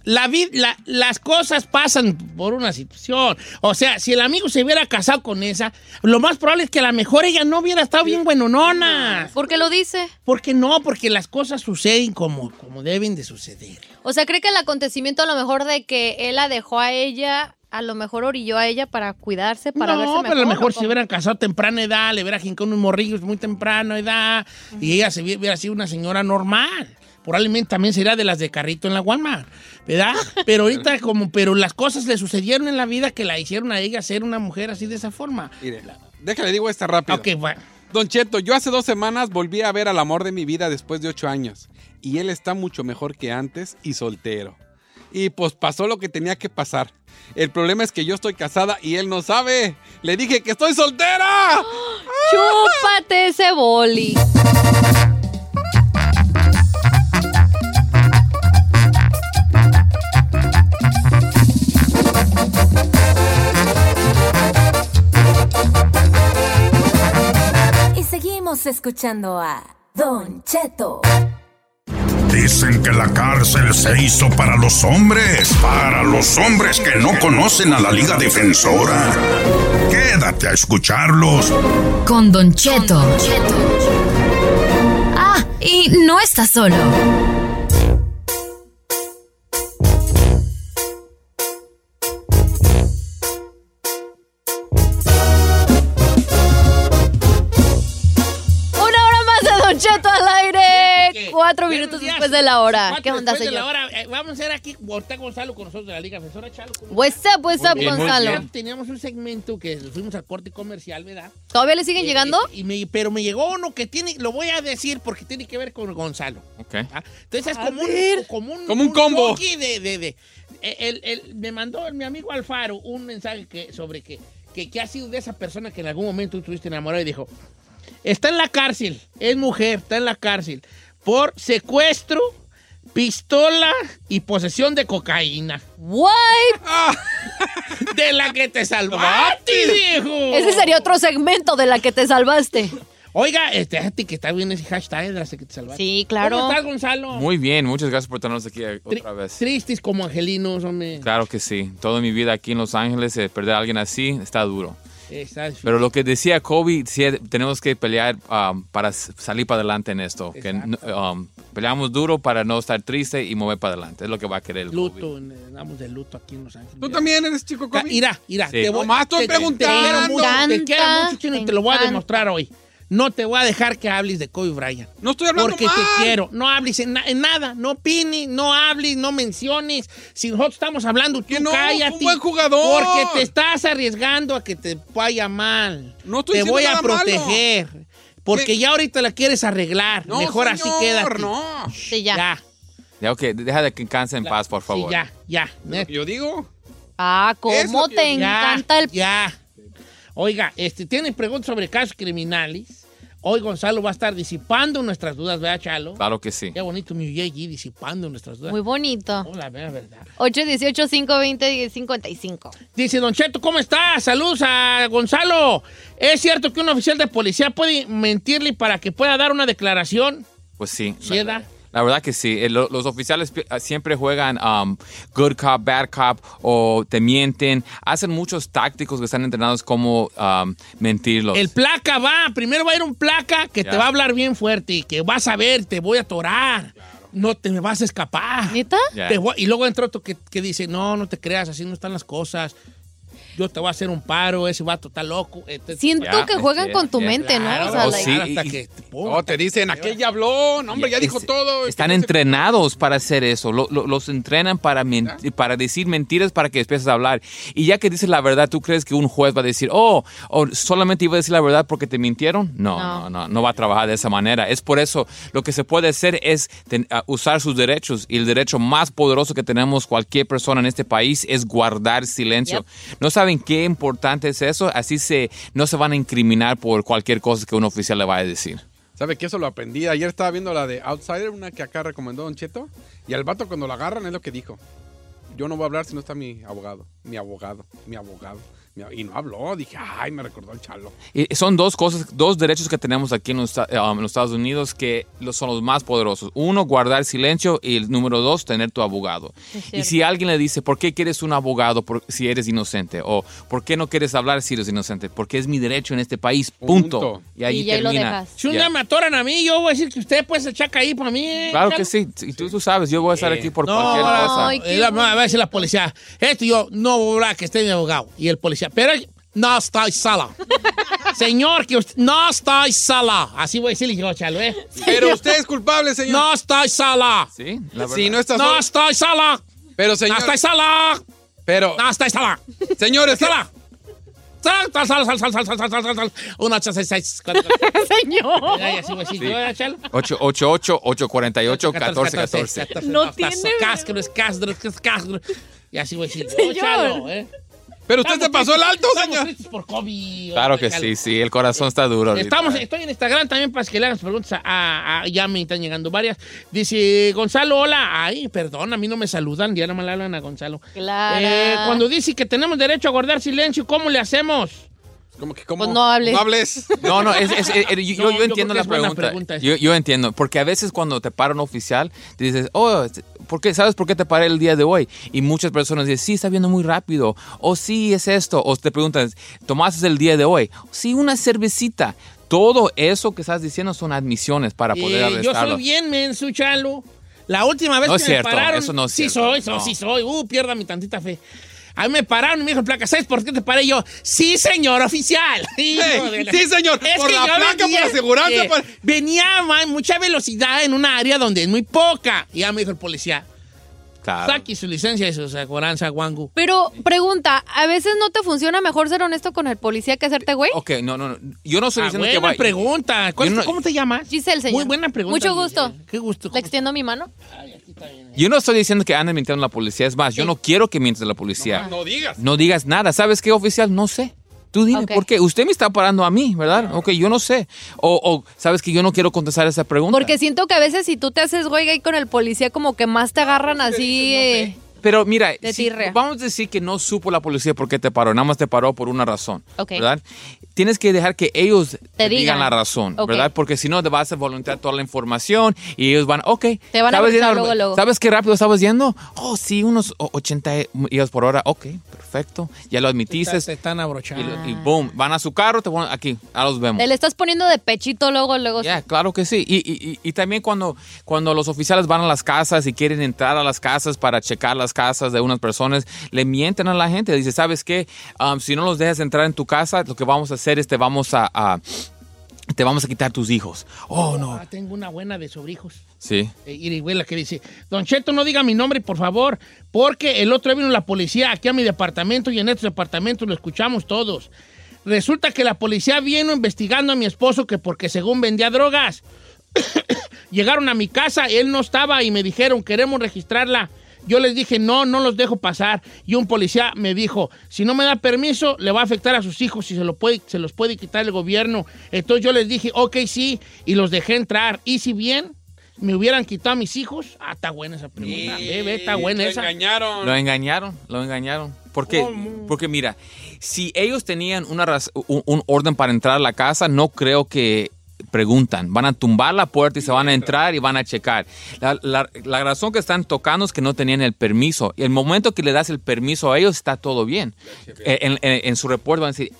La vid- la- las cosas pasan por una situación. O sea, si el amigo se hubiera casado con esa, lo más probable es que a lo mejor ella no hubiera estado bien buenonona. ¿Por qué lo dice? Porque no, porque las cosas suceden como, como deben de suceder. O sea, ¿cree que el acontecimiento a lo mejor de que él la dejó a ella, a lo mejor orilló a ella para cuidarse, para verse no, mejor? pero a lo mejor ¿o si cómo? hubieran casado a temprana edad, le hubiera jincado unos morrillos muy temprana edad y ella se hubiera sido una señora normal. Probablemente también sería de las de carrito en la Walmart, ¿verdad? [laughs] Pero ahorita como, pero las cosas le sucedieron en la vida que la hicieron a ella ser una mujer así de esa forma. Mire, déjale digo esta rápido. Ok, bueno. Don Cheto, yo hace dos semanas volví a ver al amor de mi vida después de ocho años. Y él está mucho mejor que antes y soltero. Y pues pasó lo que tenía que pasar. El problema es que yo estoy casada y él no sabe. Le dije que estoy soltera. [gasps] ¡Chúpate ese boli! Y seguimos escuchando a Don Cheto. Dicen que la cárcel se hizo para los hombres, para los hombres que no conocen a la Liga Defensora. Quédate a escucharlos. Con Don Cheto. Ah, y no está solo. Cuatro minutos días. después de la hora. ¿Qué onda, después de señor? la hora. Eh, vamos a hacer aquí, está Gonzalo con nosotros de la Liga Defensora Chalo. ¿cómo What's up, what's up, Gonzalo? bien. Teníamos un segmento que fuimos al corte comercial, ¿verdad? ¿Todavía le siguen llegando? Y me- pero me llegó uno que tiene, lo voy a decir porque tiene que ver con Gonzalo. ¿ah? Entonces es como un, como un, Como un combo. junkie De, de, de- eh, el- el- me mandó mi amigo Alfaro un mensaje que, sobre que, que, que ha sido de esa persona que en algún momento tú estuviste enamorado y dijo, está en la cárcel, es mujer, está en la cárcel por secuestro, pistola y posesión de cocaína. ¿What? [laughs] De la que te salvaste, viejo. Ese sería otro segmento de la que te salvaste. Oiga, este, que está bien ese hashtag de la que te salvaste. Sí, claro. ¿Cómo estás, Gonzalo? Muy bien, muchas gracias por tenernos aquí eh, otra vez. Tristes como angelinos, hombre. Claro que sí. Toda mi vida aquí en Los Ángeles, eh, perder a alguien así está duro. Difícil. Pero lo que decía Kobe, sí, tenemos que pelear um, para salir para adelante en esto. Que, um, peleamos duro para no estar triste y mover para adelante. Es lo que va a querer el luto, andamos de luto aquí en Los Ángeles. Tú también eres chico Kobe. Irá, irá. Sí. Te voy, Nomás estoy te- te- Te preguntando. mucho, te quiero encanta, mucho, Chino, y me te lo voy a demostrar hoy. No te voy a dejar que hables de Kobe Bryant. No estoy hablando Porque mal. te quiero. No hables en, na- en nada. No opines, no hables, no menciones. Si nosotros estamos hablando, tú no, cállate. un buen jugador. Porque te estás arriesgando a que te vaya mal. No estoy te voy a nada malo. proteger. Porque ¿Qué? ya ahorita la quieres arreglar. No, Mejor así señor, quédate. no. Sí, ya. Ya, Ya, ok, deja de que canse en paz, por sí, favor. ya, ya. Yo digo. Ah, cómo te Ya, encanta el... Ya. Oiga, este, ¿tienen preguntas sobre casos criminales? Hoy Gonzalo va a estar disipando nuestras dudas, ¿verdad, Chalo? Claro que sí. Qué bonito mi allí disipando nuestras dudas. Muy bonito. Oh, la mera verdad. 818-520-1055. Dice Don Cheto, ¿cómo está? Saludos a Gonzalo. ¿Es cierto que un oficial de policía puede mentirle para que pueda dar una declaración? Pues sí. ¿Sí, edad? La verdad que sí. Eh, lo- Los oficiales ah, siempre juegan um, good cop, bad cop o te mienten. Hacen muchos tácticos que están entrenados como um, mentirlos. El placa va, primero va a ir un placa que te va a hablar bien fuerte y que vas a ver, te voy a atorar. No te me vas a escapar. ¿Neta? Ya. Te voy- y luego entra otro que, que dice, no, no te creas, así no están las cosas. Yo te voy a hacer un paro, ese vato está loco. Este- Siento Ya, que juegan que- con tu ya. mente, ¿no? Claro, O sea, Oh, like- sí. hasta y- que te ponga. No, te dicen, aquella habló, no, hombre, ya dijo Es- todo. Están este, no entrenados para hacer eso. Lo- lo- los entrenan para, para decir mentiras para que empieces a hablar. Y ya que dices la verdad, ¿tú crees que un juez va a decir, oh, oh, solamente iba a decir la verdad porque te mintieron? No, No. no, no, no, va a trabajar de esa manera. Es por eso lo que se puede hacer es ten- a- usar sus derechos. Y el derecho más poderoso que tenemos cualquier persona en este país es guardar silencio. ¿No saben qué importante es eso? Así se, no se van a incriminar por cualquier cosa que un oficial le vaya a decir. ¿Sabe que eso lo aprendí? Ayer estaba viendo la de Outsider, una que acá recomendó Don Cheto. Y al vato cuando lo agarran es lo que dijo. Yo no voy a hablar si no está mi abogado. Mi abogado. Mi abogado. Y no habló. Dije, ay, me recordó el chalo. Y son dos cosas, dos derechos que tenemos aquí en los, um, en los Estados Unidos que los- son los más poderosos. Uno, guardar silencio y el número dos, tener tu abogado. Y si alguien le dice, ¿por qué quieres un abogado por- si eres inocente? O ¿por qué no quieres hablar si eres inocente? Porque es mi derecho en este país, punto. Punto. Y ahí Y ya ahí lo termina. dejas. Si un día me atoran a mí, yo voy a decir que usted puede echar ahí para mí. ¿eh, Claro Chalo? que sí, y tú, tú sabes, yo voy a estar aquí por No, cualquier no, cosa. Ay, la- va a decir la policía, esto yo no voy a hablar que esté mi abogado. Y el policía, pero no estoy sola. Señor, que usted no estoy sola. Así voy a decirle yo, chalo, ¿eh? Pero usted es culpable, señor. No estoy sola. Sí, la verdad. Si no está No estoy sola. Pero, No señor. estoy sola. Pero, No estoy sola. señor, es que- Sola. Sal, sal, sal, sal, sal, sal, sal, sal, sal, sal, sal. Uno, ocho, seis, seis, cuatro, cuatro. Señor. Ay, así voy a decir yo, ¿eh, chalo? 888-848-1414. No tiene- Castro, es Castro, es Castro. Y así voy a decir, yo, chalo, ¿eh? Pero usted se pasó el alto, señor. Por COVID. Claro que sí, sí, el corazón está duro. ahorita. Estamos, estoy en Instagram también para que le hagas preguntas a, a- a- ya me están llegando varias. Dice Gonzalo, hola. Ay, perdón, a mí no me saludan, ya no me hablan a Gonzalo. Claro. Eh, cuando dice que tenemos derecho a guardar silencio, ¿cómo le hacemos? Como que, ¿cómo? Pues no hables. No hables. No, no, es, es- es- yo, No, yo yo entiendo la pregunta. pregunta yo, yo entiendo, porque a veces cuando te para un oficial, te dices, oh, ¿por qué, ¿sabes por qué te paré el día de hoy? Y muchas personas dicen, sí, está viendo muy rápido, o sí, es esto, o te preguntan, ¿tomaste el día de hoy? Sí, una cervecita. Todo eso que estás diciendo son admisiones para poder Eh, yo arrestarlo. soy bien menso, Chalo. La última vez No que es me cierto, pararon. eso no es sí cierto, soy, so- no. sí soy. Uh, pierda mi tantita fe. A mí me pararon y me dijo el placa, ¿sabes por qué te paré yo? Sí, señor oficial. [laughs] Hey, la- sí, señor, Es por que la yo placa, venía- por aseguranza, eh, por- Venía a mucha velocidad en una área donde es muy poca. Y ya me dijo el policía, Claro. saque su licencia y su aseguranza, Wangu. Pero, pregunta, ¿a veces no te funciona mejor ser honesto con el policía que hacerte güey? Ok, no, no, no. Yo no estoy Ah, diciendo buena que vaya. pregunta. ¿Cuál- Yo no- ¿Cómo te llamas? Giselle, señor. Muy buena pregunta. Mucho gusto. Giselle. Qué gusto. ¿Le extiendo mi mano? Yo no estoy diciendo que anden mintiendo a la policía. Es más, yo no quiero que mientas a la policía. No digas. No digas nada. ¿Sabes qué, oficial? No sé. Tú dime. ¿por qué? Usted me está parando a mí, ¿verdad? Ok, yo no sé. O, o, ¿sabes que yo no quiero contestar esa pregunta? Porque siento que a veces si tú te haces güey ahí con el policía, como que más te agarran así. eh, Pero mira, si- vamos a decir que no supo la policía por qué te paró, nada más te paró por una razón, Ok. ¿verdad? Tienes que dejar que ellos te, digan. digan. la razón, Ok. ¿verdad? Porque si no te vas a voluntar toda la información y ellos van, ok. Te van a ¿sabes, abrazar yendo- luego, luego. ¿Sabes qué rápido estabas yendo? Oh, sí, unos o- 80 millas por hora, ok, perfecto. Ya lo admitiste. Te están abrochando. Y, y boom, van a su carro, te ponen aquí, a los vemos. Te le estás poniendo de pechito luego, luego. Ya, claro que sí. Y, y- y- y también cuando, cuando los oficiales van a las casas y quieren entrar a las casas para checar las casas de unas personas, le mienten a la gente. Dice, ¿sabes qué? Um, si no los dejas entrar en tu casa, lo que vamos a hacer es te vamos a, a- te vamos a quitar tus hijos. Oh, no. Ah, tengo una buena de sobrehijos. Sí. Eh, Irihuela que dice, Don Cheto, no diga mi nombre, por favor, porque el otro día vino la policía aquí a mi departamento y en estos departamentos lo escuchamos todos. Resulta que la policía vino investigando a mi esposo que porque según vendía drogas. [coughs] Llegaron a mi casa, él no estaba y me dijeron, queremos registrarla, Yo les dije, no, no los dejo pasar. Y un policía me dijo, si no me da permiso, le va a afectar a sus hijos y se, lo puede, se los puede quitar el gobierno. Entonces yo les dije, ok, sí, y los dejé entrar. Y si bien me hubieran quitado a mis hijos, ah, está buena esa pregunta. Ve, está buena Lo esa. engañaron. Lo engañaron, lo engañaron. ¿Por qué? Porque mira, si ellos tenían una raz- un, un orden para entrar a la casa, no creo que preguntan. Van a tumbar la puerta y se van a entrar y van a checar. La, la- la razón que están tocando es que no tenían el permiso. Y el momento que le das el permiso a ellos, está todo bien. En, en- en su reporte van a decir,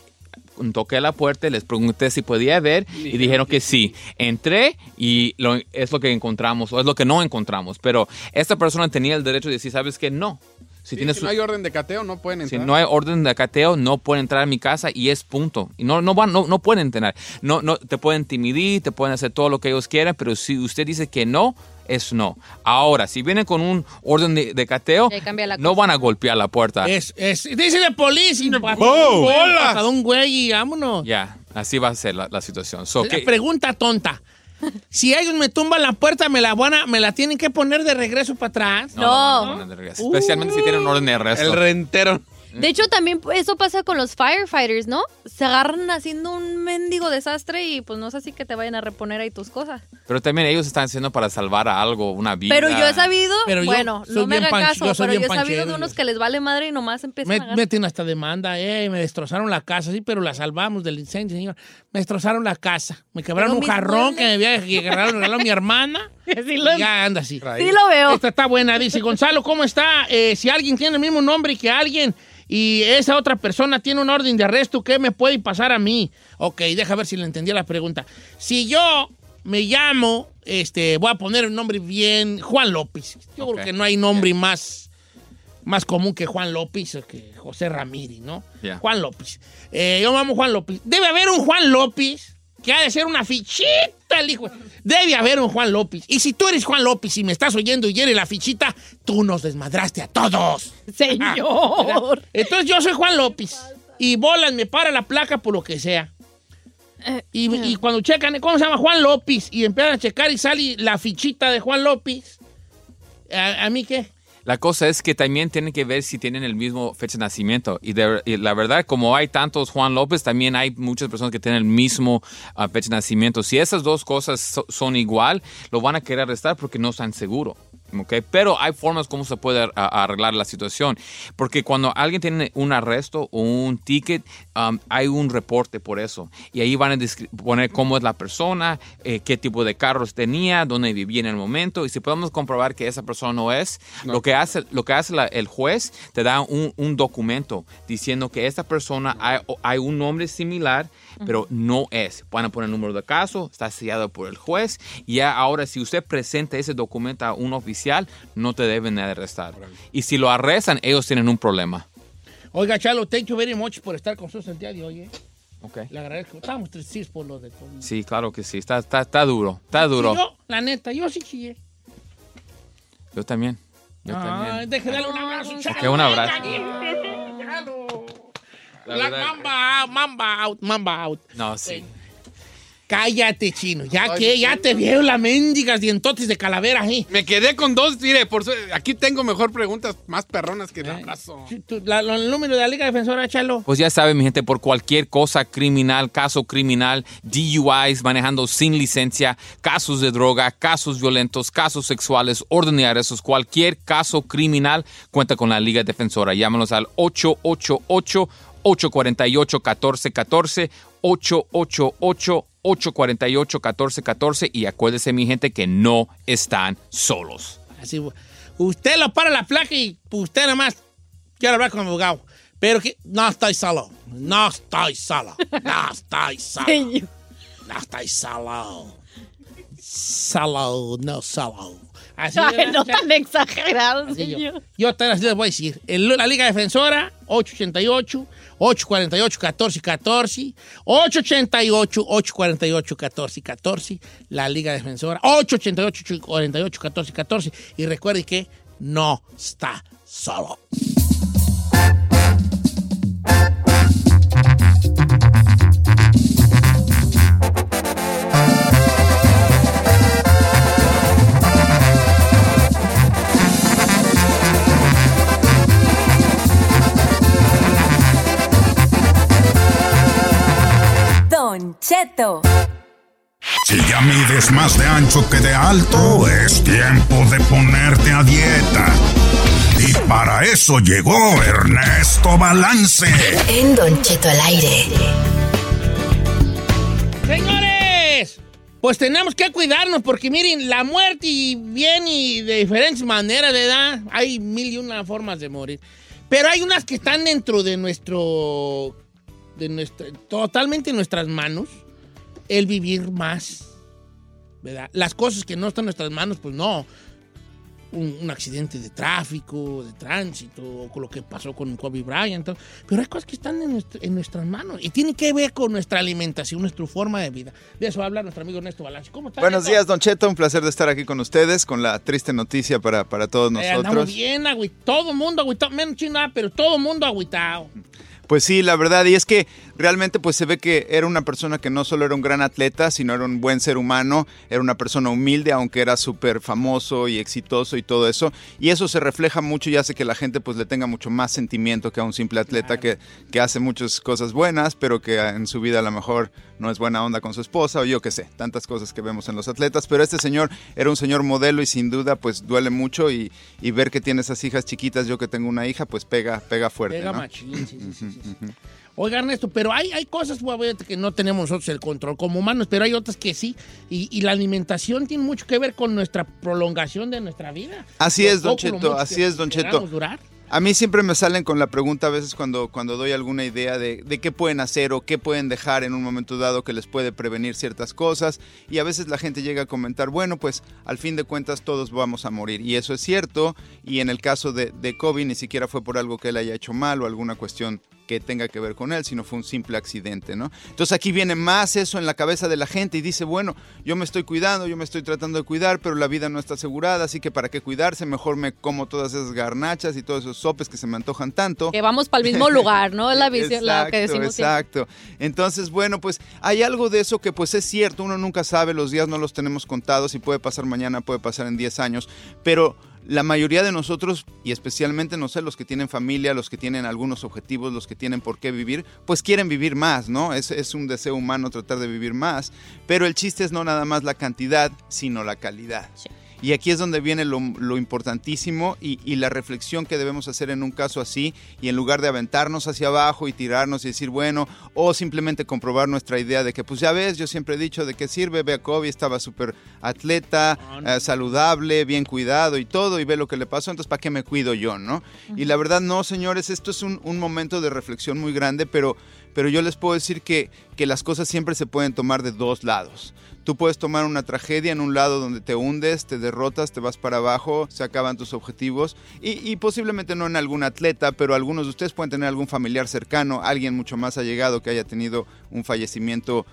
toqué la puerta, les pregunté si podía ver y dijeron que sí. Entré y lo- es lo que encontramos o es lo que no encontramos. Pero esta persona tenía el derecho de decir, ¿sabes qué? No. Si Sí, tienes si no hay orden de cateo, no pueden si entrar. no hay orden de acateo, no pueden entrar a mi casa y es punto. Y no, no, van, no, no pueden entrar. No, no, te pueden intimidar, te pueden hacer todo lo que ellos quieran, pero si usted dice que no, es no. Ahora, si vienen con un orden de, de cateo, no van a golpear la puerta. Es, es, dice de policía y ¡Boom! bola. un güey y vámonos. Ya, así va a ser la, la situación. So, La ¿qué- pregunta tonta. Si ellos me tumban la puerta, me la van a, me la tienen que poner de regreso para atrás. No, no, no, no, no, no, Especialmente si tienen un orden de arresto. El rentero. De hecho, también eso pasa con los firefighters, ¿no? Se agarran haciendo un mendigo desastre y pues no es así que te vayan a reponer ahí tus cosas. Pero también ellos están haciendo para salvar a algo, una vida. Pero yo he sabido, Pero bueno, no me bien hagan caso, yo pero yo he sabido de unos que les vale madre y nomás empiezan Me, a meten hasta demanda, eh, me destrozaron la casa, sí, pero la salvamos del incendio, señor. Me destrozaron la casa, me quebraron Pero un jarrón que me había regaló mi hermana. [laughs] Sí y lo- ya anda así. Sí lo veo. Esta está buena, dice Gonzalo, ¿cómo está? Eh, si alguien tiene el mismo nombre que alguien y esa otra persona tiene un orden de arresto, ¿qué me puede pasar a mí? Ok, deja ver si le entendí la pregunta. Si yo me llamo, este, voy a poner un nombre bien, Juan López. Yo creo que no hay nombre más, más común que Juan López o que José Ramírez, ¿no? Juan López. Eh, yo me llamo Juan López. Debe haber un Juan López que ha de ser una fichita, el hijo. Debe haber un Juan López. Y si tú eres Juan López y me estás oyendo y eres la fichita, tú nos desmadraste a todos. Señor. [laughs] Entonces yo soy Juan López. Y bolas me para la placa por lo que sea. Eh, Y, y cuando checan, ¿cómo se llama? Juan López. Y empiezan a checar y sale la fichita de Juan López. ¿A, a mí qué? La cosa es que también tienen que ver si tienen el mismo fecha de nacimiento. Y, de- y la verdad, como hay tantos Juan López, también hay muchas personas que tienen el mismo ah, fecha de nacimiento. Si esas dos cosas so- son igual, lo van a querer arrestar porque no están seguros. ¿Ok? Pero hay formas como se puede arreglar la situación. Porque cuando alguien tiene un arresto o un ticket, um, hay un reporte por eso. Y ahí van a poner cómo es la persona, eh, qué tipo de carros tenía, dónde vivía en el momento. Y si podemos comprobar que esa persona no es, lo que hace, lo que hace la- el juez te da un, un documento diciendo que esta persona hay, hay un nombre similar, pero no es. Van a poner el número de caso, está sellado por el juez. Y ahora, si usted presenta ese documento a un oficial, no te deben de arrestar. Y si lo arrestan, ellos tienen un problema. Oiga, Chalo, thank you very much por estar con nosotros el día de hoy. ¿eh? Ok. Le agradezco. Estamos tristes por lo de COVID. Sí, claro que sí. Está, está, está duro. Está duro. Yo, la neta, yo sí chillé. Yo también. Yo Ay, también. deje darle un abrazo, Chalo. Ok, un abrazo. Chalo. La La mamba out, mamba out, mamba out. No, sí. Cállate, chino. Ya que, ya te vieron las mendigas dientotes de calavera ahí. Me quedé con dos, mire, por su- aquí tengo mejor preguntas más perronas que el abrazo. La- lo- el número de la Liga Defensora, Chalo. Pues ya saben, mi gente, por cualquier cosa criminal, caso criminal, DUIs, manejando sin licencia, casos de droga, casos violentos, casos sexuales, orden de arrestos, cualquier caso criminal, cuenta con la Liga Defensora. Llámanos al 888-848-1414, 888-848-1414 y acuérdese, mi gente, que no están solos. Así, usted lo para la placa y usted nada más quiere hablar con el abogado. Pero que no estoy solo. No estoy solo. No estoy solo. No estoy solo. Solo, no solo. Así, Ay, ¿verdad, no tan exagerado, Así yo. señor. Yo te las les voy a decir. El- la Liga Defensora, 888, 848, 1414, 888, 848, 1414. La Liga Defensora, 888, 848, 1414. Y recuerde que no está solo. Cheto. Si ya mides más de ancho que de alto, es tiempo de ponerte a dieta. Y para eso llegó Ernesto Balance. En Don Cheto al aire. Señores, pues tenemos que cuidarnos porque miren, la muerte y viene y de diferentes maneras de edad. Hay mil y una formas de morir. Pero hay unas que están dentro de nuestro, de nuestra, totalmente en nuestras manos. El vivir más. ¿Verdad? Las cosas que no están en nuestras manos, pues no. Un, un accidente de tráfico, de tránsito, o con lo que pasó con Kobe Bryant. todo. Pero hay cosas que están en, nuestra- en nuestras manos y tiene que ver con nuestra alimentación, nuestra forma de vida. De eso habla nuestro amigo Ernesto Balance. ¿Cómo estás? Buenos Neto? días, Don Cheto. Un placer de estar aquí con ustedes con la triste noticia para, para todos Eh, andamos nosotros. bien, agüi- todo mundo agüitado, menos chino, ah, pero todo mundo agüitado. Pues sí, la verdad, y es que realmente pues se ve que era una persona que no solo era un gran atleta, sino era un buen ser humano, era una persona humilde, aunque era súper famoso y exitoso y todo eso, y eso se refleja mucho y hace que la gente pues le tenga mucho más sentimiento que a un simple atleta que, que hace muchas cosas buenas, pero que en su vida a lo mejor no es buena onda con su esposa o yo qué sé, tantas cosas que vemos en los atletas, pero este señor era un señor modelo y sin duda pues duele mucho y, y ver que tiene esas hijas chiquitas, yo que tengo una hija, pues pega, pega fuerte. Pega ¿no? machín, sí, sí, sí, sí. Oiga, Ernesto, pero hay, hay cosas que no tenemos nosotros el control como humanos, pero hay otras que sí. Y, y la alimentación tiene mucho que ver con nuestra prolongación de nuestra vida. Así es, Don Cheto, así que es, Don Cheto. durar. A mí siempre me salen con la pregunta a veces cuando, cuando doy alguna idea de, de qué pueden hacer o qué pueden dejar en un momento dado que les puede prevenir ciertas cosas y a veces la gente llega a comentar, bueno, pues al fin de cuentas todos vamos a morir y eso es cierto y en el caso de, de Kobe ni siquiera fue por algo que él haya hecho mal o alguna cuestión que tenga que ver con él, sino fue un simple accidente, ¿no? Entonces aquí viene más eso en la cabeza de la gente y dice, bueno, yo me estoy cuidando, yo me estoy tratando de cuidar, pero la vida no está asegurada, así que para qué cuidarse, mejor me como todas esas garnachas y todos esos sopes que se me antojan tanto. Que vamos para el mismo lugar, ¿no? Es la [laughs] visión, la que Exacto, decimos siempre. Exacto. Entonces, bueno, pues hay algo de eso que pues es cierto, uno nunca sabe, los días no los tenemos contados y puede pasar mañana, puede pasar en 10 años, pero la mayoría de nosotros, y especialmente, no sé, los que tienen familia, los que tienen algunos objetivos, los que tienen por qué vivir, pues quieren vivir más, ¿no? Es, es un deseo humano tratar de vivir más, pero el chiste es no nada más la cantidad, sino la calidad. Y aquí es donde viene lo, lo importantísimo y, y la reflexión que debemos hacer en un caso así y en lugar de aventarnos hacia abajo y tirarnos y decir, bueno, o simplemente comprobar nuestra idea de que, pues ya ves, yo siempre he dicho de qué sirve, ve a Kobe, estaba súper atleta, eh, saludable, bien cuidado y todo, y ve lo que le pasó, entonces ¿para qué me cuido yo, no? Y la verdad, no, señores, esto es un, un momento de reflexión muy grande, pero, pero yo les puedo decir que, que las cosas siempre se pueden tomar de dos lados. Tú puedes tomar una tragedia en un lado donde te hundes, te derrotas, te vas para abajo, se acaban tus objetivos y, y posiblemente no en algún atleta, pero algunos de ustedes pueden tener algún familiar cercano, alguien mucho más allegado que haya tenido un fallecimiento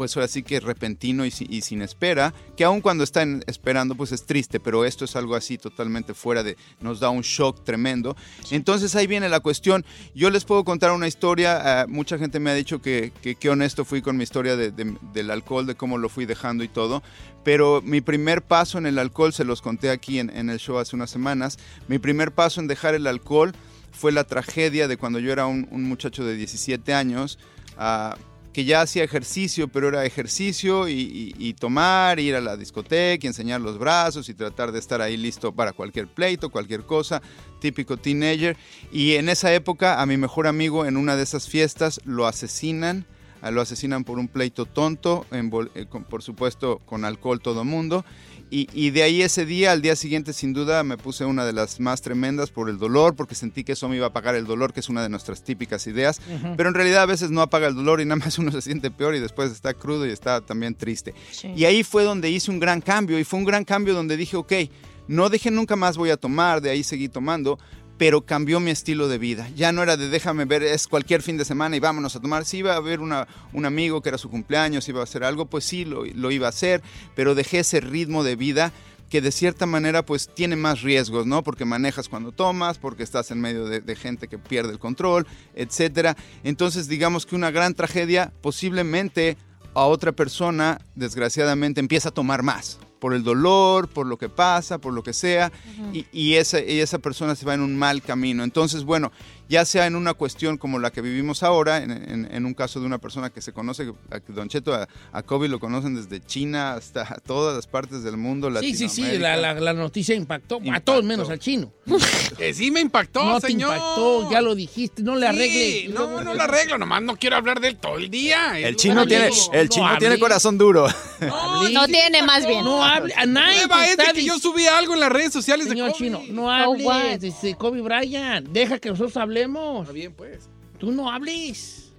pues ahora sí que repentino y, si- y sin espera, que aun cuando están esperando pues es triste, pero esto es algo así totalmente fuera de, nos da un shock tremendo. Entonces ahí viene la cuestión, yo les puedo contar una historia, eh, mucha gente me ha dicho que que qué honesto fui con mi historia de- de- del alcohol, de cómo lo fui dejando y todo, pero mi primer paso en el alcohol, se los conté aquí en, en el show hace unas semanas, mi primer paso en dejar el alcohol fue la tragedia de cuando yo era un, un muchacho de 17 años, ah, que ya hacía ejercicio, pero era ejercicio y, tomar, ir a la discoteca, y enseñar los brazos y tratar de estar ahí listo para cualquier pleito, cualquier cosa, típico teenager. Y en esa época a mi mejor amigo en una de esas fiestas lo asesinan, lo asesinan por un pleito tonto, eh, por supuesto con alcohol todo mundo. Y, y de ahí ese día, al día siguiente, sin duda, me puse una de las más tremendas por el dolor, porque sentí que eso me iba a apagar el dolor, que es una de nuestras típicas ideas. Pero en realidad a veces no apaga el dolor y nada más uno se siente peor y después está crudo y está también triste. Sí. Y ahí fue donde hice un gran cambio y fue un gran cambio donde dije, ok, no dejé nunca más voy a tomar, de ahí seguí tomando, pero cambió mi estilo de vida. Ya no era de déjame ver, es cualquier fin de semana y vámonos a tomar. Si iba a haber una, un amigo que era su cumpleaños, iba a hacer algo, pues sí, lo, lo iba a hacer, pero dejé ese ritmo de vida que de cierta manera pues tiene más riesgos, ¿no? Porque manejas cuando tomas, porque estás en medio de, de gente que pierde el control, etcétera. Entonces digamos que una gran tragedia posiblemente a otra persona desgraciadamente empieza a tomar más por el dolor, por lo que pasa, por lo que sea, y, y esa, y esa persona se va en un mal camino. Entonces, bueno, ya sea en una cuestión como la que vivimos ahora, en, en- en un caso de una persona que se conoce, a Don Cheto, a, a Kobe lo conocen desde China hasta [laughs] todas las partes del mundo. Sí, sí, sí, la, la- la noticia impactó, a todos menos al chino. [laughs] Que sí me impactó, no te señor. impactó, ya lo dijiste, no le arregle. Sí, no, no lo arreglo, nomás no quiero hablar de él todo el día. El chino tiene, amigo. el chino tiene corazón duro. No tiene más bien. No hable, a nadie es de que yo subí algo en las redes sociales de Señor Kobe. chino, no hables de, de Kobe Bryant. Deja que nosotros hablemos. Está bien, pues. Tú no hables.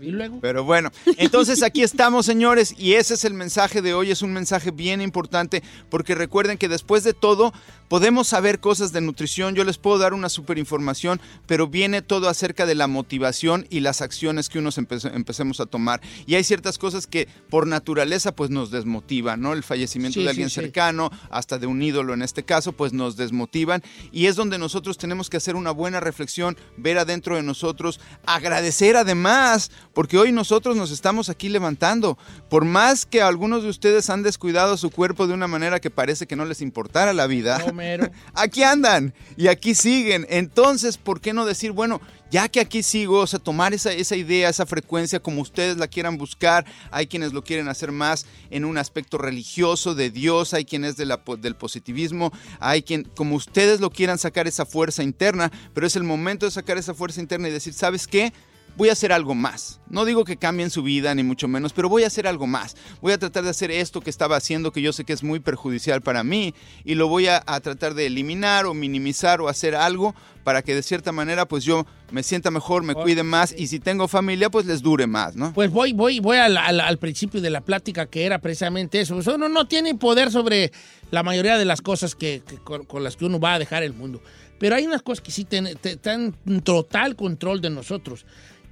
Y luego. Pero bueno, entonces aquí estamos, señores, y ese es el mensaje de hoy. Es un mensaje bien importante porque recuerden que después de todo podemos saber cosas de nutrición. Yo les puedo dar una super información, pero viene todo acerca de la motivación y las acciones que unos empe- empecemos a tomar. Y hay ciertas cosas que por naturaleza pues nos desmotivan, ¿no? El fallecimiento Sí, de alguien sí. cercano, hasta de un ídolo en este caso, pues nos desmotivan. Y es donde nosotros tenemos que hacer una buena reflexión, ver adentro de nosotros, agradecer además, porque hoy nosotros nos estamos aquí levantando. Por más que algunos de ustedes han descuidado su cuerpo de una manera que parece que no les importara la vida, [laughs] Aquí andan y aquí siguen. Entonces, ¿por qué no decir, bueno, ya que aquí sigo, o sea, tomar esa, esa idea, esa frecuencia como ustedes la quieran buscar? Hay quienes lo quieren hacer más en un aspecto religioso de Dios, hay quien es de la del positivismo, hay quien, como ustedes lo quieran sacar esa fuerza interna, pero es el momento de sacar esa fuerza interna y decir, ¿sabes qué? Voy a hacer algo más. No digo que cambien su vida, ni mucho menos, pero voy a hacer algo más. Voy a tratar de hacer esto que estaba haciendo, que yo sé que es muy perjudicial para mí, y lo voy a, a tratar de eliminar o minimizar o hacer algo para que de cierta manera pues yo me sienta mejor, me cuide más, y si tengo familia pues les dure más, ¿no? Pues voy, voy, voy al, al- al principio de la plática que era precisamente eso. Uno no tiene poder sobre la mayoría de las cosas que, que con, con las que uno va a dejar el mundo. Pero hay unas cosas que sí están en total control de nosotros.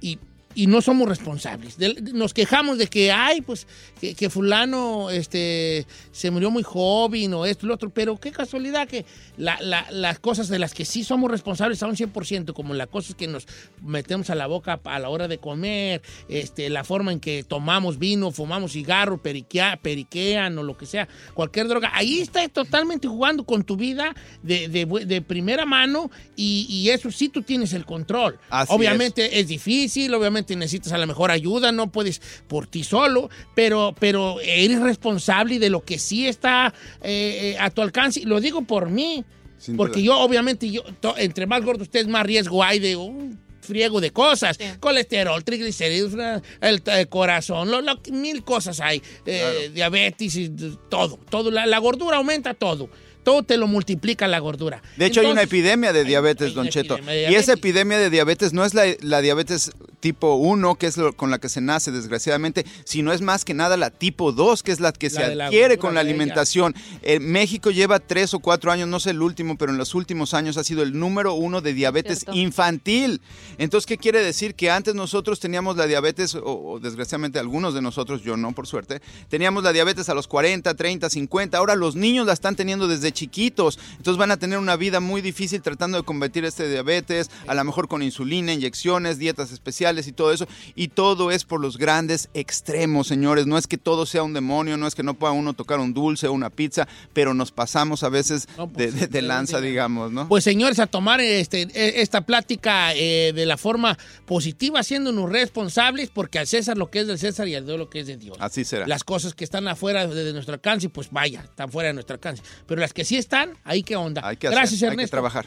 Y, y no somos responsables. Nos quejamos de que, ay, pues, que, que fulano este, se murió muy joven o esto y lo otro, pero qué casualidad que la- la- las cosas de las que sí somos responsables a un 100%, como las cosas que nos metemos a la boca a la hora de comer, este, la forma en que tomamos vino, fumamos cigarro, periquea, periquean o lo que sea, cualquier droga, ahí está totalmente jugando con tu vida de, de bu- de primera mano y, y eso sí tú tienes el control. Así Obviamente es difícil, obviamente necesitas a lo mejor ayuda, no puedes por ti solo, pero, pero eres responsable de lo que sí está eh, eh, a tu alcance. Lo digo por mí, Sin porque duda. yo obviamente, yo, to- entre más gordo usted, más riesgo hay de un friego de cosas. Colesterol, triglicéridos, el, el corazón, lo- lo- mil cosas hay. Eh, Diabetes, y todo. todo la, la gordura aumenta todo. Todo te lo multiplica la gordura. De hecho, hay una epidemia de diabetes, hay Don Cheto. Y esa epidemia de diabetes no es la, la diabetes tipo 1, que es lo- con la que se nace, desgraciadamente, sino es más que nada la tipo 2, que es la que La se la adquiere con la alimentación. Eh, México lleva tres o cuatro años, no sé el último, pero en los últimos años ha sido el número uno de diabetes Cierto. infantil. Entonces, ¿qué quiere decir? Que antes nosotros teníamos la diabetes, o, o desgraciadamente algunos de nosotros, yo no, por suerte, teníamos la diabetes a los 40, 30, 50. Ahora los niños la están teniendo desde chiquitos. Entonces van a tener una vida muy difícil tratando de combatir este diabetes, a lo mejor con insulina, inyecciones, dietas especiales y todo eso. Y todo es por los grandes extremos, señores. No es que todo sea un demonio, no es que no pueda uno tocar un dulce o una pizza, pero nos pasamos a veces de, de- de lanza, digamos, ¿no? Pues señores, a tomar este, e- esta plática eh, de la forma positiva, haciéndonos responsables, porque al César lo que es del César y al Dios lo que es de Dios. Así será. Las cosas que están afuera de, de nuestro alcance, pues vaya, están fuera de nuestro alcance. Pero las que sí están, ahí qué onda. Hay que hacer, Gracias, hay que Ernesto. trabajar.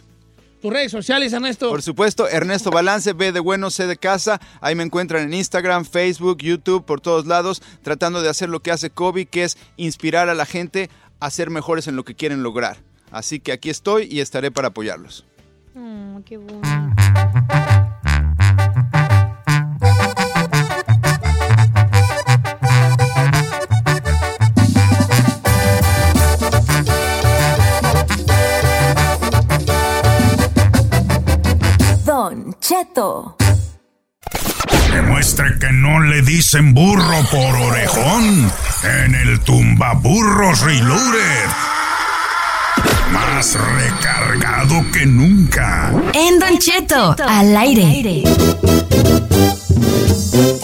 Tus redes sociales, Ernesto. Por supuesto, Ernesto Balance, B de bueno, C de casa. Ahí me encuentran en Instagram, Facebook, YouTube, por todos lados, tratando de hacer lo que hace Kobe, que es inspirar a la gente a ser mejores en lo que quieren lograr. Así que aquí estoy y estaré para apoyarlos. Mm, qué bueno. Cheto. Demuestre que no le dicen burro por orejón en el tumbaburros Reloaded. Más recargado que nunca. En Don Cheto, al aire. Estamos de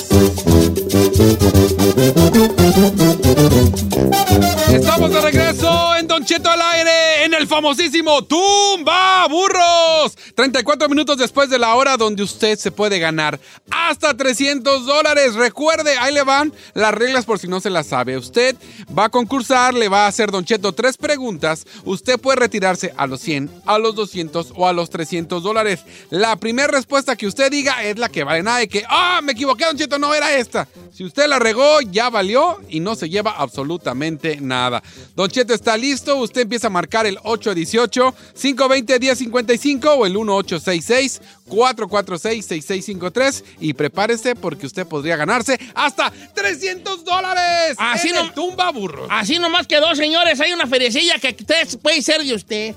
Don Cheto al aire, en el famosísimo Tumba Burros. 34 minutos después de la hora donde usted se puede ganar hasta 300 dólares. Recuerde, ahí le van las reglas por si no se las sabe. Usted va a concursar, le va a hacer Don Cheto tres preguntas. Usted puede retirarse a los 100, a los 200 o a los 300 dólares. La primera respuesta que usted diga es la que vale nada de que, ah, me equivoqué, Don Cheto, no era esta. Si usted la regó, ya valió y no se lleva absolutamente nada. Don Cheto está listo. Usted empieza a marcar el 818-520-1055 o el 1866-446-6653 y prepárese porque usted podría ganarse hasta 300 dólares. Así en no- el tumba burros. Así nomás quedó, señores. Hay una feriecilla que usted puede ser de usted.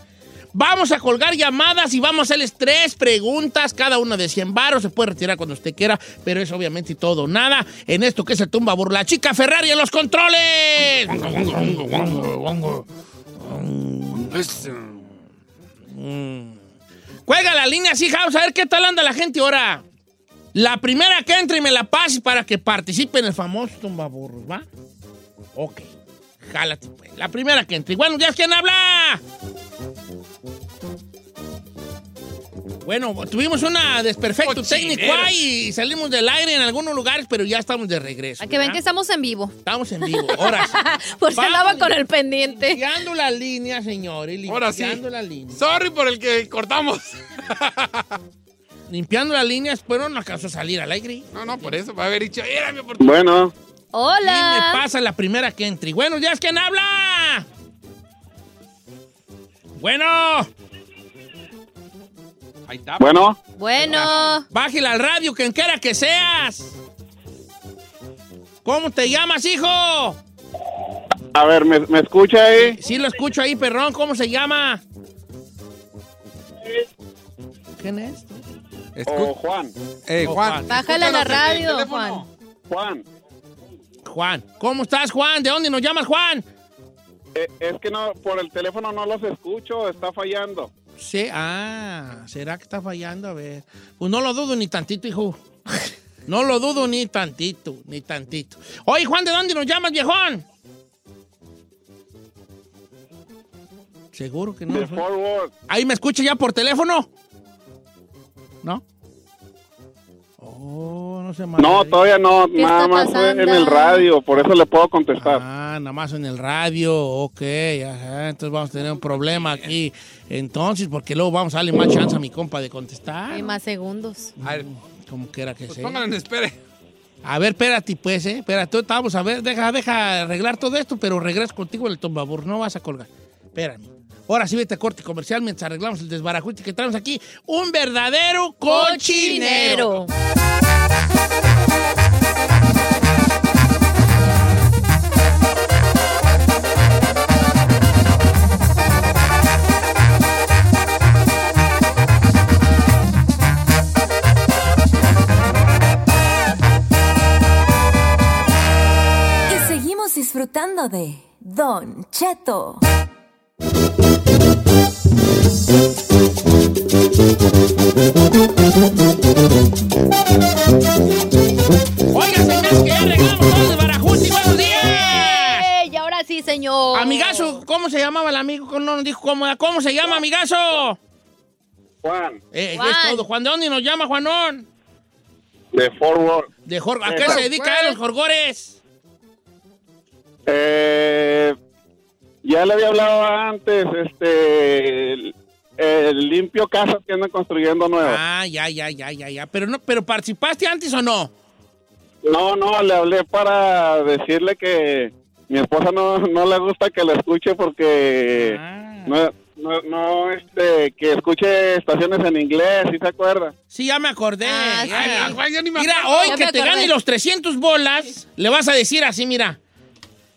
Vamos a colgar llamadas y vamos a hacerles tres preguntas, cada una de 100 baros. Se puede retirar cuando usted quiera, pero es obviamente todo o nada en esto que es el tumba burla. Chica Ferrari en los controles. Mm. Cuelga la línea así, House, a ver qué tal anda la gente ahora. La primera que entre y me la pase para que participe en el famoso tumbaburros, ¿va? Ok. Jálate, pues. La primera que entre. Bueno, ¿ya quién habla? Bueno, tuvimos una desperfecto técnico ahí y salimos del aire en algunos lugares, pero ya estamos de regreso. A que ven ¿verdad? que estamos en vivo. Estamos en vivo, ahora sí. [laughs] Por si andaba con el pendiente. Limpiando la línea, señores. Ahora sí. Limpiando la línea. Sorry por el que cortamos. [laughs] Limpiando las líneas, pero no alcanzó a salir al aire. No, no, por eso va a haber dicho, era mi oportunidad. Bueno, Hola. Y me pasa la primera que entre. Buenos días, ¿quién habla? Bueno. Ahí está. bueno, Bueno. Bájale al radio, quien quiera que seas. ¿Cómo te llamas, hijo? a ver, ¿me, me escucha ahí? Sí, lo escucho ahí, perrón. ¿Cómo se llama? ¿Quién es? O Juan. Eh, Oh, Juan. Juan. Bájale a la el radio. Juan. Juan, Juan. ¿Cómo estás, Juan? ¿De dónde nos llamas, Juan? eh, es que no, por el teléfono no los escucho, está fallando. Sí, ah, ¿será que está fallando? A ver. Pues no lo dudo ni tantito, hijo. [laughs] No lo dudo ni tantito, ni tantito. Oye, Juan, ¿de dónde nos llamas, viejón? Seguro que no. ¿Ahí me escucha ya por teléfono? ¿No? Oh, no se No, todavía no, ¿Qué nada está más fue en pasando? el radio, por eso le puedo contestar. Ah, nada más en el radio, ok, ajá, entonces vamos a tener un problema aquí. Entonces, porque luego vamos a darle más chance a mi compa de contestar. Y más segundos. A ver, Como quiera que pues sea. pónganlo en espere. A ver, espérate, pues, ¿eh? Espérate, vamos a ver, deja, deja arreglar todo esto, pero regreso contigo en el tombabur, no vas a colgar. Espérame. Ahora sí vete a corte comercial mientras arreglamos el desbarajuste que traemos aquí. Un verdadero cochinero. Y seguimos disfrutando de Don Cheto. Oiga, señores, que ya desbarajuste. ¡Buenos días! ¡Ey! Y ahora sí, señor. Amigazo, ¿cómo se llamaba el amigo? No nos dijo cómo, ¿cómo se llama, amigazo? Juan, Eh, Juan. Es todo. Juan, ¿de dónde nos llama, Juanón? de Forward. De Jor- ¿A qué se dedica él, los jorgores? Eh, ya le había hablado antes, este, el, el limpio casas que andan construyendo nuevo. Ah, ya, ya, ya, ya, ya. Pero, no, pero ¿participaste antes o no? No, no, le hablé para decirle que mi esposa no, no le gusta que la escuche porque Ah. no, no, no, este, que escuche estaciones en inglés, ¿sí se acuerda? Sí, ya me acordé. Ah, ya. sí. Ay, Juan, ya ni me Mira, hoy Ya que te gane los 300 bolas, le vas a decir así, mira.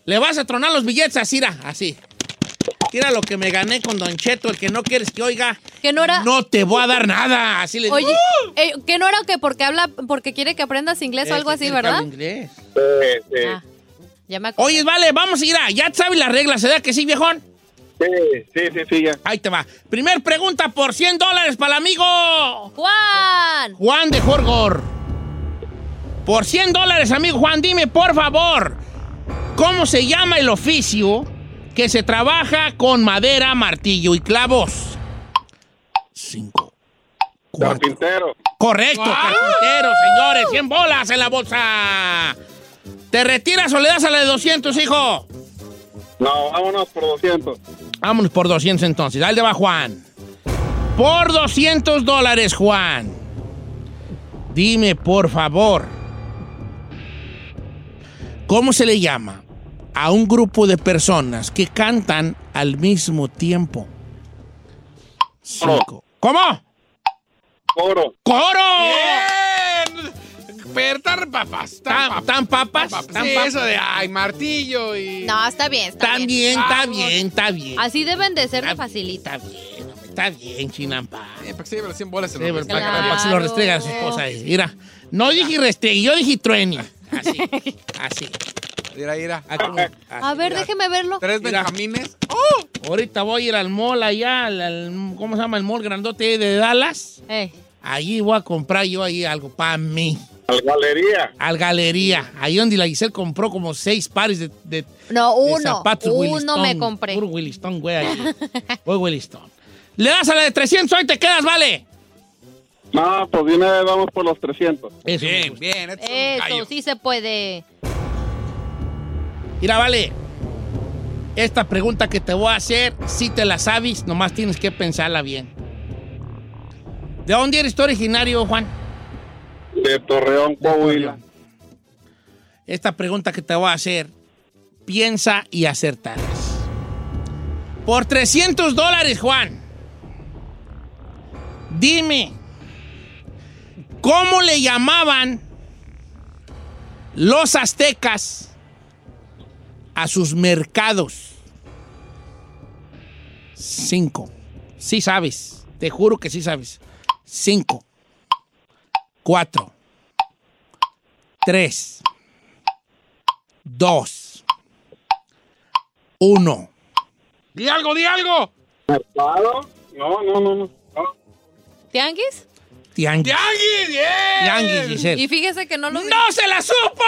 Le vas a tronar los billetes así, mira, así. Mira lo que me gané con Don Cheto, el que no quieres que oiga. Que no era. No te voy a dar nada. Así le digo. Oye, eh, que no era que porque habla, porque quiere que aprendas inglés o algo así, ¿verdad? Inglés. Ah, ya me acordé. Oye, vale, vamos a ir a. Ya sabes las reglas, ¿verdad que sí, viejón? Sí, sí, sí, sí, ya. Ahí te va. Primer pregunta por 100 dólares para el amigo Juan. Juan de Jorgor. Por 100 dólares, amigo Juan, dime por favor, ¿cómo se llama el oficio que se trabaja con madera, martillo y clavos. Cinco. Carpintero. Correcto, carpintero, señores. 100 bolas en la bolsa. ¿Te retiras o le das a la de 200, hijo? No, vámonos por 200. Vámonos por 200 entonces. Dale va Juan. Por 200 dólares, Juan. Dime, por favor, ¿cómo se le llama a un grupo de personas que cantan al mismo tiempo? Cinco. ¿Cómo? Coro. ¡Coro! ¡Bien! Pero tan papas. ¿Tan, tan papas? ¿Tan Sí, papas? eso de, ay, martillo y... No, está bien, está, Está bien, está bien, está bien. Así deben de ser de facilita. Está bien, está bien, chinampa. Eh, para que se lleve las 100 bolas en Sí, los pero para, que se lo restrega a su esposa. ahí. Mira, no dije restregue, yo dije trueni. Así, [laughs] así. Mira, mira. Ah, como- A ver, déjeme verlo. Tres benjamines. Ahorita voy a ir al mall allá, al, al- ¿cómo se llama el mall grandote de Dallas? Eh. Allí voy a comprar yo ahí algo para mí. Al galería. Al galería. Ahí donde la Giselle compró como seis pares de, de- No, de uno. zapatos Uno me compré. Puro Williston, güey. [laughs] Voy Williston. Le das a la de 300, hoy te quedas, vale. No, pues de vez vamos por los 300. Eso. Bien, bien. esto es un gallo. Eso, sí se puede. Mira, vale. Esta pregunta que te voy a hacer, si te la sabes, nomás tienes que pensarla bien. ¿De dónde eres tú originario, Juan? De Torreón, Coahuila. Esta pregunta que te voy a hacer, piensa y acertarás. Por 300 dólares, Juan. Dime, ¿cómo le llamaban los aztecas a sus mercados? Cinco. Sí sabes. Te juro que sí sabes. Cinco. Cuatro. Tres. Dos. Uno. ¡Di algo, di algo! ¿Mercado? No, no, no, no. ¿Tianguis? Tianguis. ¡Tianguis! ¡Bien! Tianguis, Giselle. Y fíjese que no lo vi. ¡No se la supo!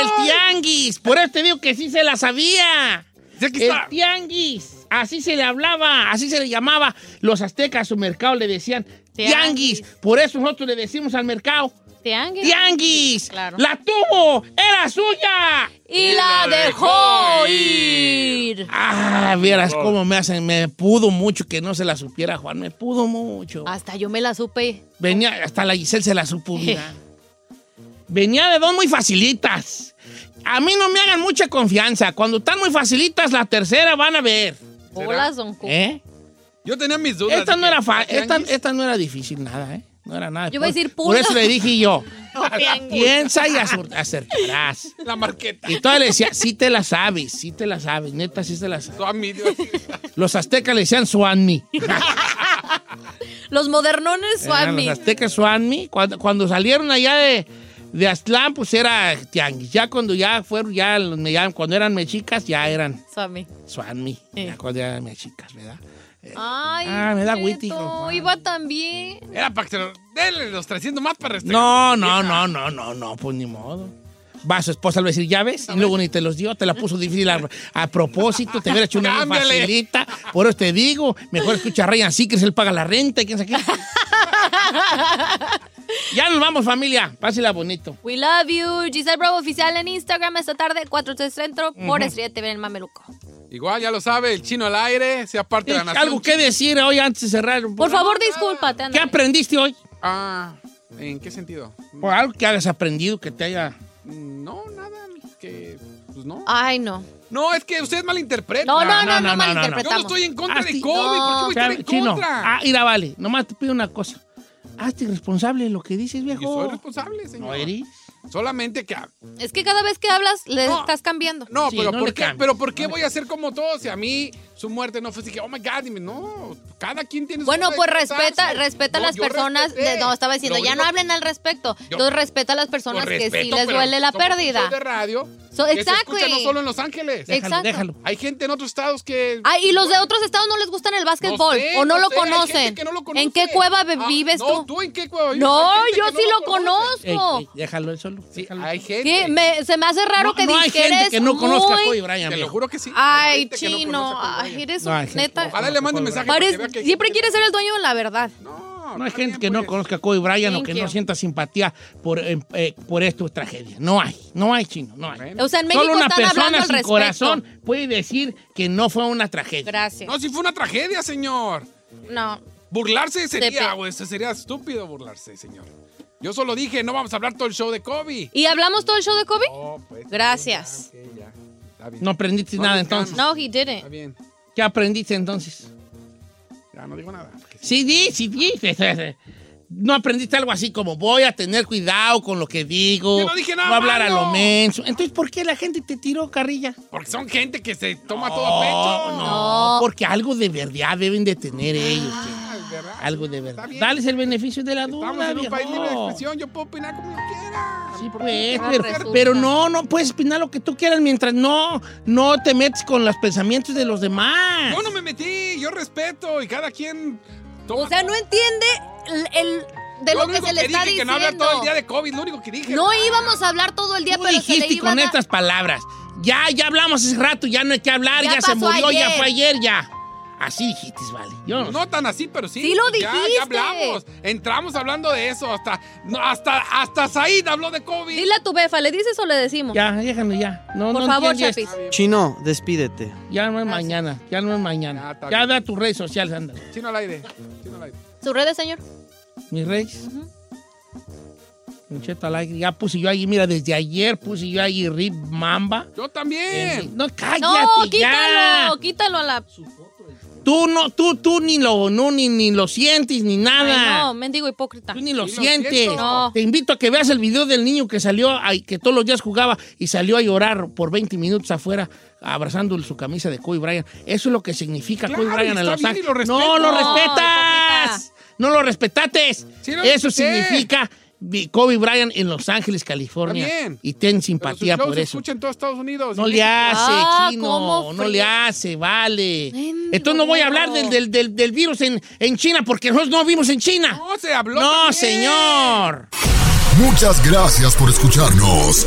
El tianguis. Por eso te digo que sí se la sabía. Sí, aquí El tianguis. Así se le hablaba, así se le llamaba. Los aztecas a su mercado le decían tianguis. Tianguis. Por eso nosotros le decimos al mercado Tianguis. tianguis. Claro. ¡La tuvo! ¡Era suya! Y la dejó ir. Ah, vieras cómo me hacen. Me pudo mucho que no se la supiera, Juan. Me pudo mucho. Hasta yo me la supe. Venía, hasta la Giselle se la supo, [laughs] mira. Venía de dos muy facilitas. A mí no me hagan mucha confianza. Cuando están muy facilitas, la tercera van a ver. Hola, Don Cu- ¿Eh? Yo tenía mis dudas. Esta no era fa- esta, esta no era difícil nada, ¿eh? No era nada. Yo iba a Por- decir Por pulga. eso le dije yo. [laughs] No. Piensa y acertarás. La marqueta. Y todavía le decía, sí te la sabes, sí te la sabes, neta, sí te la sabes. Suami, Dios. Los aztecas le decían Suanmi. [laughs] Los modernones Swami. Los aztecas Suanmi. Cuando, cuando salieron allá de, de Aztlán, pues era tianguis. Ya cuando ya fueron, ya, ya cuando eran mexicas, ya eran Swami. Suanmi. Eh. Ya cuando eran mexicas, ¿verdad? Ay, Ah, me da hijo. Iba también. Era para que se lo... Denle los 300 más para restregar. No, no, [laughs] no, no, no, no, pues ni modo. Va, su esposa le va a decir, ¿ya ves? Y luego ni te los dio, te la puso difícil a, a propósito, te hubiera hecho una [laughs] facilita. Por eso te digo, mejor escucha a Ryan Seacrest, él paga la renta y quién sabe qué. ya nos vamos, familia. Pásela bonito. We love you. Giselle Bravo oficial en Instagram esta tarde, 4 Centro, por Estrella TV en el Mameluco. Igual, ya lo sabe, el chino al aire, sea parte de la nación. ¿Algo que decir hoy antes de cerrar? Por favor, discúlpate. ¿Qué aprendiste hoy? Ah, ¿en qué sentido? Por algo que hayas aprendido que te haya... No, nada, que... Pues no. Ay, no. No, es que ustedes malinterpretan. No, no, no, no, no, no, no. Yo no estoy en contra de Asti- COVID, ¿por qué voy a estar en Chino, contra? ah, mira, vale, nomás te pido una cosa. Hazte responsable de lo que dices, viejo. Yo soy responsable, señor. ¿No eres? Solamente que... Es que cada vez que hablas le No. estás cambiando. No, Sí, pero, no ¿por le qué, pero ¿por qué voy a ser como todos? Si a mí su muerte no fue así que, oh my God, dime, no, cada quien tiene su Bueno, pues respeta, respeta a No, las personas. de- no, estaba diciendo, Lo ya no hablen al respecto. Yo- Entonces respeta a las personas que sí les duele la pérdida. de radio So, exactly. no solo en Los Ángeles. Déjalo, Exacto. déjalo. Hay gente en otros estados que... Ah, y los de otros estados no les gustan el básquetbol sé, o no, no lo sé, conocen. que no lo conoce. ¿En qué cueva Ah, vives no, tú? ¿tú en qué cueva vives? No, yo sí no lo conozco. Ey, ey, déjalo él solo. déjalo. Hay gente. Me- se me hace raro que no hay digas que gente eres que no conozca a Kobe Bryant. Te lo juro que sí. Ay, chino, ay, Bryant. eres No, un hay gente neta. que Ojalá le mande un mensaje Pares- para que vea que hay siempre gente quieres ser el dueño de la verdad. No hay gente que no conozca a Kobe Bryant o Thank que you. no sienta simpatía por, eh, eh, por esto tragedia. No hay, no hay chino, no hay. O sea, en México Solo una están persona sin respecto. corazón puede decir que no fue una tragedia. Gracias. No, si fue una tragedia, señor. No. Burlarse sería, güey, sería estúpido burlarse, señor. Yo solo dije, no vamos a hablar todo el show de Kobe. ¿Y hablamos todo el show de Kobe? Oh, pues, Gracias. Está bien. No aprendiste No nada entonces. No, he didn't. Está bien. ¿Qué aprendiste entonces? Ya no digo nada. Sí, di, sí, di. [laughs] No aprendiste algo así como voy a tener cuidado con lo que digo. Yo no dije nada Voy a hablar a lo menso. Entonces, ¿por qué la gente te tiró carrilla? Porque son gente que se toma todo a pecho. No, porque algo de verdad deben de tener ellos. Ah, verdad. Algo de verdad. Dales el beneficio de la duda, Estamos en un viejo. país libre de expresión. Yo puedo opinar como yo quiera. Sí, ¿Por pues, pero, pero no, no puedes opinar lo que tú quieras mientras no, no te metes con los pensamientos de los demás. Yo no me metí, yo respeto y cada quien. O sea, no entiende el, el- de Yo lo que se le está dije que no diciendo. hablar todo el día de COVID, lo único que dije. No íbamos a hablar todo el día, Tú pero se le dijiste iba con a estas palabras. Ya, ya hablamos hace rato, ya no hay que hablar, Ya ya, se murió, ya ayer. fue ayer, ya. Así dijiste, vale. Yo no, No tan así, pero sí. Sí lo ya, dijiste. Ya hablamos. Entramos hablando de eso. Hasta, no, hasta, hasta Said habló de COVID. Dile a tu befa, ¿le dices o le decimos? Ya, déjame ya. No, Por no favor. Chapis. Chino, despídete. Ya no es mañana, ya no es mañana. Ya, da tus redes sociales, anda. Chino al aire. Chino al aire. ¿Sus redes, señor? Mis Cheto al aire. Ya puse yo ahí, mira, desde ayer puse yo ahí Rip Mamba. Yo también. No, cállate No, ya. quítalo, quítalo a la... Tú no, tú, tú ni lo, no, ni, ni lo sientes, ni nada. Ay, no, mendigo hipócrita. Tú ni lo Ni sientes. No. Te invito a que veas el video del niño que salió, ay, que todos los días jugaba y salió a llorar por 20 minutos afuera abrazando su camisa de Kobe Bryant. Eso es lo que significa Claro, Kobe Bryant en Los Ángeles. lo no lo No, respetas. No lo respetates. Sí lo eso significa Kobe Bryant en Los Ángeles, California. Bien. Y ten Pero su simpatía show por se eso. escucha en todos Estados Unidos. No le hace, Ah, chino. ¿cómo No le hace, vale. Mendigo Entonces no voy a hablar del, del, del, del virus en, en China porque nosotros no vimos en China. No, se habló No, también. señor. Muchas gracias por escucharnos.